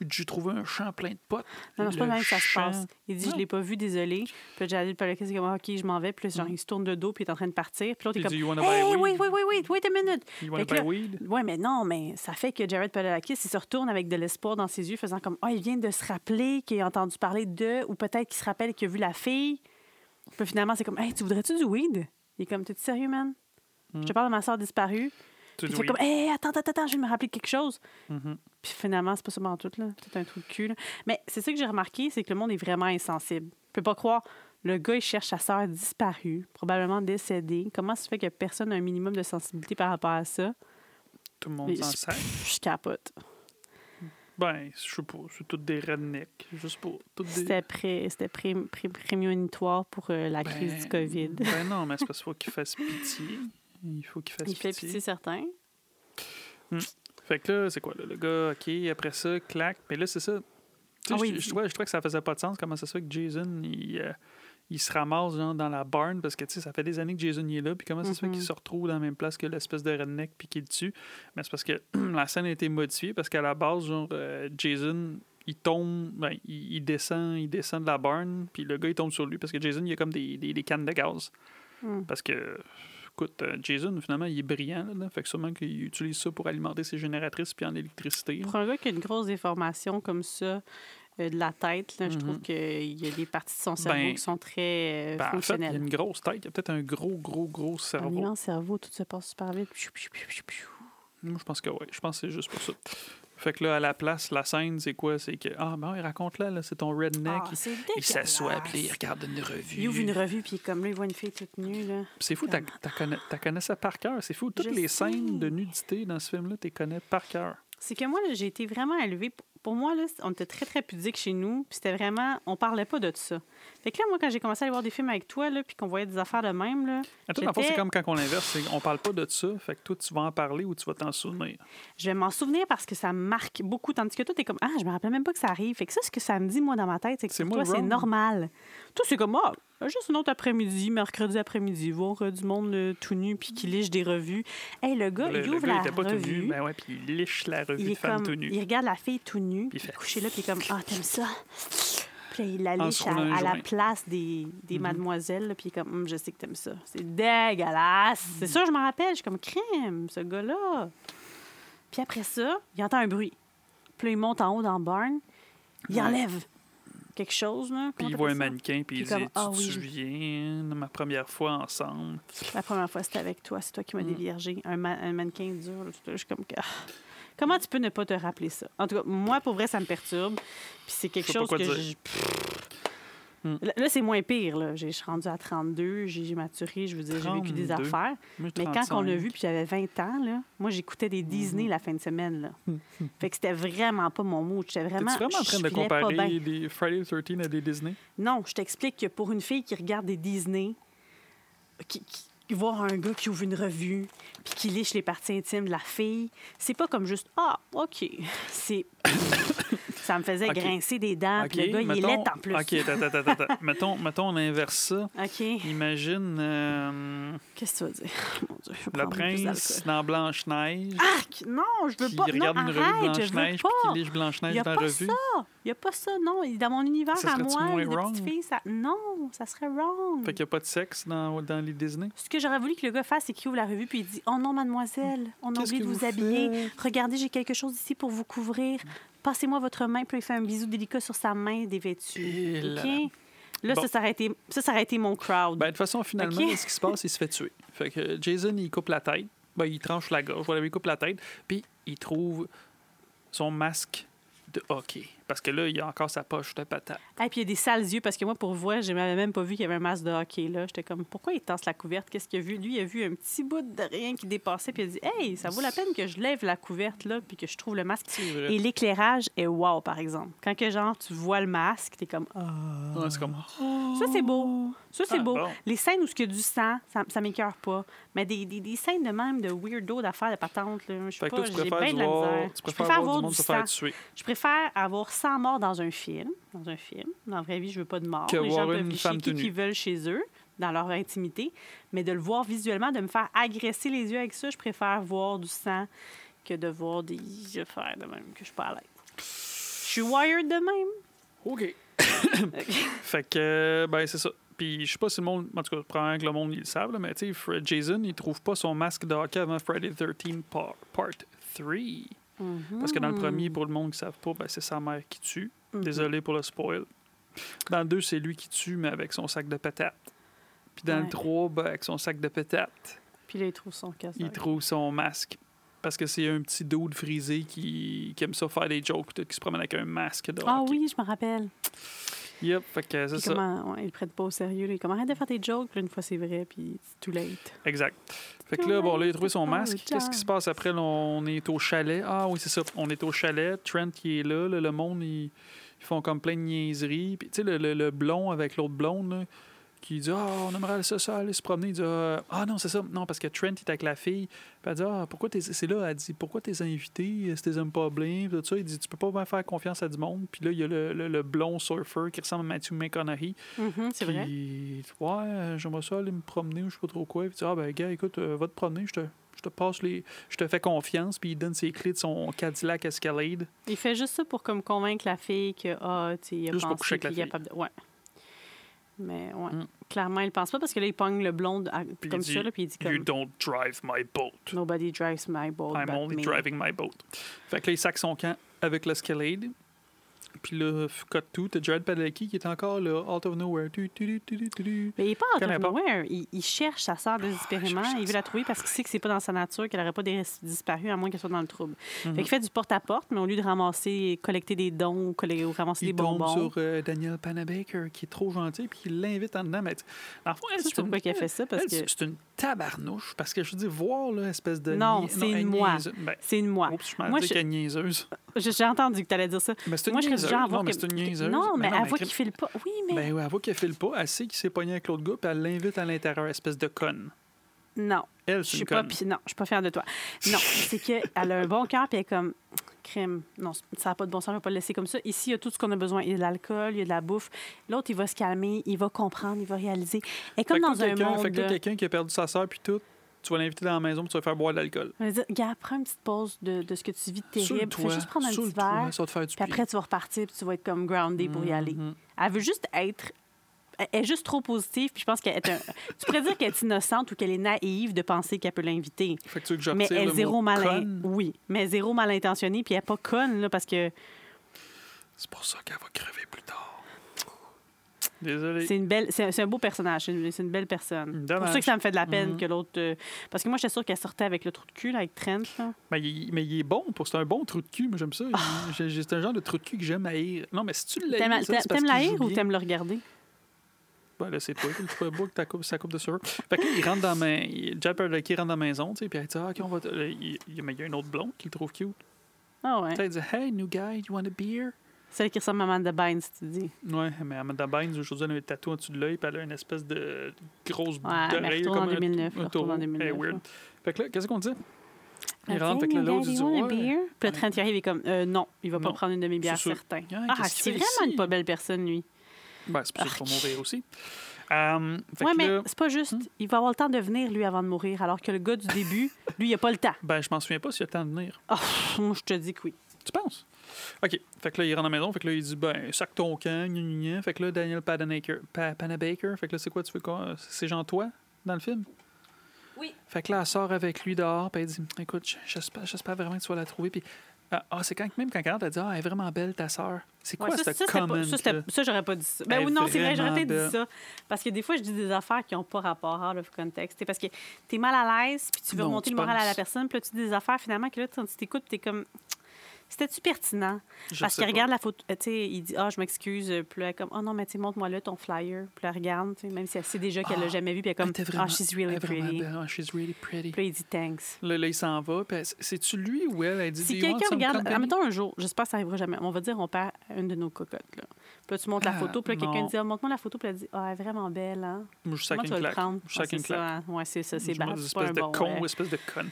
Speaker 1: Il J'ai trouvé un champ plein de potes.
Speaker 2: Non, c'est pas même que ça se passe. Il dit, je l'ai pas vu, désolé. Puis dit, le c'est comme, OK, je m'en vais. Puis genre,
Speaker 1: Mm.
Speaker 2: il se tourne de dos, puis il est en train de partir. Puis l'autre, il
Speaker 1: Il
Speaker 2: est comme, Hey, wait, wait, wait, wait, wait a minute.
Speaker 1: You wanna
Speaker 2: que
Speaker 1: buy weed?
Speaker 2: Ouais, mais non, mais ça fait que Jared Padalecki, il se retourne avec de l'espoir dans ses yeux, faisant comme, ah, il vient de se rappeler qu'il a entendu parler de, ou peut-être qu'il se rappelle qu'il a vu la fille. Puis finalement, c'est comme, hey, tu voudrais-tu du weed? Il est comme, t'es sérieux, man? Je te
Speaker 1: Mm.
Speaker 2: parle de ma soeur disparue. Puis il fait comme, hey, attends, attends, attends, je vais me rappeler de quelque chose.
Speaker 1: Mhm.
Speaker 2: Puis finalement, c'est pas seulement tout, là. C'est un trou de cul, là. Mais c'est ça que j'ai remarqué, c'est que le monde est vraiment insensible. Je peux pas croire. Le gars, il cherche sa sœur disparue, probablement décédée. Comment ça se fait que personne n'a un minimum de sensibilité par rapport à ça?
Speaker 1: Tout le monde s'en sert?
Speaker 2: Je capote.
Speaker 1: Ben, je sais pas, c'est toutes des rednecks. Je sais pas. Toutes des...
Speaker 2: C'était pré, c'était pré, pré- prémonitoire pour euh, la crise
Speaker 1: Ben,
Speaker 2: du COVID.
Speaker 1: Ben non, mais c'est parce qu'il faut qu'il fasse pitié. Il faut qu'il fasse
Speaker 2: Il fait
Speaker 1: pitié.
Speaker 2: pitié certains.
Speaker 1: Fait que là, c'est quoi, là, le gars, OK, après ça, claque. Mais là, c'est ça.
Speaker 2: Ah oui,
Speaker 1: je, je trouvais, je trouvais que ça faisait pas de sens. Comment ça se fait que Jason, il, euh, il se ramasse genre, dans la barn parce que ça fait des années que Jason il est là. Puis comment ça se fait
Speaker 2: Mhm.
Speaker 1: qu'il se retrouve dans la même place que l'espèce de redneck puis qu'il tue? Mais c'est parce que la scène a été modifiée parce qu'à la base, genre, euh, Jason, il tombe, ben, il, il descend, il descend de la barn, puis le gars, il tombe sur lui parce que Jason, il a comme des, des, des cannes de gaz.
Speaker 2: Hmm.
Speaker 1: Parce que, écoute, euh, Jason, finalement, il est brillant. Là, fait que sûrement qu'il utilise ça pour alimenter ses génératrices puis en électricité.
Speaker 2: Pour un gars qui a une grosse déformation comme ça de la tête, là, je
Speaker 1: Mhm.
Speaker 2: trouve qu'il y a des parties de son cerveau
Speaker 1: Ben,
Speaker 2: qui sont très euh,
Speaker 1: Ben, en fait, il y a
Speaker 2: fonctionnelles.
Speaker 1: une grosse tête. Il y a peut-être un gros, gros, gros
Speaker 2: Un
Speaker 1: cerveau.
Speaker 2: immense cerveau, tout se passe super vite.
Speaker 1: Moi, je pense que oui. Je pense que c'est juste pour ça. Fait que là, à la place, la scène, c'est quoi? C'est que, ah, ben, il raconte là, là c'est ton redneck.
Speaker 2: Ah,
Speaker 1: il- s'assoit, puis il regarde une revue.
Speaker 2: Il ouvre une revue, puis comme là, il voit une fille toute nue. Là.
Speaker 1: C'est fou, t'as connais, ça par cœur. C'est fou. Toutes
Speaker 2: Je
Speaker 1: les
Speaker 2: sais.
Speaker 1: scènes de nudité dans ce film-là, tu les connais par cœur.
Speaker 2: C'est que moi, j'ai été vraiment élevée. Pour moi, là, on était très, très pudique chez nous. Puis c'était vraiment. On parlait pas de ça. Fait que là, moi, quand j'ai commencé à aller voir des films avec toi, là, puis qu'on voyait des affaires de même, là,
Speaker 1: À toi, le c'est comme quand on l'inverse. c'est- On parle pas de ça. Fait que toi, tu vas en parler ou tu vas t'en souvenir.
Speaker 2: je vais m'en souvenir parce que ça me marque beaucoup. Tandis que toi, t'es comme, ah, je me rappelle même pas que ça arrive. Fait que ça, ce que ça me dit, moi, dans ma tête, c'est que
Speaker 1: C'est
Speaker 2: pour
Speaker 1: moi
Speaker 2: toi,
Speaker 1: le
Speaker 2: c'est normal. Toi, c'est comme, ah, juste un autre après-midi, mercredi après-midi, voir euh, du monde euh, tout nu, puis qui liche des revues. Hey, le gars,
Speaker 1: le,
Speaker 2: il
Speaker 1: le
Speaker 2: ouvre
Speaker 1: gars, il
Speaker 2: la
Speaker 1: était pas tout
Speaker 2: revue.
Speaker 1: nu. Ben ouais, puis il liche la revue
Speaker 2: il
Speaker 1: de femme
Speaker 2: comme,
Speaker 1: tout nu.
Speaker 2: il regarde la fille tout nue,
Speaker 1: Puis il fait-
Speaker 2: couché là, puis il est comme, ah, t'aimes ça? Puis il la liche à, la place des, des
Speaker 1: Mhm.
Speaker 2: mademoiselles, là, puis il est comme, Hum, je sais que t'aimes ça. C'est dégueulasse. C'est ça, je m'en rappelle. Je suis comme, crème, ce gars-là. Puis après ça, il entend un bruit. Puis là, il monte en haut dans le barn. Il
Speaker 1: Ouais.
Speaker 2: enlève. quelque chose. Là.
Speaker 1: Puis il voit un mannequin, puis il dit
Speaker 2: comme, ah
Speaker 1: Tu te souviens de ma première fois ensemble?
Speaker 2: La première fois, c'était avec toi. C'est toi qui m'as
Speaker 1: Mm.
Speaker 2: déviergé. Un, ma- un mannequin dur. Je suis comme... Comment tu peux ne pas te rappeler ça? En tout cas, moi, pour vrai, ça me perturbe. Puis c'est quelque chose que... je-
Speaker 1: Mm.
Speaker 2: Là, c'est moins pire. Là. J'ai- Je suis rendue à 32, j'ai maturé, je veux dire, j'ai vécu des
Speaker 1: 32.
Speaker 2: affaires. Mais quand on a
Speaker 1: 35.
Speaker 2: vu, puis j'avais 20 ans, là, moi, j'écoutais des Disney la fin de semaine. Là. fait que c'était vraiment pas mon mood. J'étais vraiment...
Speaker 1: T'es-tu vraiment en train de comparer des Friday the 13 à des Disney?
Speaker 2: Non, je t'explique que pour une fille qui regarde des Disney, qui, qui- voir un gars qui ouvre une revue puis qui liche les parties intimes de la fille, c'est pas comme juste ah ok, c'est ça me faisait grincer des dents. puis le gars il est en plus.
Speaker 1: OK, attends, attends, attends. mettons, mettons, on inverse ça.
Speaker 2: Ok.
Speaker 1: Imagine euh,
Speaker 2: Qu'est-ce que tu vas dire? Mon Dieu, je
Speaker 1: le prince dans Blanche-Neige
Speaker 2: Ah, non, je veux
Speaker 1: qui
Speaker 2: pas. Non,
Speaker 1: regarde une revue de
Speaker 2: arrête, je veux
Speaker 1: Blanche-Neige puis qui liche
Speaker 2: Il
Speaker 1: Blanche-Neige
Speaker 2: n'y a
Speaker 1: dans la
Speaker 2: pas
Speaker 1: revue?
Speaker 2: ça. Il n'y a pas ça, non. Dans mon univers
Speaker 1: Ça
Speaker 2: à moi, les petites filles, ça... Non, ça serait wrong.
Speaker 1: Fait qu'il n'y a pas de sexe dans, dans les Disney?
Speaker 2: Ce que j'aurais voulu que le gars fasse, c'est qu'il ouvre la revue puis il dit Oh non, mademoiselle, on a oublié de vous, habiller. Regardez, j'ai quelque chose ici pour vous couvrir. Passez-moi votre main. Puis il fait un bisou délicat sur sa main dévêtue.
Speaker 1: Là
Speaker 2: OK?
Speaker 1: là. Bon.
Speaker 2: ça, ça, aurait été, ça, ça aurait été mon crowd.
Speaker 1: Ben, de toute façon, finalement, ce qui se passe, il se fait tuer. Fait que Jason, il coupe la tête. Ben, il tranche la gorge. Voilà, il coupe la tête. Puis, il trouve son masque de hockey. Parce que là, il a encore sa poche de patate.
Speaker 2: Et puis il y a des sales yeux parce que moi, pour voir, je n'avais même pas vu qu'il y avait un masque de hockey là. J'étais comme Pourquoi il tasse la couverte? Qu'est-ce qu'il a vu? Lui, il a vu un petit bout de rien qui dépassait. Puis il a dit Hey, ça vaut la peine que je lève la couverte là puis que je trouve le masque. Et l'éclairage est wow, par exemple. Quand que genre tu vois le masque, t'es comme ah.
Speaker 1: Ouais, c'est comme...
Speaker 2: Ça, c'est beau. Ça, c'est
Speaker 1: Ah,
Speaker 2: beau.
Speaker 1: bon.
Speaker 2: Les scènes où il y a du sang, ça, ça m'écœure pas. Mais des, des, des scènes de même de weirdo d'affaires de patente, là, je sais pas, j'ai bien de la misère.
Speaker 1: tu
Speaker 2: Je préfère
Speaker 1: voir
Speaker 2: avoir
Speaker 1: du monde
Speaker 2: du
Speaker 1: se
Speaker 2: sang.
Speaker 1: tuer.
Speaker 2: Je préfère avoir 100 morts dans un film. Dans un film. Dans la vraie vie, je veux pas de mort.
Speaker 1: Que
Speaker 2: Les gens
Speaker 1: voir
Speaker 2: peuvent
Speaker 1: une
Speaker 2: licher
Speaker 1: femme
Speaker 2: qui qu'ils veulent chez eux, dans leur intimité. Mais de le voir visuellement, de me faire agresser les yeux avec ça, je préfère voir du sang que de voir des affaires de même que je suis pas à l'aise. Je suis wired de même.
Speaker 1: OK. fait que, ben, c'est ça. Puis, je sais pas si le monde. En tout cas, probablement que le monde, le savent, mais tu sais, Fred- Jason, il trouve pas son masque de hockey avant Friday the 13 par- Part 3. Parce que dans le premier, pour le monde qui ne savent pas, ben, c'est sa mère qui tue.
Speaker 2: Mhm.
Speaker 1: Désolé pour le spoil. Dans le 2, c'est lui qui tue, mais avec son sac de patates. Puis dans le. 3, ben, avec son sac de patates,
Speaker 2: Puis là, il trouve son casque.
Speaker 1: il trouve son masque. Parce que c'est un petit dude frisé qui, qui aime ça faire des jokes, qui se promène avec un masque de
Speaker 2: Ah
Speaker 1: hockey.
Speaker 2: oui, je me rappelle.
Speaker 1: Yep, fait que c'est ça.
Speaker 2: comment ouais, ils le prennent pas au sérieux. là. Ils comme arrête de faire tes jokes. Puis là, une fois, c'est vrai. Puis c'est too late.
Speaker 1: Exact. Fait que là, bon, là, il a trouvé son masque. Qu'est-ce qui se passe après? Là, on est au chalet. Ah oui, c'est ça. On est au chalet. Trent qui est là. là, le monde, ils, ils font comme plein de niaiseries. Puis, tu sais, le, le- le blond avec l'autre blonde, là, qui dit Ah, on aimerait ça, ça, aller se promener. Il dit Ah, non, c'est ça. Non, parce que Trent est avec la fille. Puis elle dit Ah, pourquoi t'es. C'est là, elle dit Pourquoi t'es invité? Si t'es aimes pas bien? Puis tout ça. Il dit Tu peux pas bien faire confiance à du monde. Puis là, il y a le, le- le blond surfer qui ressemble à Matthew McConaughey.
Speaker 2: Mhm, c'est vrai.
Speaker 1: Ouais, j'aimerais ça aller me promener ou je sais pas trop quoi. Puis, il dit, ah, ben, gars, écoute, euh, va te promener, je te, je te passe les. Je te fais confiance. Puis, il donne ses clés de son Cadillac Escalade.
Speaker 2: Il fait juste ça pour comme convaincre la fille que, ah, tu sais, il a
Speaker 1: Juste pour
Speaker 2: pensé
Speaker 1: coucher avec la fille.
Speaker 2: capable de... Ouais. Mais, ouais.
Speaker 1: Mm.
Speaker 2: Clairement, il pense pas parce que là, il pogne le blond à- comme
Speaker 1: dit,
Speaker 2: ça, là, puis il dit
Speaker 1: You
Speaker 2: comme,
Speaker 1: don't drive my boat.
Speaker 2: Nobody drives my boat
Speaker 1: I'm only
Speaker 2: me.
Speaker 1: driving my boat. Fait que là, il sac son camp avec l'Escalade. Puis là, cut tout. T'as Jared Padalecki qui est encore là, out of nowhere. Tu, tu, tu.
Speaker 2: Mais il est pas out of nowhere. Il, il cherche sa sœur désespérément.
Speaker 1: cherche sa
Speaker 2: il veut la trouver parce qu'il sait que c'est pas dans sa nature, qu'elle n'aurait pas dis- disparu à moins qu'elle soit dans le trouble.
Speaker 1: Mhm.
Speaker 2: Fait qu'il fait du porte-à-porte, mais au lieu de ramasser, collecter des dons ou, ramasser
Speaker 1: Il
Speaker 2: des
Speaker 1: tombe
Speaker 2: bonbons.
Speaker 1: sur euh, Daniel Panabaker qui est trop gentil puis il l'invite en dedans. Mais dans le fond, elle,
Speaker 2: Ça, c'est pourquoi qu'elle fait ça, parce
Speaker 1: elle,
Speaker 2: que
Speaker 1: C'est une tabarnouche. Parce que je veux dire, voir, là, espèce de.
Speaker 2: Non,
Speaker 1: nia-
Speaker 2: c'est
Speaker 1: elle
Speaker 2: une moi.
Speaker 1: Ben,
Speaker 2: c'est une moi.
Speaker 1: oups, je
Speaker 2: Moi,
Speaker 1: dis
Speaker 2: je-
Speaker 1: qu'elle niaiseuse.
Speaker 2: J'ai entendu que tu allais dire ça.
Speaker 1: Mais c'est une
Speaker 2: Moi, je genre
Speaker 1: Non, mais
Speaker 2: que-
Speaker 1: c'est une niaiseuse.
Speaker 2: Non, mais
Speaker 1: Ben
Speaker 2: elle
Speaker 1: mais
Speaker 2: voit qu'il file pas. Oui, mais
Speaker 1: Ben oui, elle voit qu'elle file pas. Elle sait qu'il s'est pogné avec l'autre gars, puis elle l'invite à l'intérieur, espèce de conne.
Speaker 2: non.
Speaker 1: Elle,
Speaker 2: Je suis pas, non, je suis pas fière de toi. Non, c'est qu'elle a un bon cœur, puis elle est comme, crème, non, ça n'a pas de bon sens, je ne pas le laisser comme ça. Ici, il y a tout ce qu'on a besoin. Il y a de l'alcool, il y a de la bouffe. L'autre, il va se calmer, il va comprendre, il va réaliser. Est comme
Speaker 1: Fait
Speaker 2: dans un monde.
Speaker 1: Fait que quelqu'un qui a perdu sa soeur, puis tout, tu vas l'inviter dans la maison, puis tu vas faire boire de l'alcool.
Speaker 2: Elle va dire, gars, prends une petite pause de, de ce que tu vis de terrible. Fais juste prendre un petit
Speaker 1: toit,
Speaker 2: verre, puis après, tu vas repartir, puis tu vas être comme grounded pour y aller.
Speaker 1: Mhm.
Speaker 2: Elle veut juste être. Elle est juste trop positive, puis je pense qu'elle est un... Tu pourrais dire qu'elle est innocente ou qu'elle est naïve de penser qu'elle peut l'inviter.
Speaker 1: Fait que tu veux que
Speaker 2: Mais elle
Speaker 1: le
Speaker 2: est zéro mal...
Speaker 1: conne?
Speaker 2: Oui, mais elle est zéro mal intentionnée, puis elle est pas conne, là, parce que...
Speaker 1: C'est pour ça qu'elle va crever plus tard. Désolé.
Speaker 2: C'est une belle, c'est un beau personnage, c'est une, belle personne. C'est pour ça que ça me fait de la peine
Speaker 1: Mhm.
Speaker 2: que l'autre. euh, parce que moi, j'étais sûre qu'elle sortait avec le trou de cul, là, avec Trent. Là.
Speaker 1: Mais il, mais il est bon, pour c'est un bon trou de cul. Moi, j'aime ça. C'est un genre de trou de cul que j'aime haïr. Non, mais si tu l'aimes,
Speaker 2: T'aimes
Speaker 1: ça, c'est parce
Speaker 2: t'aimes
Speaker 1: qu'il
Speaker 2: la
Speaker 1: joue
Speaker 2: haïr ou t'aimes le regarder?
Speaker 1: Là, c'est toi. Pas que ta coupe, sa coupe de serveur. Fait que il rentre dans ma... Jack Padalecki rentre dans la maison, tu sais, puis elle dit, ah, OK, on va... il, mais il y a une autre blonde qui le trouve cute.
Speaker 2: Ah ouais.
Speaker 1: Elle dit, hey, new guy, you want a beer?
Speaker 2: Celle qui ressemble à Amanda Bynes, tu dis.
Speaker 1: Ouais, mais Amanda Bynes, aujourd'hui, elle a un tatou en dessous de l'œil, puis elle a une espèce de grosse boule
Speaker 2: Ouais,
Speaker 1: d'oreille.
Speaker 2: en
Speaker 1: comme un-
Speaker 2: 2009,
Speaker 1: un taureau.
Speaker 2: en 2009,
Speaker 1: Hey, weird. Fait que là, qu'est-ce qu'on dit? Il
Speaker 2: Elle
Speaker 1: rentre,
Speaker 2: Hey,
Speaker 1: l'autre, il dit, ouais.
Speaker 2: Puis le Trent qui arrive, il est comme, euh, non, il va pas prendre une demi-bière, certain.
Speaker 1: Hein,
Speaker 2: Ah, c'est vraiment une pas belle personne, lui.
Speaker 1: Ben, c'est pour ça qu'il faut mourir aussi. Euh, que
Speaker 2: mais
Speaker 1: là,
Speaker 2: c'est pas juste. Il va avoir le temps de venir, lui, avant de mourir, alors que le gars du début, lui, il a pas le temps.
Speaker 1: ben, je m'en souviens pas s'il a le temps de venir.
Speaker 2: Oh, moi, je te dis que oui.
Speaker 1: Tu penses? OK. Fait que là, il rentre à la maison. Fait que là, il dit, ben, sac ton camp, gna, gna. Fait que là, Daniel Panabaker, Pa- Panabaker. Fait que là, c'est quoi, tu fais quoi? C'est Jean toi dans le film?
Speaker 2: Oui.
Speaker 1: Fait que là, elle sort avec lui dehors. Puis elle dit, écoute, j'espère, j'espère vraiment que tu vas la trouver. Puis, ah, ah, c'est quand même quand rentre, elle dit, ah, elle est vraiment belle, ta sœur. C'est quoi
Speaker 2: Ouais, ça,
Speaker 1: ce
Speaker 2: ça,
Speaker 1: comment?
Speaker 2: j'aurais pas dit ça. Ben oui, non, c'est vrai, j'aurais peut-être dit ça. Parce que des fois, je dis des affaires qui n'ont pas rapport out of context. C'est parce que tu es mal à l'aise, puis tu veux
Speaker 1: Non,
Speaker 2: remonter
Speaker 1: tu
Speaker 2: le moral à la personne, puis là, tu dis des affaires, finalement, que là, tu tu t'écoutes, tu es comme. C'était-tu pertinent?
Speaker 1: Je
Speaker 2: Parce qu'il regarde la photo, euh, tu sais, il dit Ah, je m'excuse. euh, Puis là, elle est comme Oh non, mais tu montre-moi là ton flyer. Puis là, elle regarde, même si elle sait déjà qu'elle l'a
Speaker 1: Ah,
Speaker 2: jamais vu. Puis elle est comme Ah,
Speaker 1: vraiment-
Speaker 2: she's really pretty.
Speaker 1: belle. Ah, she's really pretty.
Speaker 2: Puis là, il dit Thanks.
Speaker 1: Là, là, il s'en va. Puis c'est-tu lui ou elle? Elle dit,
Speaker 2: Si quelqu'un regarde, admettons un jour, j'espère que ça arrivera jamais, on va dire on perd une de nos cocottes. Là. Puis là, tu montres la
Speaker 1: Ah,
Speaker 2: photo, puis là, quelqu'un dit ah, montre-moi la photo, puis elle dit Ah, elle est vraiment belle, hein.
Speaker 1: Moi, je
Speaker 2: Comment tu
Speaker 1: une
Speaker 2: vas le prendre?
Speaker 1: Je
Speaker 2: Ah,
Speaker 1: une
Speaker 2: c'est
Speaker 1: claque.
Speaker 2: ça, hein. Ouais, c'est ça, c'est bad. pas un
Speaker 1: espèce de
Speaker 2: bon.
Speaker 1: con,
Speaker 2: ouais.
Speaker 1: espèce de conne.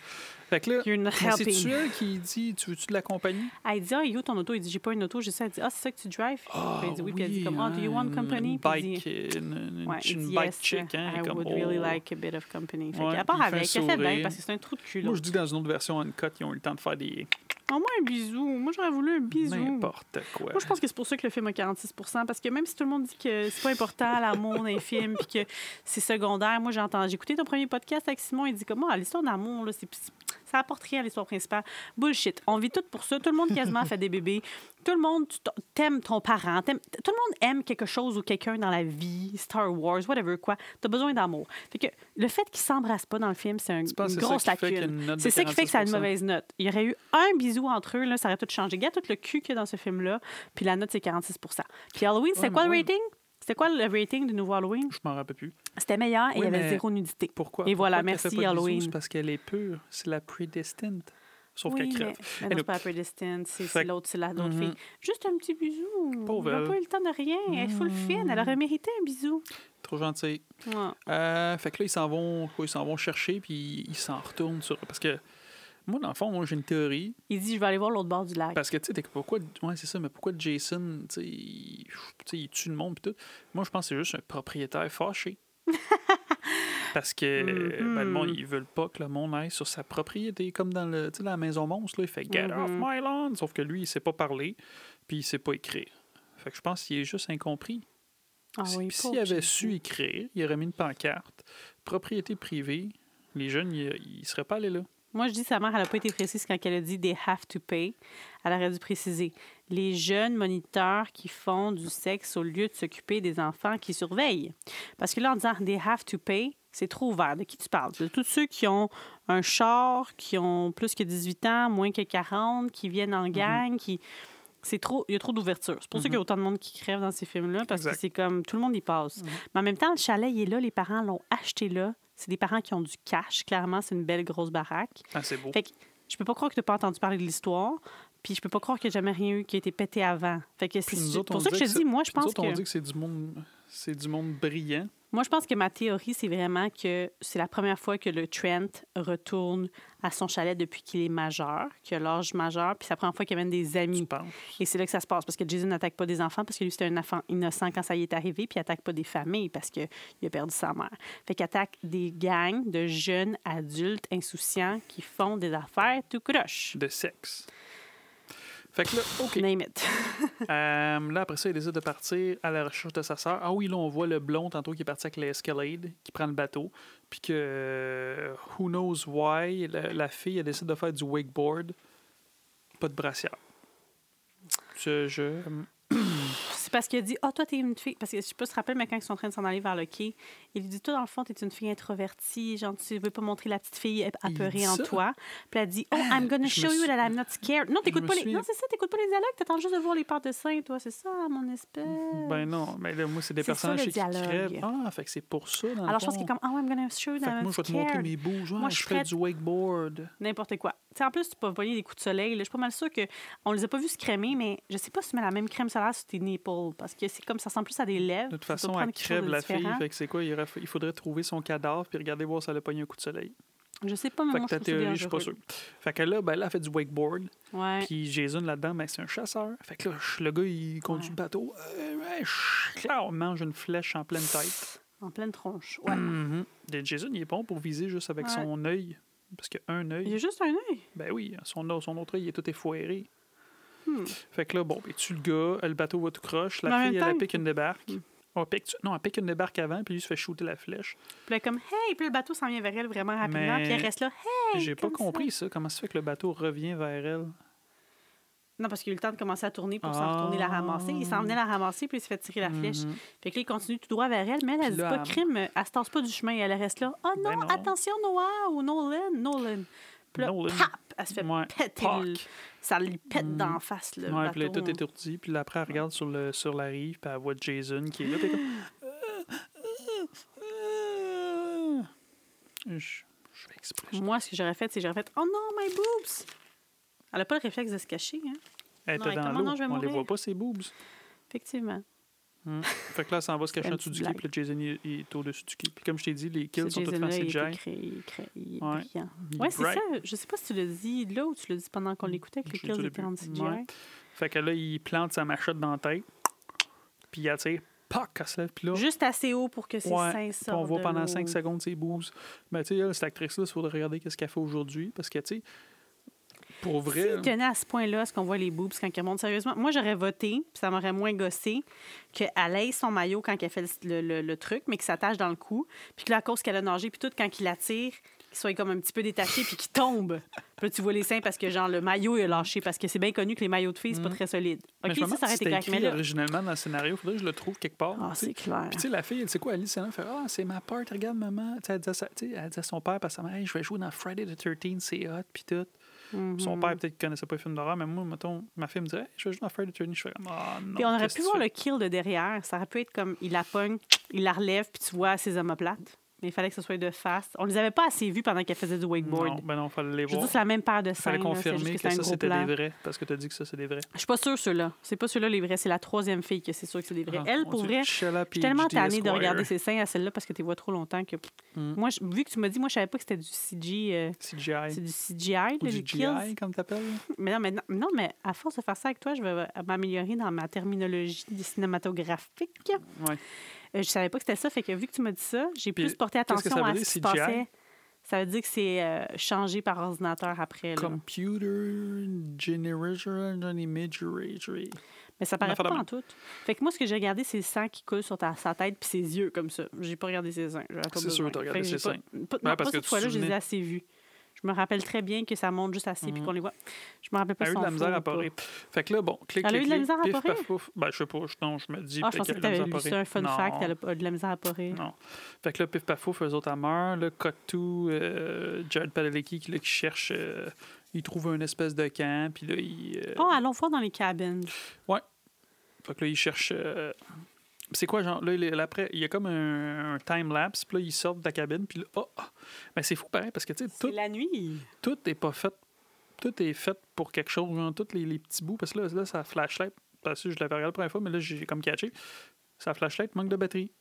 Speaker 1: Fait que là, c'est-tu elle qui dit Tu veux-tu de la compagnie?
Speaker 2: Elle dit Ah, il est où ton auto Il dit J'ai pas une auto. J'ai ça. Elle dit Ah, c'est ça que tu drives? Puis elle dit oui, puis elle dit comme Ah, do you want company?
Speaker 1: Une bike,
Speaker 2: dit
Speaker 1: une, une, une bike chick, hein,
Speaker 2: I
Speaker 1: comme,
Speaker 2: would really
Speaker 1: oh.
Speaker 2: like a bit of company. Fait qu'elle part avec, elle fait bien parce que c'est un trou de cul.
Speaker 1: Moi, je dis dans une autre version Uncut, ils ont eu le temps de faire des
Speaker 2: Oh, moi, un bisou. Moi, j'aurais voulu un bisou.
Speaker 1: n'importe quoi.
Speaker 2: Moi, je pense que c'est pour ça que le film a 46% parce que même si tout le monde dit que c'est pas important l'amour dans les films puis que c'est secondaire, moi, j'ai entendu, j'ai écouté ton premier podcast avec Simon, il dit comme ah, l'histoire d'amour, là, c'est, ça apporte rien à l'histoire principale. Bullshit. On vit tout pour ça. Tout le monde quasiment fait des bébés. Tout le monde tu t- t'aimes ton parent. tout le monde aime quelque chose ou quelqu'un dans la vie, Star Wars, whatever quoi. T'as besoin d'amour. Fait que le fait qu'ils s'embrassent pas dans le film, c'est un- une
Speaker 1: c'est
Speaker 2: grosse lacune. C'est ça qui fait que ça a une
Speaker 1: 46%?
Speaker 2: mauvaise note. Il y aurait eu un bisou entre eux, là, ça aurait tout changé. Regarde tout le cul qu'il y a dans ce film-là, puis la note, c'est 46 Puis Halloween,
Speaker 1: Ouais,
Speaker 2: quoi le rating? C'était quoi le rating du nouveau Halloween?
Speaker 1: Je m'en rappelle plus.
Speaker 2: C'était meilleur et il y avait
Speaker 1: mais-
Speaker 2: zéro nudité.
Speaker 1: Pourquoi?
Speaker 2: Et voilà,
Speaker 1: Pourquoi
Speaker 2: merci,
Speaker 1: pas?
Speaker 2: Halloween.
Speaker 1: C'est parce qu'elle est pure. C'est la predestined. Sauf
Speaker 2: oui,
Speaker 1: qu'elle
Speaker 2: mais,
Speaker 1: crève.
Speaker 2: mais
Speaker 1: Et
Speaker 2: non, c'est pas la Predestined, c'est l'autre, c'est la- l'autre
Speaker 1: Mhm.
Speaker 2: fille. Juste un petit bisou.
Speaker 1: Pauvre
Speaker 2: elle n'a pas eu le temps de rien. Elle est full fine. Elle aurait mérité un bisou.
Speaker 1: Trop gentil.
Speaker 2: Ouais.
Speaker 1: Euh, fait que là, ils s'en vont, quoi, ils s'en vont chercher, puis ils s'en retournent sur. Parce que moi, dans le fond, moi, j'ai une théorie.
Speaker 2: Il dit Je vais aller voir l'autre bord du lac.
Speaker 1: Parce que, tu sais, pourquoi. Ouais, c'est ça, mais pourquoi Jason, tu sais, il, tue le monde, pis tout? Moi, je pense que c'est juste un propriétaire fâché. Parce que
Speaker 2: Mhm.
Speaker 1: ben, le monde, ils veulent pas que le monde aille sur sa propriété, comme dans le, la maison monstre, là, il fait Get off
Speaker 2: Mhm.
Speaker 1: my lawn! Sauf que lui, il sait pas parler, puis il sait pas écrire. Fait que je pense qu'il est juste incompris.
Speaker 2: Ah oui,
Speaker 1: S'il avait su écrire, il aurait mis une pancarte, propriété privée, les jeunes, ils, ils seraient pas allés là.
Speaker 2: Moi, je dis sa mère, elle n'a pas été précise quand elle a dit they have to pay. Elle aurait dû préciser les jeunes moniteurs qui font du sexe au lieu de s'occuper des enfants qui surveillent. Parce que là, en disant they have to pay, c'est trop ouvert. De qui tu parles? De tous ceux qui ont un char, qui ont plus que 18 ans, moins que 40, qui viennent
Speaker 1: Mhm.
Speaker 2: en gang, qui. C'est trop, il y a trop d'ouverture. C'est pour ça qu'il y a autant de monde qui crève dans ces films-là, parce que c'est comme tout le monde y passe. Mais en même temps, le chalet, il est là, les parents l'ont acheté là. C'est des parents qui ont du cash, clairement, c'est une belle grosse baraque.
Speaker 1: Ah, c'est beau.
Speaker 2: Fait que je peux pas croire que tu n'as pas entendu parler de l'histoire, puis je peux pas croire qu'il n'y a jamais rien eu qui a été pété avant. Fait que c'est pour ça que je
Speaker 1: que
Speaker 2: dis, moi, je pense
Speaker 1: autres, on
Speaker 2: que
Speaker 1: dit que c'est du monde, c'est du monde brillant.
Speaker 2: Moi, je pense que ma théorie, c'est vraiment que c'est la première fois que le Trent retourne à son chalet depuis qu'il est majeur, qu'il a l'âge majeur, puis c'est la première fois qu'il amène des amis. Et c'est là que ça se passe, parce que Jason n'attaque pas des enfants, parce que lui, c'était un enfant innocent quand ça y est arrivé, puis il attaque pas des familles, parce qu'il a perdu sa mère. Fait qu'il attaque des gangs de jeunes adultes insouciants qui font des affaires tout croche.
Speaker 1: De sexe. Fait que là, OK.
Speaker 2: Name it.
Speaker 1: Euh, là, après ça, il décide de partir à la recherche de sa sœur. Ah oui, là, on voit le blond tantôt qui est parti avec l'Escalade, qui prend le bateau. Puis que, euh, who knows why, la, la fille, elle décide de faire du wakeboard. Pas de brassière. Je. je
Speaker 2: C'est parce qu'il a dit, oh, toi, t'es une fille. Parce que je sais pas si tu te rappelles, mais quand ils sont en train de s'en aller vers le quai, il lui dit, toi, dans le fond, t'es une fille introvertie. Genre, tu veux pas montrer la petite fille apeurée en toi. Puis elle dit, oh,
Speaker 1: Ah,
Speaker 2: I'm gonna
Speaker 1: je
Speaker 2: show you
Speaker 1: suis-
Speaker 2: that I'm not scared. Non, t'écoutes pas les. Non, ça, t'écoutes pas les dialogues? T'attends juste de voir les parts de sein, toi. C'est ça, mon espèce?
Speaker 1: Ben non, mais là, moi, c'est des personnages qui crèvent. Ah, fait que c'est pour ça, dans le
Speaker 2: Alors, je pense qu'il est comme, oh, I'm gonna show you that I'm
Speaker 1: moi, je vais te montrer
Speaker 2: scared.
Speaker 1: mes. Ouais,
Speaker 2: Moi, je suis
Speaker 1: fais du wakeboard.
Speaker 2: N'importe quoi. Tu sais, en plus, tu peux voyer des coups de soleil. Je suis pas mal sûre que on les a pas vus se crémer, mais je sais pas si tu mets la même crème solaire sur tes nipples parce que c'est comme ça ressemble plus à des lèvres.
Speaker 1: De toute façon, elle crève la fille. Fait que c'est quoi? Il, il faudrait trouver son cadavre puis regarder voir si elle a pogné un coup de soleil.
Speaker 2: Je sais pas, mais
Speaker 1: Fait
Speaker 2: moi,
Speaker 1: que ta
Speaker 2: je
Speaker 1: théorie, je suis pas sûr. Fait que là, ben, là, elle fait du wakeboard.
Speaker 2: Ouais.
Speaker 1: Puis Jason, là-dedans, ben, c'est un chasseur. Fait que là, le gars, il conduit
Speaker 2: Ouais.
Speaker 1: le bateau. Euh, ouais, on mange une flèche en pleine tête.
Speaker 2: En pleine tronche. Ouais.
Speaker 1: Mhm. Jason, il est bon pour viser juste avec son œil. Parce qu'un
Speaker 2: Il y
Speaker 1: œil,
Speaker 2: a juste un œil.
Speaker 1: Ben oui, son, son autre œil, il est tout effoiré.
Speaker 2: Hmm.
Speaker 1: Fait que là, bon, ben, tu le gars, le bateau va tout croche. La fille, elle, pique une débarque.
Speaker 2: Hmm.
Speaker 1: On pique, non, elle pique une débarque avant, puis lui se fait shooter la flèche.
Speaker 2: Puis là, comme, hey, puis le bateau s'en vient vers elle vraiment rapidement.
Speaker 1: Mais-
Speaker 2: Puis elle reste là, hey.
Speaker 1: J'ai pas
Speaker 2: ça.
Speaker 1: compris ça. Comment ça fait que le bateau revient vers elle?
Speaker 2: Non, parce qu'il a eu le temps de commencer à tourner pour s'en
Speaker 1: Ah.
Speaker 2: retourner la ramasser. Il s'en venait la ramasser, puis il se fait tirer la flèche.
Speaker 1: Mhm.
Speaker 2: Fait que là, il continue tout droit vers elle, mais elle, elle dit pas crime, elle se tasse pas du chemin, elle reste là. Oh non,
Speaker 1: Ben non.
Speaker 2: attention, Noah ou Nolan, Nolan. Puis là,
Speaker 1: Nolan.
Speaker 2: pap, elle se fait
Speaker 1: Ouais,
Speaker 2: péter. le-. Ça lui pète d'en face, le
Speaker 1: Ouais, puis tout est étourdi. Puis là, après, elle regarde sur, le, sur la rive, puis elle voit Jason qui est là. Puis elle comme. Je, exprès.
Speaker 2: Moi, ce que j'aurais fait, c'est que j'aurais fait Oh non, my boobs! Elle a pas le réflexe de se cacher, hein?
Speaker 1: Elle était dans
Speaker 2: comment
Speaker 1: l'eau.
Speaker 2: vais
Speaker 1: On les
Speaker 2: mourir.
Speaker 1: voit pas, ses boobs.
Speaker 2: Effectivement.
Speaker 1: Fait que là, elle s'en va se cacher en dessous du quai. Puis là, Jason, il, il est au-dessus du quai. Puis comme je t'ai dit, les kills sont tous en
Speaker 2: il
Speaker 1: CGI.
Speaker 2: est créé, il est créé, il est
Speaker 1: Ouais.
Speaker 2: Ouais, c'est ça. Je sais pas si tu l'as dit là ou tu l'as dit pendant qu'on l'écoutait, que les kills étaient en CGI.
Speaker 1: Ouais. Fait que là, il plante sa machette dans la tête. Puis il tire. Pac, elle. Puis là,
Speaker 2: Juste assez haut pour que ses
Speaker 1: Ouais,
Speaker 2: sortent
Speaker 1: on voit pendant
Speaker 2: l'eau.
Speaker 1: 5 secondes ses boobs. Mais tu sais, cette actrice-là, il faudrait regarder qu'est-ce qu'elle fait aujourd'hui. Parce que, tu sais, pour vrai.
Speaker 2: S'il tenait à ce point-là, est-ce qu'on voit les boobs quand il remonte sérieusement? Moi, j'aurais voté, puis ça m'aurait moins gossé, qu'elle aille son maillot quand elle fait le, le- le truc, mais qu'il s'attache dans le cou. Puis que là, à cause qu'elle a nagé, puis tout, quand il la tire, qu'il soit comme un petit peu détaché, puis qu'il tombe. Puis là, tu vois les seins parce que, genre, le maillot, il a lâché. Parce que c'est bien connu que les maillots de filles, c'est pas
Speaker 1: Mm.
Speaker 2: très solide.
Speaker 1: Mais
Speaker 2: OK,
Speaker 1: je
Speaker 2: ça, ça aurait
Speaker 1: si
Speaker 2: été correct. Mais
Speaker 1: écrit
Speaker 2: là,
Speaker 1: originalement dans le scénario. Faudrait que je le trouve quelque part.
Speaker 2: ah, c'est clair.
Speaker 1: Puis, tu sais, la fille, elle sait quoi, Alice, elle fait Ah, c'est ma part, regarde, maman. Tu sais, elle dit à, elle dit à son père, parce que sa mère, Hey, je vais jouer dans Friday the 13 c'est hot, puis tout.
Speaker 2: Mhm.
Speaker 1: Son père, peut-être qu'il connaissait pas les films d'horreur, mais moi, mettons, ma fille me dirait, Hey, je vais jouer dans the 13 Je fais comme Ah, non.
Speaker 2: Puis on aurait pu voir le kill de derrière. Ça aurait pu être comme il la pogne, il la relève, puis tu vois ses omoplates. Mais il fallait que ce soit de face. On les avait pas assez vus pendant qu'elle faisait du wakeboard.
Speaker 1: Non, ben non, fallait les
Speaker 2: Je
Speaker 1: voir.
Speaker 2: dire, c'est la même paire de
Speaker 1: Il
Speaker 2: seins.
Speaker 1: fallait
Speaker 2: là,
Speaker 1: confirmer
Speaker 2: juste
Speaker 1: que,
Speaker 2: un
Speaker 1: ça, c'était des vrais, parce que tu as dit que ça, c'est des vrais.
Speaker 2: Je suis pas sûre, ceux-là. C'est pas ceux-là les vrais. C'est la troisième fille que c'est sûr que c'est des vrais.
Speaker 1: Ah,
Speaker 2: Elle, pour vrai, je suis tellement tannée de regarder ses seins à celle-là parce que tu vois trop longtemps que.
Speaker 1: Mm.
Speaker 2: Moi, je- vu que tu m'as dit, moi, je savais pas que c'était du CG. euh,
Speaker 1: CGI.
Speaker 2: c'est du CGI, là,
Speaker 1: Ou
Speaker 2: les
Speaker 1: du. GI, comme t'appelles.
Speaker 2: Mais non, mais non, non, mais à force de faire ça avec toi, je vais m'améliorer dans ma terminologie cinématographique.
Speaker 1: Ouais.
Speaker 2: Euh, je savais pas que c'était ça, fait que vu que tu m'as dit ça, j'ai plus porté attention à ce qui se passait. Ça veut dire que c'est euh, changé par ordinateur après. là.
Speaker 1: Computer Generation Imagery.
Speaker 2: Mais ça paraît pas en tout. Fait que moi, ce que j'ai regardé, c'est le sang qui coule sur ta, sa tête puis ses yeux comme ça. J'ai pas regardé ses seins.
Speaker 1: C'est sûr que t'as regardé ses
Speaker 2: pas- Pas, non,
Speaker 1: parce
Speaker 2: pas
Speaker 1: que
Speaker 2: cette fois-là, je les ai assez vus. Je me rappelle très bien que ça monte juste assez puis
Speaker 1: Mhm.
Speaker 2: qu'on les voit. Je me rappelle pas
Speaker 1: Elle a eu de la misère à parer. Fait que là, bon, clic,
Speaker 2: Elle a eu de la misère à parer?
Speaker 1: paf, pouf. Ben, je sais pas. je- Non, je me dis
Speaker 2: Ah, je pensais que t'avais
Speaker 1: à parer.
Speaker 2: ça, un fun fact, elle a de la misère à parer.
Speaker 1: Non. Fait que là, pif paf pouf, eux autres, elle meurt. Là, euh, Jared Padalecki qui, là, qui cherche. euh, il trouve une espèce de camp. Puis là, il. euh,
Speaker 2: Oh, allons voir dans les cabines.
Speaker 1: Fait que là, il cherche. C'est quoi, genre, là, il après, il y a comme un, un time-lapse, puis là, ils sortent de la cabine, puis là, oh, ah. Ben, c'est fou, pareil, parce que, tu sais, tout,
Speaker 2: la nuit.
Speaker 1: tout est pas fait. Tout est fait pour quelque chose, genre, tous les, les petits bouts, parce que là, là ça flashlight. Parce que je l'avais regardé la première fois, mais là, j'ai comme catché. Ça flashlight, manque de batterie.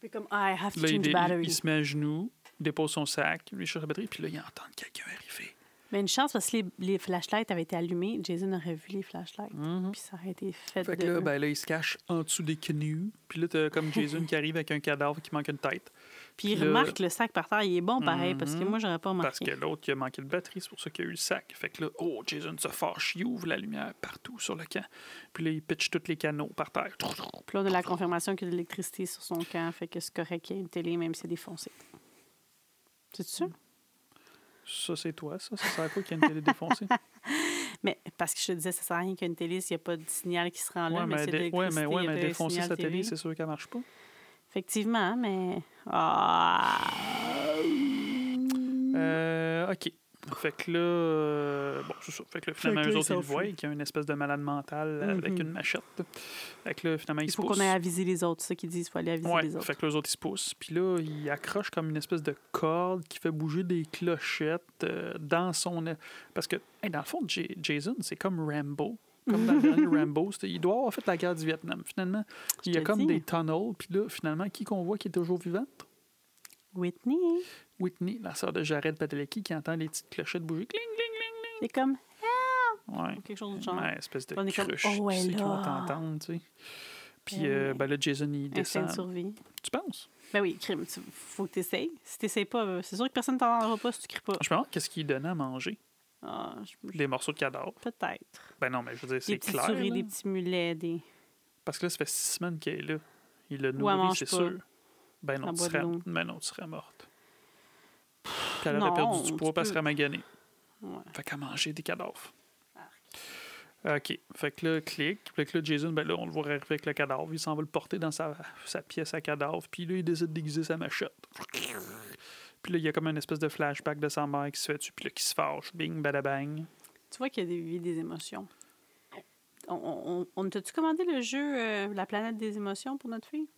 Speaker 2: Puis comme, I have to
Speaker 1: Là, il,
Speaker 2: change
Speaker 1: il-
Speaker 2: battery.
Speaker 1: il se met à genoux, il dépose son sac, lui cherche la batterie, puis là, il entend quelqu'un arriver.
Speaker 2: Mais une chance parce que les, les flashlights avaient été allumés. Jason aurait vu les flashlights.
Speaker 1: Mhm.
Speaker 2: Puis ça aurait été fait,
Speaker 1: Fait
Speaker 2: de
Speaker 1: que là, ben, là, il se cache en dessous des canoës. Puis là, t'as comme Jason qui arrive avec un cadavre qui manque une tête.
Speaker 2: Puis il
Speaker 1: là-
Speaker 2: remarque le sac par terre. Il est bon pareil parce que
Speaker 1: Mhm.
Speaker 2: moi, j'aurais pas
Speaker 1: Parce
Speaker 2: remarqué.
Speaker 1: que l'autre, il a manqué de batterie, c'est pour ça qu'il y a eu le sac. Fait que là, oh, Jason se fâche, il ouvre la lumière partout sur le camp. Puis là, il pitch tous les canaux par terre.
Speaker 2: Puis là, a la confirmation qu'il y a de l'électricité sur son camp. Fait que c'est correct qu'il y ait une télé, même si c'est défoncé. C'est ça?
Speaker 1: Ça, c'est toi, ça. Ça sert à quoi qu'il y ait une télé défoncée?
Speaker 2: Mais parce que je te disais, ça sert à rien qu'une télé s'il n'y a pas de signal qui se rend là.
Speaker 1: Ouais,
Speaker 2: mais
Speaker 1: mais, ouais, mais, ouais,
Speaker 2: y
Speaker 1: mais défoncer sa télé, c'est sûr qu'elle marche pas.
Speaker 2: Effectivement, mais. Ah.
Speaker 1: Euh, OK. Fait que là, euh, bon, c'est ça. Fait que là, finalement,
Speaker 2: que
Speaker 1: eux autres, ils le voient, qu'il y a une espèce de malade mental avec
Speaker 2: Mhm.
Speaker 1: une machette. Fait que là, finalement, ils
Speaker 2: Il faut qu'on aille aviser les autres, c'est ça qu'ils disent. Il faut aller aviser
Speaker 1: Ouais,
Speaker 2: les autres.
Speaker 1: fait que là, eux autres, ils se poussent. Puis là, ils accrochent comme une espèce de corde qui fait bouger des clochettes euh, dans son... Parce que, hey, dans le fond, J- Jason, c'est comme Rambo. Comme dans le dernier Rambo. Il doit avoir fait la guerre du Vietnam. Finalement, il y a comme des tunnels. Puis là, finalement, qui qu'on voit qui est toujours vivante?
Speaker 2: Whitney,
Speaker 1: Whitney, la sœur de Jared Padalecki, qui entend les petites clochettes bouger. Cling, cling,
Speaker 2: c'est comme
Speaker 1: cling. Ouais.
Speaker 2: quelque chose de genre.
Speaker 1: Ouais, espèce de
Speaker 2: On est comme,
Speaker 1: cruche.
Speaker 2: oh, elle
Speaker 1: vont
Speaker 2: là.
Speaker 1: t'entendre, tu sais. Puis
Speaker 2: Ben
Speaker 1: euh, ben là, Jason, il descend.
Speaker 2: de survie.
Speaker 1: Tu penses?
Speaker 2: Ben oui, crime. Tu, faut que tu essayes. Si tu n'essayes pas, euh, c'est sûr que personne ne t'entendra pas si tu cries pas.
Speaker 1: Je me demande qu'est-ce qu'il donnait à manger.
Speaker 2: Ah, je-
Speaker 1: Des morceaux de cadavre.
Speaker 2: Peut-être.
Speaker 1: Ben non, mais je veux dire, c'est clair.
Speaker 2: souris, des petits mulets, des.
Speaker 1: Parce que là, ça fait six semaines qu'elle est là. Il l'a
Speaker 2: elle
Speaker 1: nourri,
Speaker 2: mange
Speaker 1: c'est
Speaker 2: pas.
Speaker 1: sûr. Ben non,
Speaker 2: Elle
Speaker 1: tu serais... ben non, tu serais morte. Puis elle
Speaker 2: Non,
Speaker 1: aurait perdu du poids, puis elle
Speaker 2: peux-
Speaker 1: serait maganée.
Speaker 2: Ouais.
Speaker 1: Fait qu'elle mangeait des cadavres. OK. Fait que là, clic. Fait que là, Jason, ben là, on le voit arriver avec le cadavre. Il s'en va le porter dans sa, sa pièce à cadavre. Puis là, il décide d'aiguiser sa machette. Puis là, il y a comme une espèce de flashback de sa mère qui se fait dessus. Puis là, qui se fâche. Bing, badabang.
Speaker 2: Tu vois qu'il y a des, des émotions. On, on, on- on t'a-tu commandé le jeu euh, La planète des émotions pour notre fille?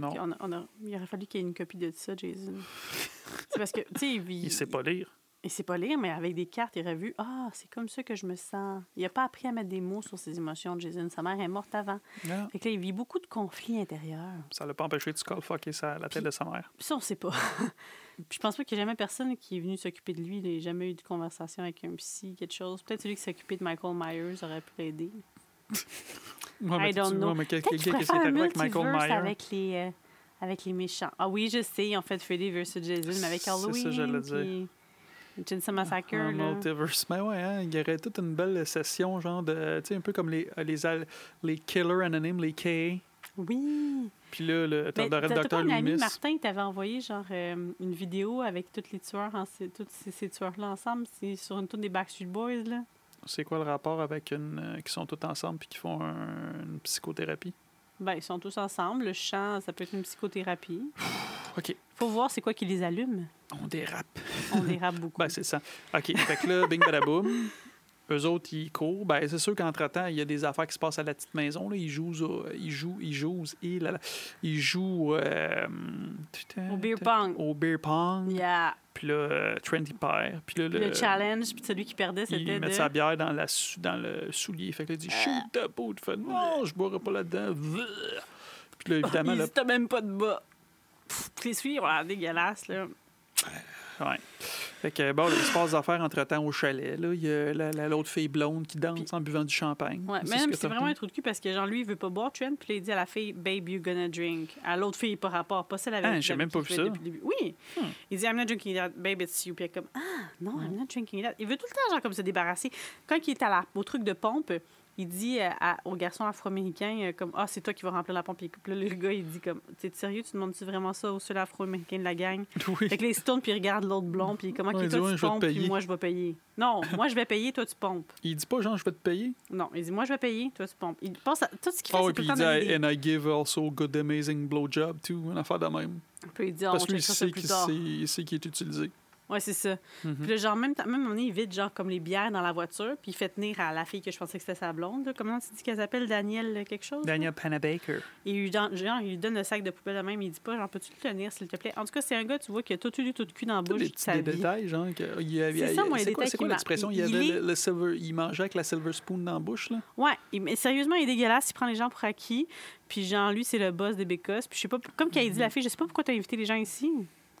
Speaker 2: Peut-être
Speaker 1: Non.
Speaker 2: qu'on a, on a- il aurait fallu qu'il y ait une copie de ça, Jason. C'est parce que, tu sais, il,
Speaker 1: Il sait pas lire.
Speaker 2: il sait pas lire, mais avec des cartes, il aurait vu Ah, c'est comme ça que je me sens. Il a pas appris à mettre des mots sur ses émotions, Jason. Sa mère est morte avant.
Speaker 1: Non.
Speaker 2: Fait que là, il vit beaucoup de conflits intérieurs.
Speaker 1: Ça l'a pas empêché de skullfucker sa, la tête de sa mère.
Speaker 2: Puis ça, on sait pas. Puis je pense pas qu'il y ait jamais personne qui est venu s'occuper de lui. Il n'a jamais eu de conversation avec un psy, quelque chose. Peut-être celui qui s'est occupé de Michael Myers aurait pu l'aider.
Speaker 1: Ouais,
Speaker 2: I don't know. Peut-être
Speaker 1: qui
Speaker 2: faire
Speaker 1: est
Speaker 2: un multiverse avec les, euh, avec les méchants. Ah oui, je sais, ils ont fait Freddy vs. Jason, mais avec
Speaker 1: C'est ça,
Speaker 2: Halloween.
Speaker 1: j'allais dire.
Speaker 2: Chainsaw Massacre.
Speaker 1: Un
Speaker 2: là.
Speaker 1: multiverse. Mais ouais, hein, il y aurait toute une belle session, genre de. Tu sais, un peu comme les, les, al- les killers anonymes, les KA.
Speaker 2: Oui.
Speaker 1: Puis là, le, t'aurais
Speaker 2: t'as
Speaker 1: le docteur
Speaker 2: un ami,
Speaker 1: Loomis.
Speaker 2: Martin, t'avait envoyé genre euh, une vidéo avec tous les tueurs, en, tous ces, ces tueurs-là ensemble? C'est sur une tour des Backstreet Boys, là.
Speaker 1: C'est quoi le rapport avec une. euh, qui sont tous ensemble puis qui font un- une psychothérapie?
Speaker 2: Ben, ils sont tous ensemble. Le chant, ça peut être une psychothérapie.
Speaker 1: OK.
Speaker 2: Faut voir c'est quoi qui les allume.
Speaker 1: On dérape.
Speaker 2: On dérape beaucoup.
Speaker 1: Ben, c'est ça. OK. Fait que là, bing badaboum. Eux autres, ils courent. Ben, c'est sûr qu'entre-temps, il y a des affaires qui se passent à la petite maison. Là. Ils jouent, au- ils jouent, ils jouent, et là, là. ils jouent euh,
Speaker 2: Au beer pong.
Speaker 1: Au beer pong.
Speaker 2: Yeah.
Speaker 1: Puis là, euh, Trent, il perd. Puis là,
Speaker 2: le challenge, puis celui qui perdait,
Speaker 1: il
Speaker 2: c'était
Speaker 1: met
Speaker 2: de...
Speaker 1: sa bière dans, la, dans le soulier. Fait que là, il dit
Speaker 2: Ah.
Speaker 1: Shoot ta peau. Tu fais Non, je boirai pas là-dedans. Puis là, évidemment,
Speaker 2: Il t'as même pas de bas. Pff, Les souliers, voilà, dégueulasse, là.
Speaker 1: Ouais. Fait que, bon, là, il se passe des affaires entre-temps au chalet. Là. Il y a la- la- l'autre fille blonde qui danse en buvant du champagne.
Speaker 2: Ouais, même c'est vraiment un trou de cul parce que genre lui il veut pas boire Trent puis il dit à la fille babe you gonna drink à l'autre fille pas rapport pas celle avec
Speaker 1: Ah, j'ai même pas vu ça.
Speaker 2: depuis le début. oui
Speaker 1: Hmm.
Speaker 2: il dit I'm not drinking that babe it's you puis comme ah non I'm not drinking that il veut tout le temps genre comme se débarrasser quand il est à la, au truc de pompe il dit euh, à- au garçon afro-américain euh, comme ah c'est toi qui vas remplir la pompe puis là le gars il dit comme t'es sérieux? Tu demandes tu vraiment ça au seul afro-américain de la gang
Speaker 1: Oui.
Speaker 2: fait que là, il se tourne puis il regarde l'autre blond puis comment
Speaker 1: Ouais, il
Speaker 2: toi
Speaker 1: dit, ouais,
Speaker 2: tu pompes puis moi je vais payer non moi je vais payer toi tu pompes
Speaker 1: Il dit pas, genre, je vais te payer.
Speaker 2: non, il dit moi je vais payer, toi tu pompes. Il pense à tout ce qu'il fait,
Speaker 1: Ah
Speaker 2: c'est
Speaker 1: puis il dit,
Speaker 2: des-
Speaker 1: and I give also good amazing blowjob, too. Une affaire de même.
Speaker 2: Puis il dit on
Speaker 1: Parce que lui, sait qu'il il sait qu'il est utilisé.
Speaker 2: Ouais, c'est ça.
Speaker 1: Mhm.
Speaker 2: Puis là, genre même temps- même donné, il vide genre comme les bières dans la voiture, puis il fait tenir à la fille que je pensais que c'était sa blonde, là. comment tu dis qu'elle s'appelle? Daniel euh, quelque chose là?
Speaker 1: Daniel Panabaker.
Speaker 2: Et il lui donne, genre, il lui donne le sac de poubelle de même, il dit pas genre peux-tu le tenir s'il te plaît? En tout cas, c'est un gars tu vois qui a tout eu tout cul dans la bouche
Speaker 1: petits des
Speaker 2: vie.
Speaker 1: détails, genre. y avait-
Speaker 2: C'est ça, moi, les
Speaker 1: c'est quoi, c'est l'expression? Il, y avait
Speaker 2: est-
Speaker 1: le, le silver, il mangeait avec la silver spoon dans la bouche, là?
Speaker 2: Ouais, mais sérieusement, il est dégueulasse, il prend les gens pour acquis. Puis genre lui, c'est le boss des bécosses. Puis je sais pas comme qu'elle dit la fille, je sais pas pourquoi tu as invité les gens ici.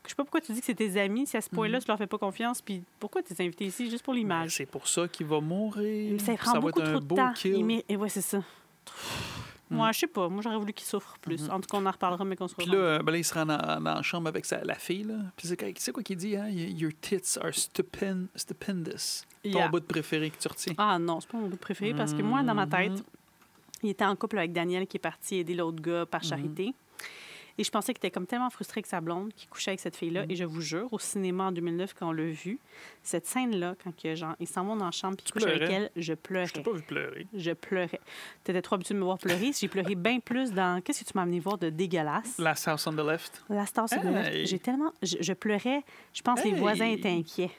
Speaker 2: Je sais pas pourquoi tu dis que c'est tes amis, si à ce point-là, tu leur fais pas confiance, puis pourquoi tu t'es invité ici juste pour l'image?
Speaker 1: C'est pour ça qu'il va mourir.
Speaker 2: Mais ça prend
Speaker 1: va
Speaker 2: beaucoup
Speaker 1: être un
Speaker 2: trop de
Speaker 1: beau
Speaker 2: temps.
Speaker 1: kill.
Speaker 2: Et ouais, c'est ça. Moi, je sais pas. Moi, j'aurais voulu qu'il souffre plus. En tout cas, on en reparlera, mais qu'on se
Speaker 1: Puis là, ben là, il se rend dans, dans la chambre avec sa, la fille. Là. Puis c'est quoi- c'est quoi qu'il dit? Hein? Your tits are stupend, stupendous. Ton
Speaker 2: Yeah.
Speaker 1: bout de préféré que tu retiens.
Speaker 2: Ah non, c'est pas mon bout préféré parce que moi, dans ma tête,
Speaker 1: Mhm.
Speaker 2: il était en couple avec Daniel qui est parti aider l'autre gars par charité. Et je pensais qu'il était comme tellement frustré avec sa blonde qu'il couchait avec cette fille-là.
Speaker 1: Mm.
Speaker 2: Et je vous jure, au cinéma en 2009, quand on l'a vu, cette scène-là, quand que, genre, ils s'en vont dans la chambre puis
Speaker 1: Tu
Speaker 2: couchent avec elle, je pleurais.
Speaker 1: Je t'ai pas vu pleurer.
Speaker 2: Je pleurais. Tu étais trop habitué de me voir pleurer. J'ai pleuré bien plus dans. Qu'est-ce que tu m'as amené voir de dégueulasse?
Speaker 1: Last House on the Left.
Speaker 2: La star sur le left. J'ai tellement. Je, je pleurais. Je pense que les voisins étaient inquiets.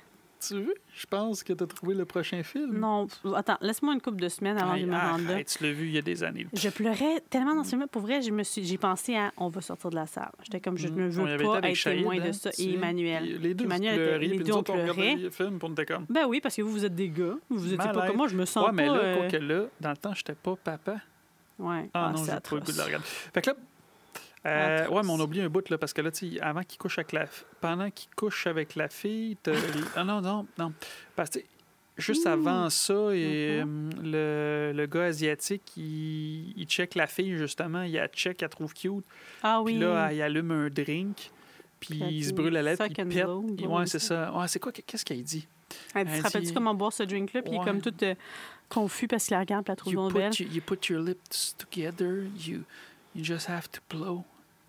Speaker 1: Tu veux? Je pense que tu as trouvé le prochain film.
Speaker 2: Non, attends, laisse-moi une couple de semaines avant de me rendre là.
Speaker 1: tu l'as vu il y a des années.
Speaker 2: Je pleurais tellement dans ce film Pour vrai, j'ai pensé à on va sortir de la salle. J'étais comme je ne
Speaker 1: On y
Speaker 2: veux pas
Speaker 1: avec
Speaker 2: être témoin
Speaker 1: hein,
Speaker 2: de ça.
Speaker 1: tu
Speaker 2: Et. Emmanuel.
Speaker 1: Les deux
Speaker 2: Emmanuel les deux
Speaker 1: on
Speaker 2: pleuré.
Speaker 1: le film, on était comme...
Speaker 2: Ben oui, parce que vous, vous êtes des gars. Vous étiez pas comme moi. Je me sens
Speaker 1: Ouais, mais
Speaker 2: pas.
Speaker 1: là,
Speaker 2: euh,
Speaker 1: là, dans le temps, j'étais pas papa.
Speaker 2: Ouais.
Speaker 1: Ah, non,
Speaker 2: c'est
Speaker 1: j'ai pas le goût de le regarder. Fait que là, euh, ouais, mais on oublie un bout, là, parce que là, tu sais, avant qu'il couche avec la... Pendant qu'il couche avec la fille, Ah non, non, non. Parce que, juste
Speaker 2: Ouh.
Speaker 1: avant ça, et,
Speaker 2: Mhm.
Speaker 1: euh, le, le gars asiatique, il, il check la fille, justement. Il la check, elle trouve cute.
Speaker 2: Ah oui.
Speaker 1: Puis là, il allume un drink. Puis il se brûle la lettre, il pète.
Speaker 2: blow,
Speaker 1: Ouais, c'est
Speaker 2: ça.
Speaker 1: Ouais, c'est quoi? Qu'est-ce qu'il dit?
Speaker 2: Elle
Speaker 1: Elle
Speaker 2: te rappelles-tu
Speaker 1: dit-
Speaker 2: comment boire ce drink-là? Puis il est comme tout euh, confus parce qu'il la regarde, puis elle la trouve
Speaker 1: You
Speaker 2: belle.
Speaker 1: you, you put your lips together, you, you just have to blow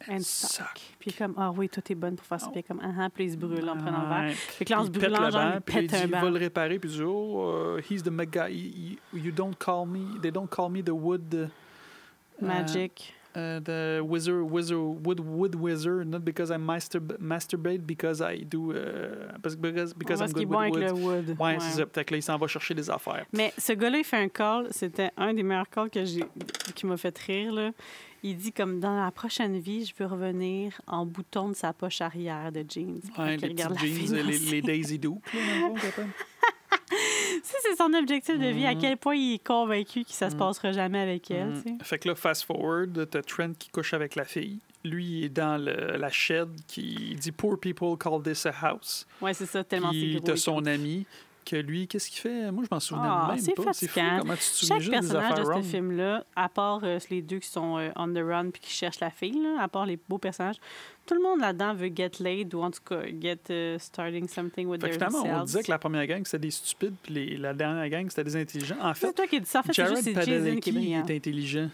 Speaker 1: and, suck.
Speaker 2: Puis est comme, ah oui, toi, t'es bonne pour faire ça.
Speaker 1: Oh.
Speaker 2: Puis est comme, ah ah, puis il se brûle en prenant un verre.
Speaker 1: Ouais.
Speaker 2: Que là, en
Speaker 1: Puis
Speaker 2: se brûlant,
Speaker 1: le
Speaker 2: genre, il
Speaker 1: puis il
Speaker 2: pète un
Speaker 1: il va le réparer, puis il dit, oh, uh, he's the mega, you, don't call me, they don't call me the wood, uh,
Speaker 2: Magic.
Speaker 1: uh, the wizard, wizard, wood, wood wizard, not because I master, masturbate, because I do, uh, because, because, I'm
Speaker 2: qu'il
Speaker 1: good with
Speaker 2: avec
Speaker 1: wood.
Speaker 2: le wood.
Speaker 1: Ouais, c'est ça. Que là, il s'en va chercher des affaires.
Speaker 2: Mais ce gars-là, il fait un call. C'était un des meilleurs calls que j'ai, qui m'a fait rire. Là. Il dit comme dans la prochaine vie, je veux revenir en bouton de sa poche arrière de jeans.
Speaker 1: Ouais, les
Speaker 2: regarde
Speaker 1: petits
Speaker 2: la fille
Speaker 1: jeans, les, les Daisy Duke, là, dans le fond, t'appelles.
Speaker 2: Ça, c'est son objectif de vie. À
Speaker 1: Mhm.
Speaker 2: quel point il est convaincu que ça se
Speaker 1: Mhm.
Speaker 2: passera jamais avec elle. Sais.
Speaker 1: Fait que là, fast forward, t'as Trent qui couche avec la fille. Lui, il est dans le- la shed qui dit Poor people call this a house.
Speaker 2: Ouais, c'est ça, tellement c'est gros.
Speaker 1: t'as son ami lui, qu'est-ce qu'il fait? Moi, je m'en souvenais
Speaker 2: Ah,
Speaker 1: même
Speaker 2: c'est
Speaker 1: pas. C'est fou
Speaker 2: fatigant.
Speaker 1: comment tu te souviens
Speaker 2: Chaque personnage de ce film-là, à part euh, les deux qui sont euh, on the run puis qui cherchent la fille, là, à part les beaux personnages, tout le monde là-dedans veut get laid ou en tout cas get euh, starting something with
Speaker 1: Fait
Speaker 2: their
Speaker 1: finalement, on disait que la première gang, c'était des stupides, puis les- la dernière gang, c'était des intelligents. En
Speaker 2: C'est
Speaker 1: fait,
Speaker 2: toi qui dis ça. En fait, c'est
Speaker 1: Jared
Speaker 2: juste c'est Jason qui est
Speaker 1: Padalecki
Speaker 2: brillant.
Speaker 1: est intelligent.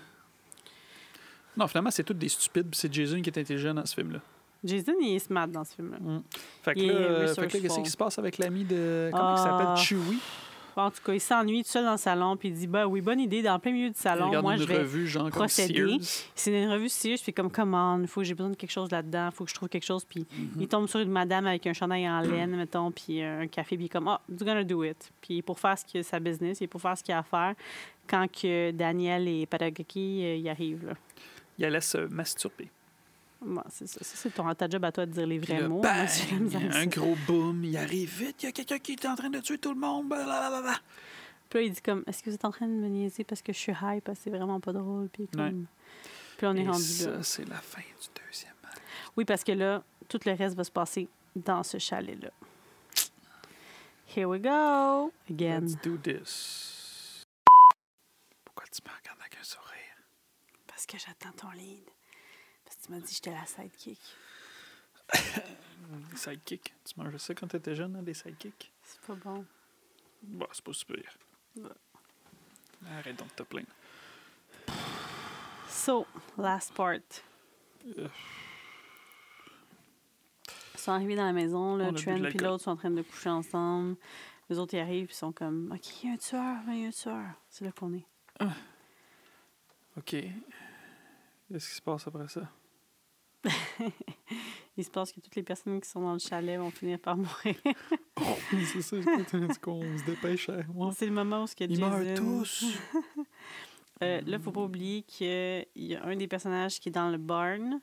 Speaker 1: Non, finalement, c'est tous des stupides, puis c'est Jason qui est intelligent dans ce film-là.
Speaker 2: Jason, il est smart dans ce film-là.
Speaker 1: Fait que
Speaker 2: Il est
Speaker 1: là, euh, fait que là, qu'est-ce qui se passe avec l'ami de. Comment il
Speaker 2: Ah.
Speaker 1: s'appelle Chewie
Speaker 2: En tout cas, il s'ennuie tout seul dans le salon, puis il dit Bah oui, bonne idée, dans le plein milieu du salon,
Speaker 1: regarde
Speaker 2: moi je vais.
Speaker 1: revue, genre
Speaker 2: procéder.
Speaker 1: Sears.
Speaker 2: C'est une revue je fais comme commande, il faut que j'ai besoin de quelque chose là-dedans, il faut que je trouve quelque chose. Puis
Speaker 1: Mhm.
Speaker 2: il tombe sur une madame avec un chandail en laine, mettons, puis un café, puis il est comme, ah, you're gonna do it. Puis pour faire ce que sa business, il est pour faire ce qu'il a à faire quand que Daniel et Patagaki euh, y arrivent. Là.
Speaker 1: Il allait se masturber.
Speaker 2: Bon, c'est ça, c'est ton ta job à toi de dire les vrais
Speaker 1: là,
Speaker 2: mots.
Speaker 1: bang,
Speaker 2: Moi,
Speaker 1: un gros boom, il arrive vite, il y a quelqu'un qui est en train de tuer tout le monde. blablabla.
Speaker 2: Puis là, il dit comme, est-ce que vous êtes en train de me niaiser parce que je suis high, parce que c'est vraiment pas drôle. Puis, comme...
Speaker 1: Ouais.
Speaker 2: puis là, on est
Speaker 1: Et
Speaker 2: rendu
Speaker 1: ça,
Speaker 2: là.
Speaker 1: c'est la fin du deuxième match.
Speaker 2: Oui, parce que là, tout le reste va se passer dans ce chalet-là. Here we go again.
Speaker 1: Let's do this. Pourquoi tu me regardes avec un sourire?
Speaker 2: Parce que j'attends ton lead. Tu m'as dit que j'étais la sidekick.
Speaker 1: Des sidekicks. Tu mangeais ça quand t'étais jeune, hein, des sidekicks?
Speaker 2: C'est pas bon.
Speaker 1: Bah, c'est pas super. Arrête donc de te plaindre.
Speaker 2: So, last part.
Speaker 1: Euh.
Speaker 2: Ils sont arrivés dans la maison,
Speaker 1: On
Speaker 2: là, Trent et l'autre sont en train de coucher ensemble. Les autres, ils arrivent, ils sont comme, OK, il y a un tueur, il y a un tueur. C'est là qu'on est.
Speaker 1: OK. Qu'est-ce qui se passe après ça?
Speaker 2: Il se passe que toutes les personnes qui sont dans le chalet vont finir par mourir.
Speaker 1: c'est ça, c'est qu'on se dépêche. hein, moi.
Speaker 2: C'est le moment où ce que
Speaker 1: Ils
Speaker 2: Jason...
Speaker 1: meurent tous.
Speaker 2: Euh, là, faut pas oublier qu'il y a un des personnages qui est dans le barn.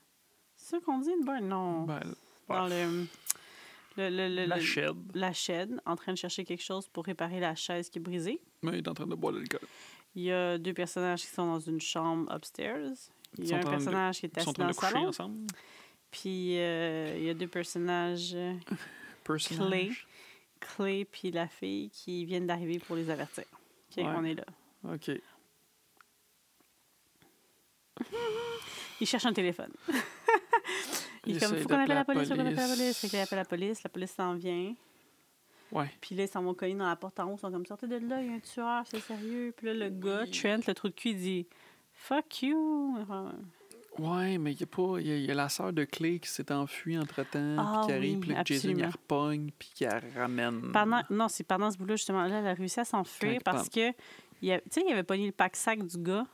Speaker 2: C'est ça qu'on dit, le barn? Non.
Speaker 1: Ben,
Speaker 2: dans le, le, le- le-
Speaker 1: la shed.
Speaker 2: la shed, en train de chercher quelque chose pour réparer la chaise qui est brisée.
Speaker 1: Mais il est en train de boire de l'alcool.
Speaker 2: Il y a deux personnages qui sont dans une chambre upstairs. Il y a un
Speaker 1: train de-
Speaker 2: personnage qui est
Speaker 1: Ils sont
Speaker 2: assis
Speaker 1: en
Speaker 2: dans
Speaker 1: train
Speaker 2: le
Speaker 1: de coucher
Speaker 2: salon.
Speaker 1: ensemble.
Speaker 2: Puis euh, il y a deux personnages, euh,
Speaker 1: Personnage.
Speaker 2: Clay puis la fille, qui viennent d'arriver pour les avertir. OK,
Speaker 1: Ouais.
Speaker 2: on est là.
Speaker 1: OK.
Speaker 2: Il cherche un téléphone. il est comme, faut qu'on appelle la police, faut qu'on appelle la
Speaker 1: police.
Speaker 2: Fait qu'il appelle la police, la police s'en vient.
Speaker 1: Ouais.
Speaker 2: Puis là, ils s'en vont cogner dans la porte en haut, ils sont comme, sortez de là, il y a un tueur, c'est sérieux. Puis là, le gars. Trent, le trou de cul, il dit, fuck you.
Speaker 1: Ouais, mais il y a pas. Il y, a- y a la sœur de Clay qui s'est enfuie entre-temps,
Speaker 2: Ah
Speaker 1: puis qui arrive,
Speaker 2: oui,
Speaker 1: puis là, que Jason,
Speaker 2: absolument.
Speaker 1: repogne, puis qui la ramène.
Speaker 2: Pendant, non, c'est pendant ce bout-là, justement. Là, elle a réussi à s'enfuir parce que, y a- tu sais, il avait pogné le pack-sac du gars.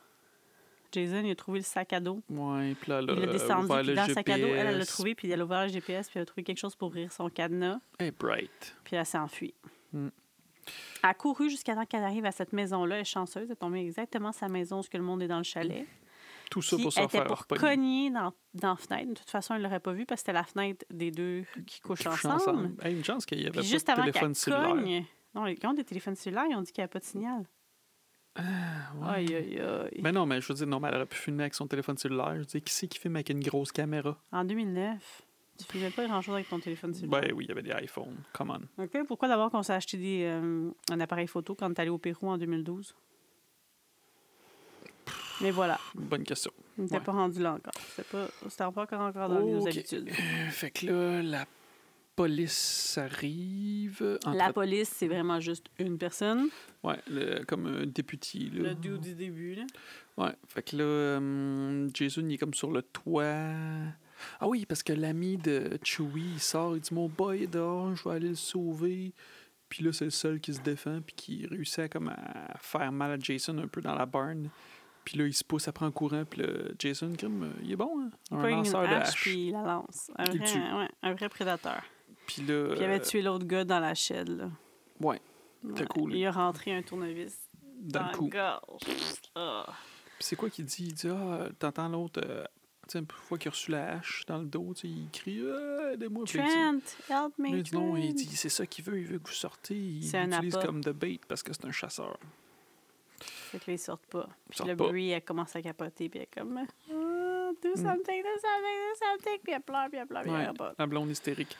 Speaker 2: Jason, il a trouvé le sac à dos.
Speaker 1: Ouais, puis là,
Speaker 2: Il
Speaker 1: là,
Speaker 2: l'a descendu, puis dans le sac à dos, elle, elle l'a trouvé, puis elle a ouvert le GPS, puis elle a trouvé quelque chose pour ouvrir son cadenas,
Speaker 1: Hey, bright.
Speaker 2: puis elle s'est enfuie.
Speaker 1: Mm.
Speaker 2: Elle a couru jusqu'à temps qu'elle arrive à cette maison-là. Elle est chanceuse. Elle est tombée exactement à sa maison, où que le monde est dans le chalet.
Speaker 1: Tout ça pour se
Speaker 2: elle était
Speaker 1: faire
Speaker 2: pour cogner dans, dans la fenêtre. De toute façon, elle ne l'aurait pas vu parce que c'était la fenêtre des deux qui couchent
Speaker 1: Couchent
Speaker 2: ensemble.
Speaker 1: Hey, une chance qu'il n'y avait
Speaker 2: Puis
Speaker 1: pas
Speaker 2: juste
Speaker 1: de
Speaker 2: avant
Speaker 1: téléphone cellulaire.
Speaker 2: cogne... Non, les ont des téléphones cellulaires, ils ont dit qu'il n'y avait pas de signal.
Speaker 1: Ah, ouais.
Speaker 2: Aïe, aïe, aïe.
Speaker 1: Mais non, mais je veux dire, non, mais elle aurait pu filmer avec son téléphone cellulaire. Je veux dire, qui c'est qui filme avec une grosse caméra?
Speaker 2: En 2009, tu filmais pas grand-chose avec ton téléphone cellulaire?
Speaker 1: Ben oui, il y avait des iPhones. Come on.
Speaker 2: OK, Pourquoi d'abord qu'on s'est acheté des, euh, un appareil photo quand t'es allé au Pérou en 2012? Mais voilà,
Speaker 1: Bonne question.
Speaker 2: on n'était
Speaker 1: Ouais.
Speaker 2: pas rendu là encore. C'était pas, c'était pas encore, encore dans nos habitudes.
Speaker 1: Euh, fait que là, la police arrive. entre-
Speaker 2: La police, c'est vraiment juste une personne.
Speaker 1: Ouais, le- comme un député. Là.
Speaker 2: Le dude du début, là.
Speaker 1: Ouais, fait que là, euh, Jason, il est comme sur le toit. Ah oui, parce que l'ami de Chewie, il sort, il dit Mon boy est dehors, je vais aller le sauver. Puis là, c'est le seul qui se défend, puis qui réussit à, comme, à faire mal à Jason un peu dans la barn. Puis là, il se pousse après en courant, puis là, Jason, euh, il est bon, hein?
Speaker 2: Il
Speaker 1: Un
Speaker 2: une
Speaker 1: lanceur de
Speaker 2: hache, puis il la lance. Un
Speaker 1: Il le
Speaker 2: vrai,
Speaker 1: tue.
Speaker 2: ouais, un vrai prédateur.
Speaker 1: Puis là.
Speaker 2: Puis il avait
Speaker 1: euh,
Speaker 2: tué l'autre gars dans la shed, là.
Speaker 1: Ouais, C'était
Speaker 2: Ouais.
Speaker 1: cool.
Speaker 2: Il a rentré un tournevis
Speaker 1: dans
Speaker 2: dans,
Speaker 1: le cou.
Speaker 2: le. Ah.
Speaker 1: Puis c'est quoi qu'il dit? Il dit, ah, t'entends l'autre, euh, sais, une fois qu'il a reçu la hache dans le dos, il crie, ah, aidez-moi.
Speaker 2: Trent, help me,
Speaker 1: dit non, il dit c'est ça qu'il veut, il veut que vous sortez. Il l'utilise comme de bait parce que c'est un chasseur.
Speaker 2: Fait que là, ils sortent pas. Puis
Speaker 1: sortent
Speaker 2: le
Speaker 1: pas.
Speaker 2: bruit, elle commence à capoter, puis elle est comme...
Speaker 1: Mm.
Speaker 2: do something, do something, do something. Puis elle pleure, puis elle pleure, puis
Speaker 1: Ouais,
Speaker 2: elle capote.
Speaker 1: la blonde hystérique.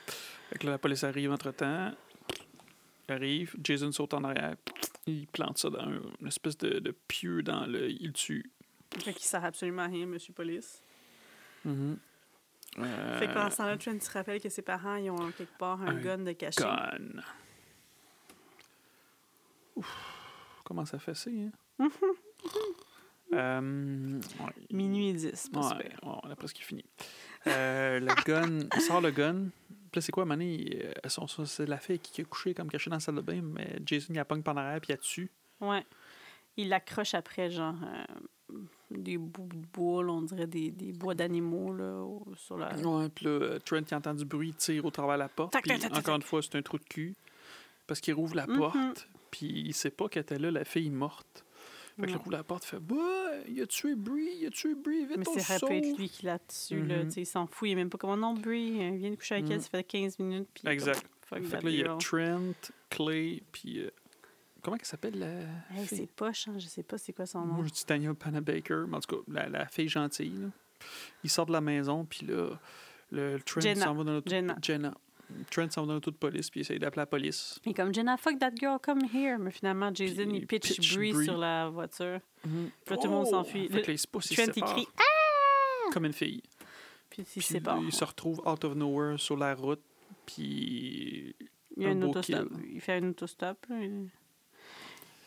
Speaker 1: Fait que là, la police arrive entre-temps. Il arrive, Jason saute en arrière. Il plante ça dans un- une espèce de, de pieu dans le... Il tue.
Speaker 2: Fait qu'il sert absolument à rien, Monsieur Police.
Speaker 1: Euh,
Speaker 2: Fait que pendant ce temps-là, Trent se rappelle que ses parents, ils ont quelque part un,
Speaker 1: Un
Speaker 2: gun de cachet?
Speaker 1: Gun. Ouf, comment ça fait ça, hein? Euh, ouais.
Speaker 2: Minuit et 10, pas
Speaker 1: Ouais,
Speaker 2: super.
Speaker 1: ouais, on a presque fini. Euh, le gun, il sort le gun. Puis là, c'est quoi, Mané? euh, C'est la fille qui est couchée comme cachée dans la salle de bain, mais Jason, il la pogne par l'arrière, puis il la tue.
Speaker 2: Ouais. Il l'accroche après, genre, euh, des bouts de bois, on dirait des, des bois d'animaux, là, sur la...
Speaker 1: Ouais, puis là, Trent, il entend du bruit, il tire au travers de la porte.
Speaker 2: Tac,
Speaker 1: Puis
Speaker 2: tac, tac, tac,
Speaker 1: encore une fois, c'est un trou de cul. Parce qu'il rouvre la
Speaker 2: Mhm.
Speaker 1: porte, puis il sait pas qu'elle était là, la fille morte. Fait qu'il
Speaker 2: Non.
Speaker 1: rouvre la porte, il fait Bah, il a tué Brie, il a tué Brie, vite,
Speaker 2: Mais
Speaker 1: on
Speaker 2: c'est
Speaker 1: se
Speaker 2: peut être lui qui l'a dessus, là.
Speaker 1: Mhm.
Speaker 2: Il s'en fout, il est même pas comme non, Brie, euh, il vient de coucher avec elle,
Speaker 1: Mhm.
Speaker 2: ça fait 15 minutes. Puis
Speaker 1: Exact. Fait que là, il y a. Trent, Clay, puis. euh, comment elle s'appelle la.
Speaker 2: Hey, c'est poche, hein, je sais pas c'est quoi son
Speaker 1: Moi,
Speaker 2: nom.
Speaker 1: je dis Daniel Panabaker, mais en tout cas, la, la fille gentille. Là. Il sort de la maison, puis là, le, le Trent s'en va dans l'auto
Speaker 2: Jenna.
Speaker 1: Jenna. Trent s'en va dans l'auto de police, puis il essaye d'appeler la police.
Speaker 2: Et comme Jenna, fuck that girl, come here. Mais finalement, Jason,
Speaker 1: Puis
Speaker 2: il
Speaker 1: il
Speaker 2: pitch,
Speaker 1: pitch
Speaker 2: Brie. sur la voiture.
Speaker 1: Puis
Speaker 2: là, tout le monde s'enfuit.
Speaker 1: Fait que là, il se pousse, il
Speaker 2: Trent, il crie
Speaker 1: Comme une fille.
Speaker 2: Puis il
Speaker 1: Puis là, il se retrouve out of nowhere sur la route, puis.
Speaker 2: Il y a
Speaker 1: un
Speaker 2: un
Speaker 1: beau
Speaker 2: autostop.
Speaker 1: kill.
Speaker 2: Il fait un autostop. là. Il-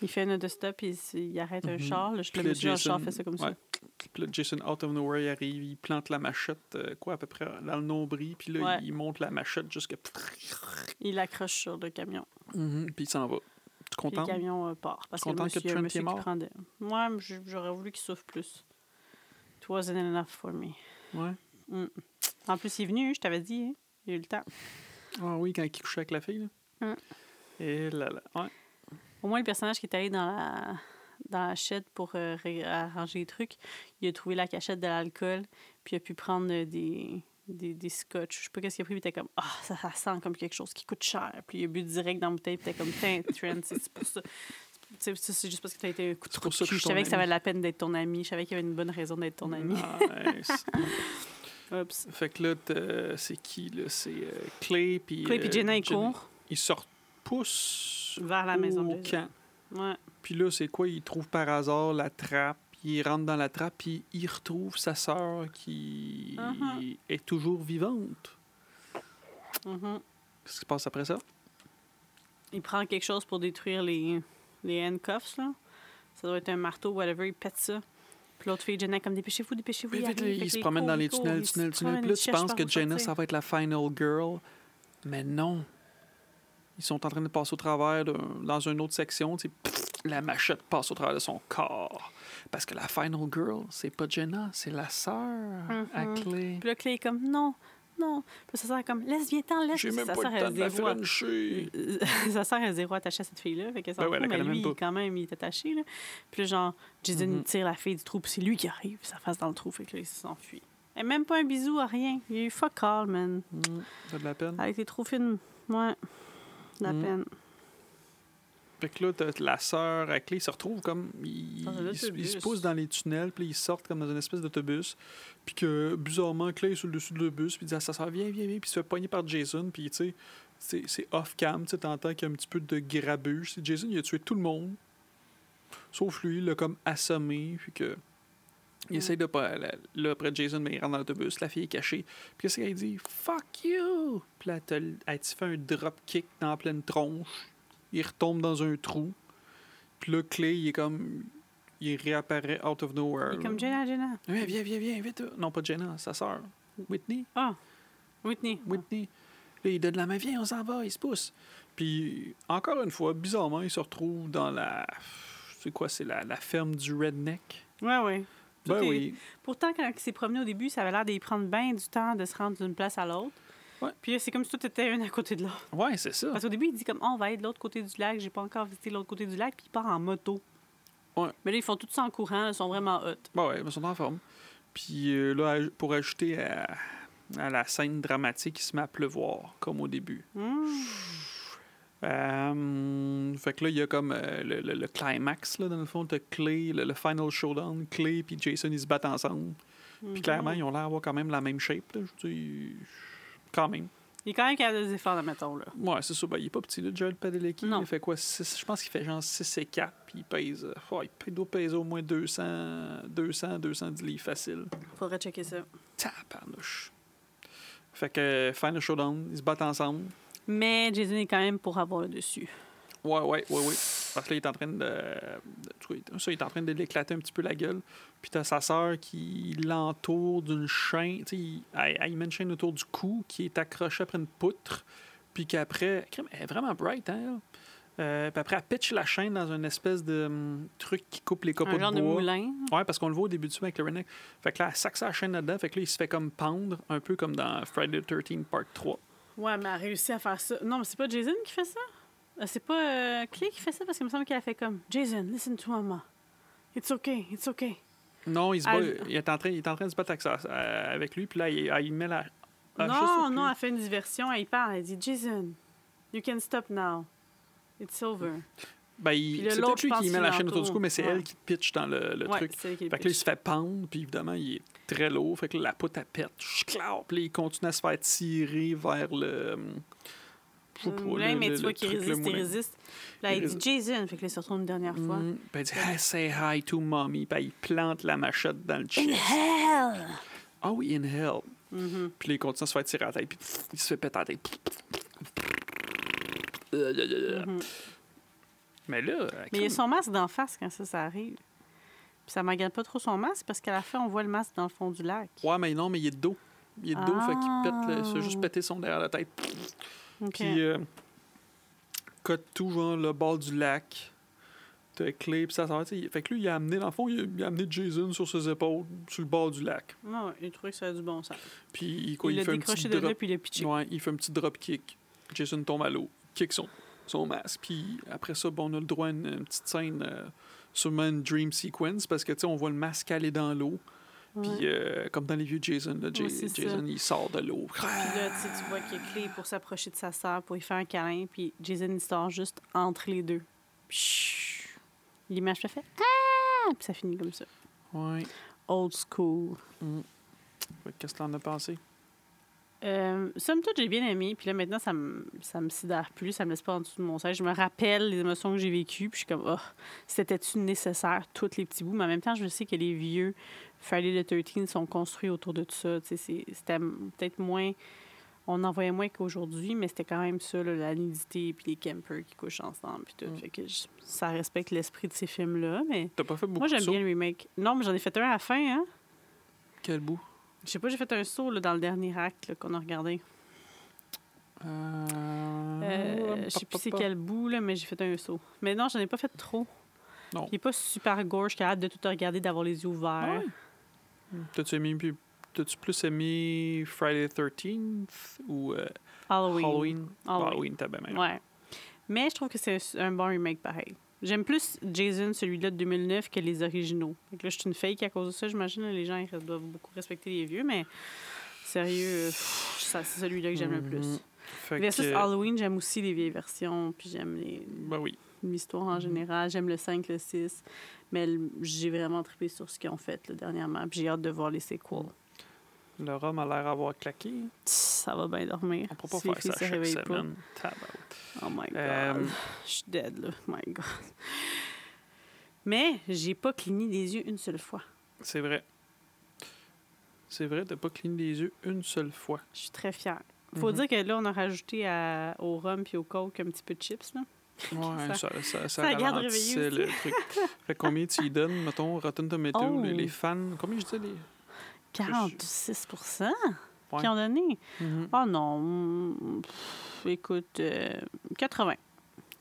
Speaker 2: Il fait un autostop, il, il arrête un
Speaker 1: Mhm.
Speaker 2: char. là. Je
Speaker 1: Puis
Speaker 2: le monsieur dans le char
Speaker 1: Jason-
Speaker 2: fait ça comme
Speaker 1: ouais.
Speaker 2: ça.
Speaker 1: Puis là, Jason, out of nowhere, il arrive, il plante la machette, euh, quoi, à peu près dans le nombril, puis là,
Speaker 2: Ouais.
Speaker 1: il monte la machette jusqu'à.
Speaker 2: Il l'accroche sur le camion.
Speaker 1: Mhm, Puis il s'en va. Tu
Speaker 2: Puis
Speaker 1: content?
Speaker 2: le camion euh, part. Parce que le
Speaker 1: Contente que
Speaker 2: monsieur,
Speaker 1: Trent
Speaker 2: un monsieur
Speaker 1: est mort?
Speaker 2: prend de... Moi, j'aurais voulu qu'il souffre plus. It wasn't enough for me.
Speaker 1: Ouais.
Speaker 2: En plus, il est venu, je t'avais dit. hein. Il a eu le temps.
Speaker 1: Ah oui, quand il couchait avec la fille, là.
Speaker 2: Hum.
Speaker 1: Et là, là. Ouais.
Speaker 2: Au moins, le personnage qui est allé dans la, dans la chette pour euh, arranger les trucs, il a trouvé la cachette de l'alcool, puis il a pu prendre euh, des, des, des scotch. Je sais pas qu'est-ce qu'il a pris, puis il était comme, ah, ça, ça sent comme quelque chose qui coûte cher. Puis il a bu direct dans la bouteille, puis il était comme, tiens, Trent, c'est pour ça. C'est juste parce que tu as été un coup de coup de cul.
Speaker 1: je
Speaker 2: savais que ça valait la peine d'être ton ami. Je savais qu'il y avait une bonne raison d'être ton ami.
Speaker 1: Nice. Fait que là, c'est qui, là? C'est euh, Clay, puis...
Speaker 2: Clay puis
Speaker 1: euh,
Speaker 2: Jenna, ils courent
Speaker 1: Ils se
Speaker 2: vers la maison
Speaker 1: au
Speaker 2: de
Speaker 1: camp.
Speaker 2: Ouais.
Speaker 1: Puis là, c'est quoi? Il trouve par hasard la trappe. Il rentre dans la trappe, puis il retrouve sa sœur qui
Speaker 2: Mhm.
Speaker 1: est toujours vivante.
Speaker 2: Mhm.
Speaker 1: Qu'est-ce qui se passe après ça?
Speaker 2: Il prend quelque chose pour détruire les, les handcuffs, là. Ça doit être un marteau, whatever. Il pète ça. Puis l'autre fille, Jenna, comme dépêchez-vous, dépêchez-vous. Il
Speaker 1: il
Speaker 2: que
Speaker 1: se promène dans
Speaker 2: il
Speaker 1: les tunnels,
Speaker 2: il
Speaker 1: tunnels, tunnels. Puis là,
Speaker 2: il
Speaker 1: tu penses que Jenna, ça va être la final girl. Mais non. Ils sont en train de passer au travers dans une autre section. pff, la machette passe au travers de son corps. Parce que la final girl, c'est pas Jenna, c'est la sœur à
Speaker 2: Mhm.
Speaker 1: clé.
Speaker 2: Puis là, Clay est comme, non, non. Puis sa sœur est comme, laisse, viens t'en, laisse.
Speaker 1: J'ai même
Speaker 2: sa
Speaker 1: pas
Speaker 2: sœur,
Speaker 1: le temps
Speaker 2: elle
Speaker 1: de la
Speaker 2: zéro-
Speaker 1: frencher.
Speaker 2: Sa sœur est zéro attachée à cette fille-là. Fait qu'elle s'en
Speaker 1: Ben ouais,
Speaker 2: mais lui,
Speaker 1: même
Speaker 2: quand même, il est attaché. Là. Puis là, genre, Jason
Speaker 1: Mhm.
Speaker 2: tire la fille du trou, puis c'est lui qui arrive, ça face dans le trou. Fait que là, il s'enfuit. Et même pas un bisou, rien. Il y a eu fuck all, man.
Speaker 1: Mm, T'as de la peine.
Speaker 2: Elle était trop fine. Ouais. La
Speaker 1: Mhm.
Speaker 2: peine.
Speaker 1: Fait que là, t'as la sœur à clé, ils se retrouvent comme. Ils,
Speaker 2: Dans un
Speaker 1: ils se- ils se
Speaker 2: autobus.
Speaker 1: poussent dans les tunnels, puis ils sortent comme dans une espèce d'autobus. Puis que, bizarrement, Clay est sur le dessus de l'autobus, puis il dit à sa sœur, viens, viens, viens, puis il se fait pogner par Jason, puis tu sais, c'est- off-cam, tu sais, t'entends qu'il y a un petit peu de grabuge. Jason, il a tué tout le monde, sauf lui, il l'a comme assommé, puis que. Il essaye de pas. Là, après Jason, mais il rentre dans l'autobus, la fille est cachée. Puis qu'est-ce qu'elle dit? Fuck you! Puis là, t'as- elle te fait un drop kick dans la pleine tronche. Il retombe dans un trou. Puis là, Clay, il est comme. Il réapparaît out of nowhere.
Speaker 2: Il est comme Jenna, Jenna.
Speaker 1: Viens, viens, viens, viens, vite. Non, pas Jenna, sa sœur. Whitney.
Speaker 2: Ah, Whitney.
Speaker 1: Whitney. Là, il donne la main, viens, on s'en va, il se pousse. Puis, encore une fois, bizarrement, il se retrouve dans la. C'est quoi, c'est la, la ferme du redneck?
Speaker 2: Ouais, ouais. Tout
Speaker 1: Ben
Speaker 2: est-
Speaker 1: oui.
Speaker 2: Pourtant, quand il s'est promené au début, ça avait l'air d'y prendre bien du temps de se rendre d'une place à l'autre.
Speaker 1: Ouais.
Speaker 2: Puis c'est comme si tout était un à côté de l'autre.
Speaker 1: Ouais, c'est ça.
Speaker 2: Parce qu'au début, il dit comme, Ah, on va aller de l'autre côté du lac. J'ai pas encore visité l'autre côté du lac. Puis il part en moto.
Speaker 1: Ouais.
Speaker 2: Mais là, ils font tout ça en courant. Ils sont vraiment hot.
Speaker 1: Ben ouais, ils sont en forme. Puis euh, là, pour ajouter à, à la scène dramatique, il se met à pleuvoir, comme au début.
Speaker 2: Hmm.
Speaker 1: Euh, fait que là, il y a comme euh, le, le- le climax, là, dans le fond, de Clay, le, le final showdown. Clay et Jason, ils se battent ensemble. Puis
Speaker 2: Mhm.
Speaker 1: clairement, ils ont l'air d'avoir quand même la même shape. Là, je veux dire, quand même.
Speaker 2: Il est quand même capable de défendre, mettons, là.
Speaker 1: Ouais, c'est ça. Ben, il est pas petit, là, Jared Padalecki. Il fait quoi? six- je pense qu'il fait genre 6 et 4. Puis il pèse... euh, ouais, il doit peser au moins 200, 200 210 livres facile.
Speaker 2: Faudrait checker ça.
Speaker 1: Tabarnouche. Fait que Final Showdown, ils se battent ensemble.
Speaker 2: Mais Jason est quand même pour avoir le dessus.
Speaker 1: Ouais, ouais, ouais, ouais. Parce que là, il est en train de. de- ça, il est en train de l'éclater un petit peu la gueule. Puis t'as sa sœur qui l'entoure d'une chaîne. Tu sais, il- elle, elle met une chaîne autour du cou qui est accrochée après une poutre. Puis qu'après. Elle est vraiment bright, hein. Euh, puis après, elle pitch la chaîne dans une espèce de hum, truc qui coupe les copeaux
Speaker 2: Un genre
Speaker 1: de
Speaker 2: de
Speaker 1: bois.
Speaker 2: moulin.
Speaker 1: Ouais, parce qu'on le voit au début du film avec le redneck. Fait que là, elle sac sa chaîne là-dedans. Fait que là, il se fait comme pendre, un peu comme dans Friday the 13 Part 3.
Speaker 2: Ouais, mais elle a réussi à faire ça. Non, mais c'est pas Jason qui fait ça? Euh, C'est pas euh, Clay qui fait ça? Parce qu'il me semble qu'elle a fait comme Jason, listen to mama. It's okay, it's okay.
Speaker 1: Non, il, se bat,
Speaker 2: Elle-
Speaker 1: il, est en train, il est en train de se battre avec, euh, avec lui, puis là, il, il met la. Ah,
Speaker 2: non, non, elle fait une diversion, elle parle, elle dit Jason, you can stop now. It's over.
Speaker 1: Ben, il, c'est
Speaker 2: l'autre,
Speaker 1: peut-être lui qui met la chaîne autour du cou, mais c'est
Speaker 2: Ouais.
Speaker 1: elle qui te pitch dans le, le
Speaker 2: ouais,
Speaker 1: truc.
Speaker 2: c'est elle qui
Speaker 1: Fait que là, il se fait pendre, puis évidemment, il est très lourd. Fait que là, la poutre, elle pète. Puis là, il continue à se faire tirer vers le. je sais
Speaker 2: Le
Speaker 1: pas,
Speaker 2: moulin,
Speaker 1: le-
Speaker 2: mais
Speaker 1: le-
Speaker 2: tu vois qu'il résiste, il résiste. Là,
Speaker 1: Il
Speaker 2: il dit Jason, fait que là, il se retourne une dernière fois.
Speaker 1: Mm. Puis elle dit, hey, say hi to mommy. Puis il plante la machette dans le chest.
Speaker 2: hell!
Speaker 1: Ah oui, in hell.
Speaker 2: Mhm.
Speaker 1: Puis là, il continue à se faire tirer à la tête. Puis il se fait péter à la tête.
Speaker 2: Mhm.
Speaker 1: Mais là,
Speaker 2: Mais il y a son masque d'en face quand ça, ça arrive. Puis ça m'agace pas trop son masque parce qu'à la fin, on voit le masque dans le fond du lac.
Speaker 1: Ouais, mais non, mais il est de dos. Il est de dos, fait qu'il pète, le- il se fait
Speaker 2: Ah.
Speaker 1: juste péter son derrière la tête.
Speaker 2: OK.
Speaker 1: Puis, euh, cote tout, genre, le bord du lac. T'as Clay, puis ça sais. Fait que lui, il a amené, dans le fond, il a, il a amené Jason sur ses épaules, sur le bord du lac.
Speaker 2: Ouais, ouais, il trouvait que ça a du bon sens.
Speaker 1: Puis, il, quoi,
Speaker 2: il
Speaker 1: il
Speaker 2: l'a
Speaker 1: fait un petit
Speaker 2: décroché de là,
Speaker 1: drop.
Speaker 2: puis il l'a pitché.
Speaker 1: Ouais, il fait un petit drop kick. Jason tombe à l'eau, kick son, son masque. Puis après ça, bon, on a le droit à une, une petite scène, euh, sûrement une dream sequence, parce que, tu sais, on voit le masque aller dans l'eau. Puis, euh, comme dans les vieux Jason, là, Jason,
Speaker 2: ça.
Speaker 1: il sort de l'eau.
Speaker 2: Puis là, tu vois qu'il y a Clé pour s'approcher de sa sœur, pour lui faire un câlin, puis Jason, il sort juste entre les deux. L'image fait Ah! Puis ça finit comme ça.
Speaker 1: Ouais.
Speaker 2: Old school.
Speaker 1: Que Qu'est-ce que t'en as pensé?
Speaker 2: Euh, somme toute, j'ai bien aimé. Puis là, maintenant, ça me, ça me sidère plus. Ça me laisse pas en dessous de mon siège. Je me rappelle les émotions que j'ai vécues. Puis je suis comme, oh, c'était-tu nécessaire, tous les petits bouts? Mais en même temps, je sais que les vieux Friday the 13 sont construits autour de tout ça. C'était peut-être moins On en voyait moins qu'aujourd'hui, mais c'était quand même ça, là, la nudité puis les campers qui couchent ensemble puis tout.
Speaker 1: Mm.
Speaker 2: Fait que je- ça respecte l'esprit de ces films-là, mais
Speaker 1: T'as pas fait beaucoup
Speaker 2: moi, j'aime bien le remake. Non, mais j'en ai fait un à la fin, hein?
Speaker 1: Quel bout?
Speaker 2: Je sais pas, j'ai fait un saut là, dans le dernier acte qu'on a regardé.
Speaker 1: Euh...
Speaker 2: Euh, je sais plus c'est quel bout, là, mais j'ai fait un saut. Mais non, j'en ai pas fait trop.
Speaker 1: Non.
Speaker 2: Il est pas super gorge, qui a hâte de tout regarder, d'avoir les yeux ouverts.
Speaker 1: Ouais? T'as-tu aimé... plus- T'as-tu plus aimé Friday the 13th ou euh,
Speaker 2: Halloween.
Speaker 1: Halloween?
Speaker 2: Halloween.
Speaker 1: Halloween, t'as bien meilleur.
Speaker 2: Ouais. Mais je trouve que c'est un bon remake pareil. J'aime plus Jason, celui-là de 2009, que les originaux. Donc là, je suis une fake à cause de ça. J'imagine là, les gens ils doivent beaucoup respecter les vieux, mais sérieux, c'est celui-là que j'aime le plus.
Speaker 1: Mhm.
Speaker 2: Versus
Speaker 1: que-
Speaker 2: Halloween, j'aime aussi les vieilles versions, puis j'aime les
Speaker 1: Ben oui.
Speaker 2: l'histoire en général. J'aime le 5, le 6. Mais j'ai vraiment trippé sur ce qu'ils ont fait là, dernièrement. Puis j'ai hâte de voir les sequels.
Speaker 1: Le rhum a l'air d'avoir claqué.
Speaker 2: Ça va bien dormir.
Speaker 1: On peut pas
Speaker 2: Si
Speaker 1: faire ça chaque
Speaker 2: pas.
Speaker 1: semaine.
Speaker 2: Oh my God.
Speaker 1: Euh,
Speaker 2: Je suis dead, là. My God. Mais j'ai pas cligné des yeux une seule fois.
Speaker 1: C'est vrai. C'est vrai, t'as pas cligné des yeux une seule fois.
Speaker 2: Je suis très fière. Faut
Speaker 1: Mhm.
Speaker 2: dire que là, on a rajouté à- au rhum puis au coke un petit peu de chips. Là.
Speaker 1: Ouais, ça, ça, ça,
Speaker 2: ça garde
Speaker 1: le truc. fait combien tu y donnes, mettons, Rotten Tomato,
Speaker 2: Oh.
Speaker 1: les, les fans, combien je disais les...
Speaker 2: 46
Speaker 1: Ouais.
Speaker 2: qui ont donné.
Speaker 1: Mhm.
Speaker 2: Oh non. mm, pff, écoute, euh, 80.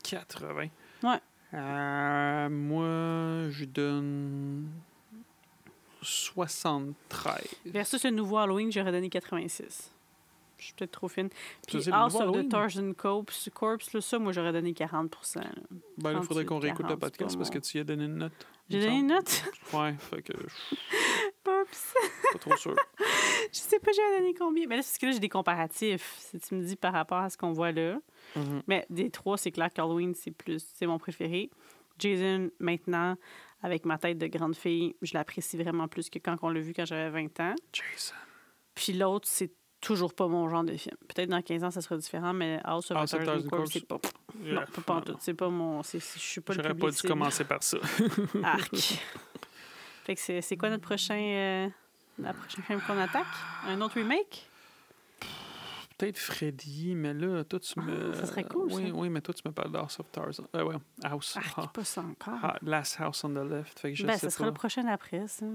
Speaker 1: 80.
Speaker 2: Ouais.
Speaker 1: Euh, moi, je donne 73.
Speaker 2: Versus le nouveau Halloween, j'aurais donné 86. Je suis peut-être trop fine. Puis
Speaker 1: le
Speaker 2: House of the? Tarzan Corpse, Corpse là, ça, moi, j'aurais donné 40 là.
Speaker 1: Ben, là, il faudrait
Speaker 2: 38,
Speaker 1: qu'on réécoute le
Speaker 2: 40, c'est
Speaker 1: podcast parce que tu y as donné une note.
Speaker 2: J'ai donné une note?
Speaker 1: Ouais, fait que
Speaker 2: Oups!
Speaker 1: pas trop sûr.
Speaker 2: Je sais pas, j'ai donné combien. Mais là, c'est parce que là, j'ai des comparatifs. Si tu me dis par rapport à ce qu'on voit là.
Speaker 1: Mhm.
Speaker 2: Mais des trois, c'est clair qu'Halloween, c'est plus, c'est mon préféré. Jason, maintenant, avec ma tête de grande fille, je l'apprécie vraiment plus que quand on l'a vu quand j'avais 20 ans.
Speaker 1: Jason.
Speaker 2: Puis l'autre, c'est toujours pas mon genre de film. Peut-être dans 15 ans, ça sera différent, mais House of Corpse. c'est pas. Non,
Speaker 1: Yeah,
Speaker 2: pas, pas en
Speaker 1: non,
Speaker 2: tout.
Speaker 1: non.
Speaker 2: C'est pas mon. Je suis pas le
Speaker 1: J'aurais pas dû commencer par ça.
Speaker 2: Arc. fait que c'est, c'est quoi notre prochain. euh, la prochaine film qu'on attaque? Un autre remake?
Speaker 1: Peut-être Freddy, mais là, toi, tu me.
Speaker 2: Ah, ça serait cool,
Speaker 1: Oui,
Speaker 2: ça.
Speaker 1: oui, mais toi, tu me parles d'House of Tarzan. Euh, ouais, House.
Speaker 2: Arc,
Speaker 1: Ah.
Speaker 2: pas ça encore.
Speaker 1: Ah, Last House on the Left. Fait que je
Speaker 2: ben,
Speaker 1: sais
Speaker 2: ça sera le prochain après, ça.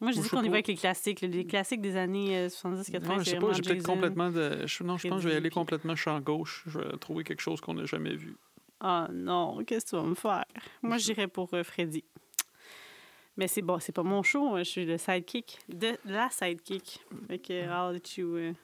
Speaker 2: Moi, je dis qu'on y va avec les classiques. Les classiques des années euh, 70-80,
Speaker 1: Non, je sais pas, j'ai peut-être complètement de. je- non, je pense que je vais aller complètement champ gauche. Je vais trouver quelque chose qu'on n'a jamais vu.
Speaker 2: Ah non, qu'est-ce que tu vas me faire? Moi, j'irais pour euh, Freddy. Mais c'est bon, c'est pas mon show. hein. Je suis le sidekick. De la sidekick. Fait que, I'll let you uh,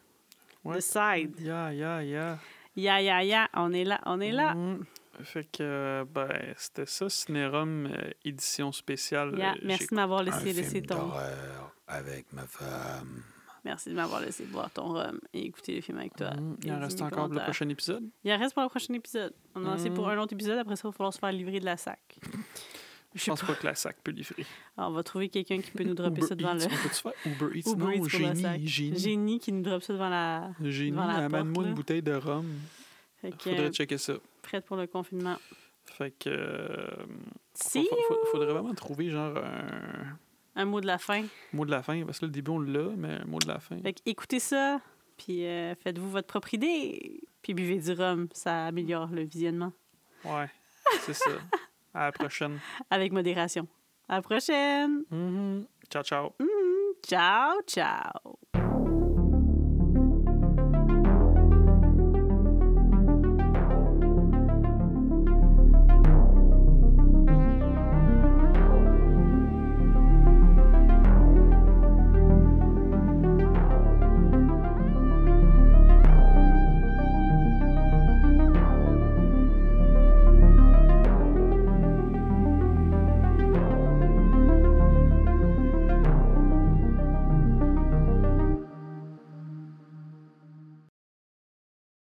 Speaker 1: Ouais.
Speaker 2: decide.
Speaker 1: Yeah, yeah, yeah.
Speaker 2: Ya, ya, ya, on est là, on est là.
Speaker 1: Mhm. Fait que, euh, ben, c'était ça, Cinérum euh, édition spéciale. Euh,
Speaker 2: merci de m'avoir laissé laisser ton.
Speaker 3: d'horreur avec ma femme.
Speaker 2: Merci de m'avoir laissé boire ton rhum et écouter le film avec toi.
Speaker 1: Mhm. Il en reste encore pour le prochain épisode?
Speaker 2: Il en reste pour le prochain épisode. On en a assez pour
Speaker 1: Mhm.
Speaker 2: un autre épisode. Après ça, il va falloir se faire livrer de la sac.
Speaker 1: Je pense pas que la sac peut livrer.
Speaker 2: Alors, on va trouver quelqu'un qui peut nous dropper
Speaker 1: Uber
Speaker 2: ça devant
Speaker 1: Eats,
Speaker 2: le.
Speaker 1: on peut-tu faire Uber Eats?
Speaker 2: Uber
Speaker 1: non,
Speaker 2: Eats
Speaker 1: génie, génie.
Speaker 2: Génie qui nous drop ça devant la.
Speaker 1: Génie, amène-moi une bouteille de rhum.
Speaker 2: Fait que,
Speaker 1: Faudrait checker ça.
Speaker 2: prête pour le confinement.
Speaker 1: Fait que. euh,
Speaker 2: Si,
Speaker 1: fa- fa- faudrait vraiment trouver genre un
Speaker 2: un mot de la fin.
Speaker 1: mot de la fin. Parce que là, le début, on l'a, mais un mot de la fin.
Speaker 2: Fait que écoutez ça, puis euh, faites-vous votre propre idée, puis buvez du rhum. Ça améliore le visionnement.
Speaker 1: Ouais, c'est ça. À la prochaine.
Speaker 2: Avec modération. À la prochaine!
Speaker 1: Mhm. Ciao, ciao.
Speaker 2: Ciao, ciao!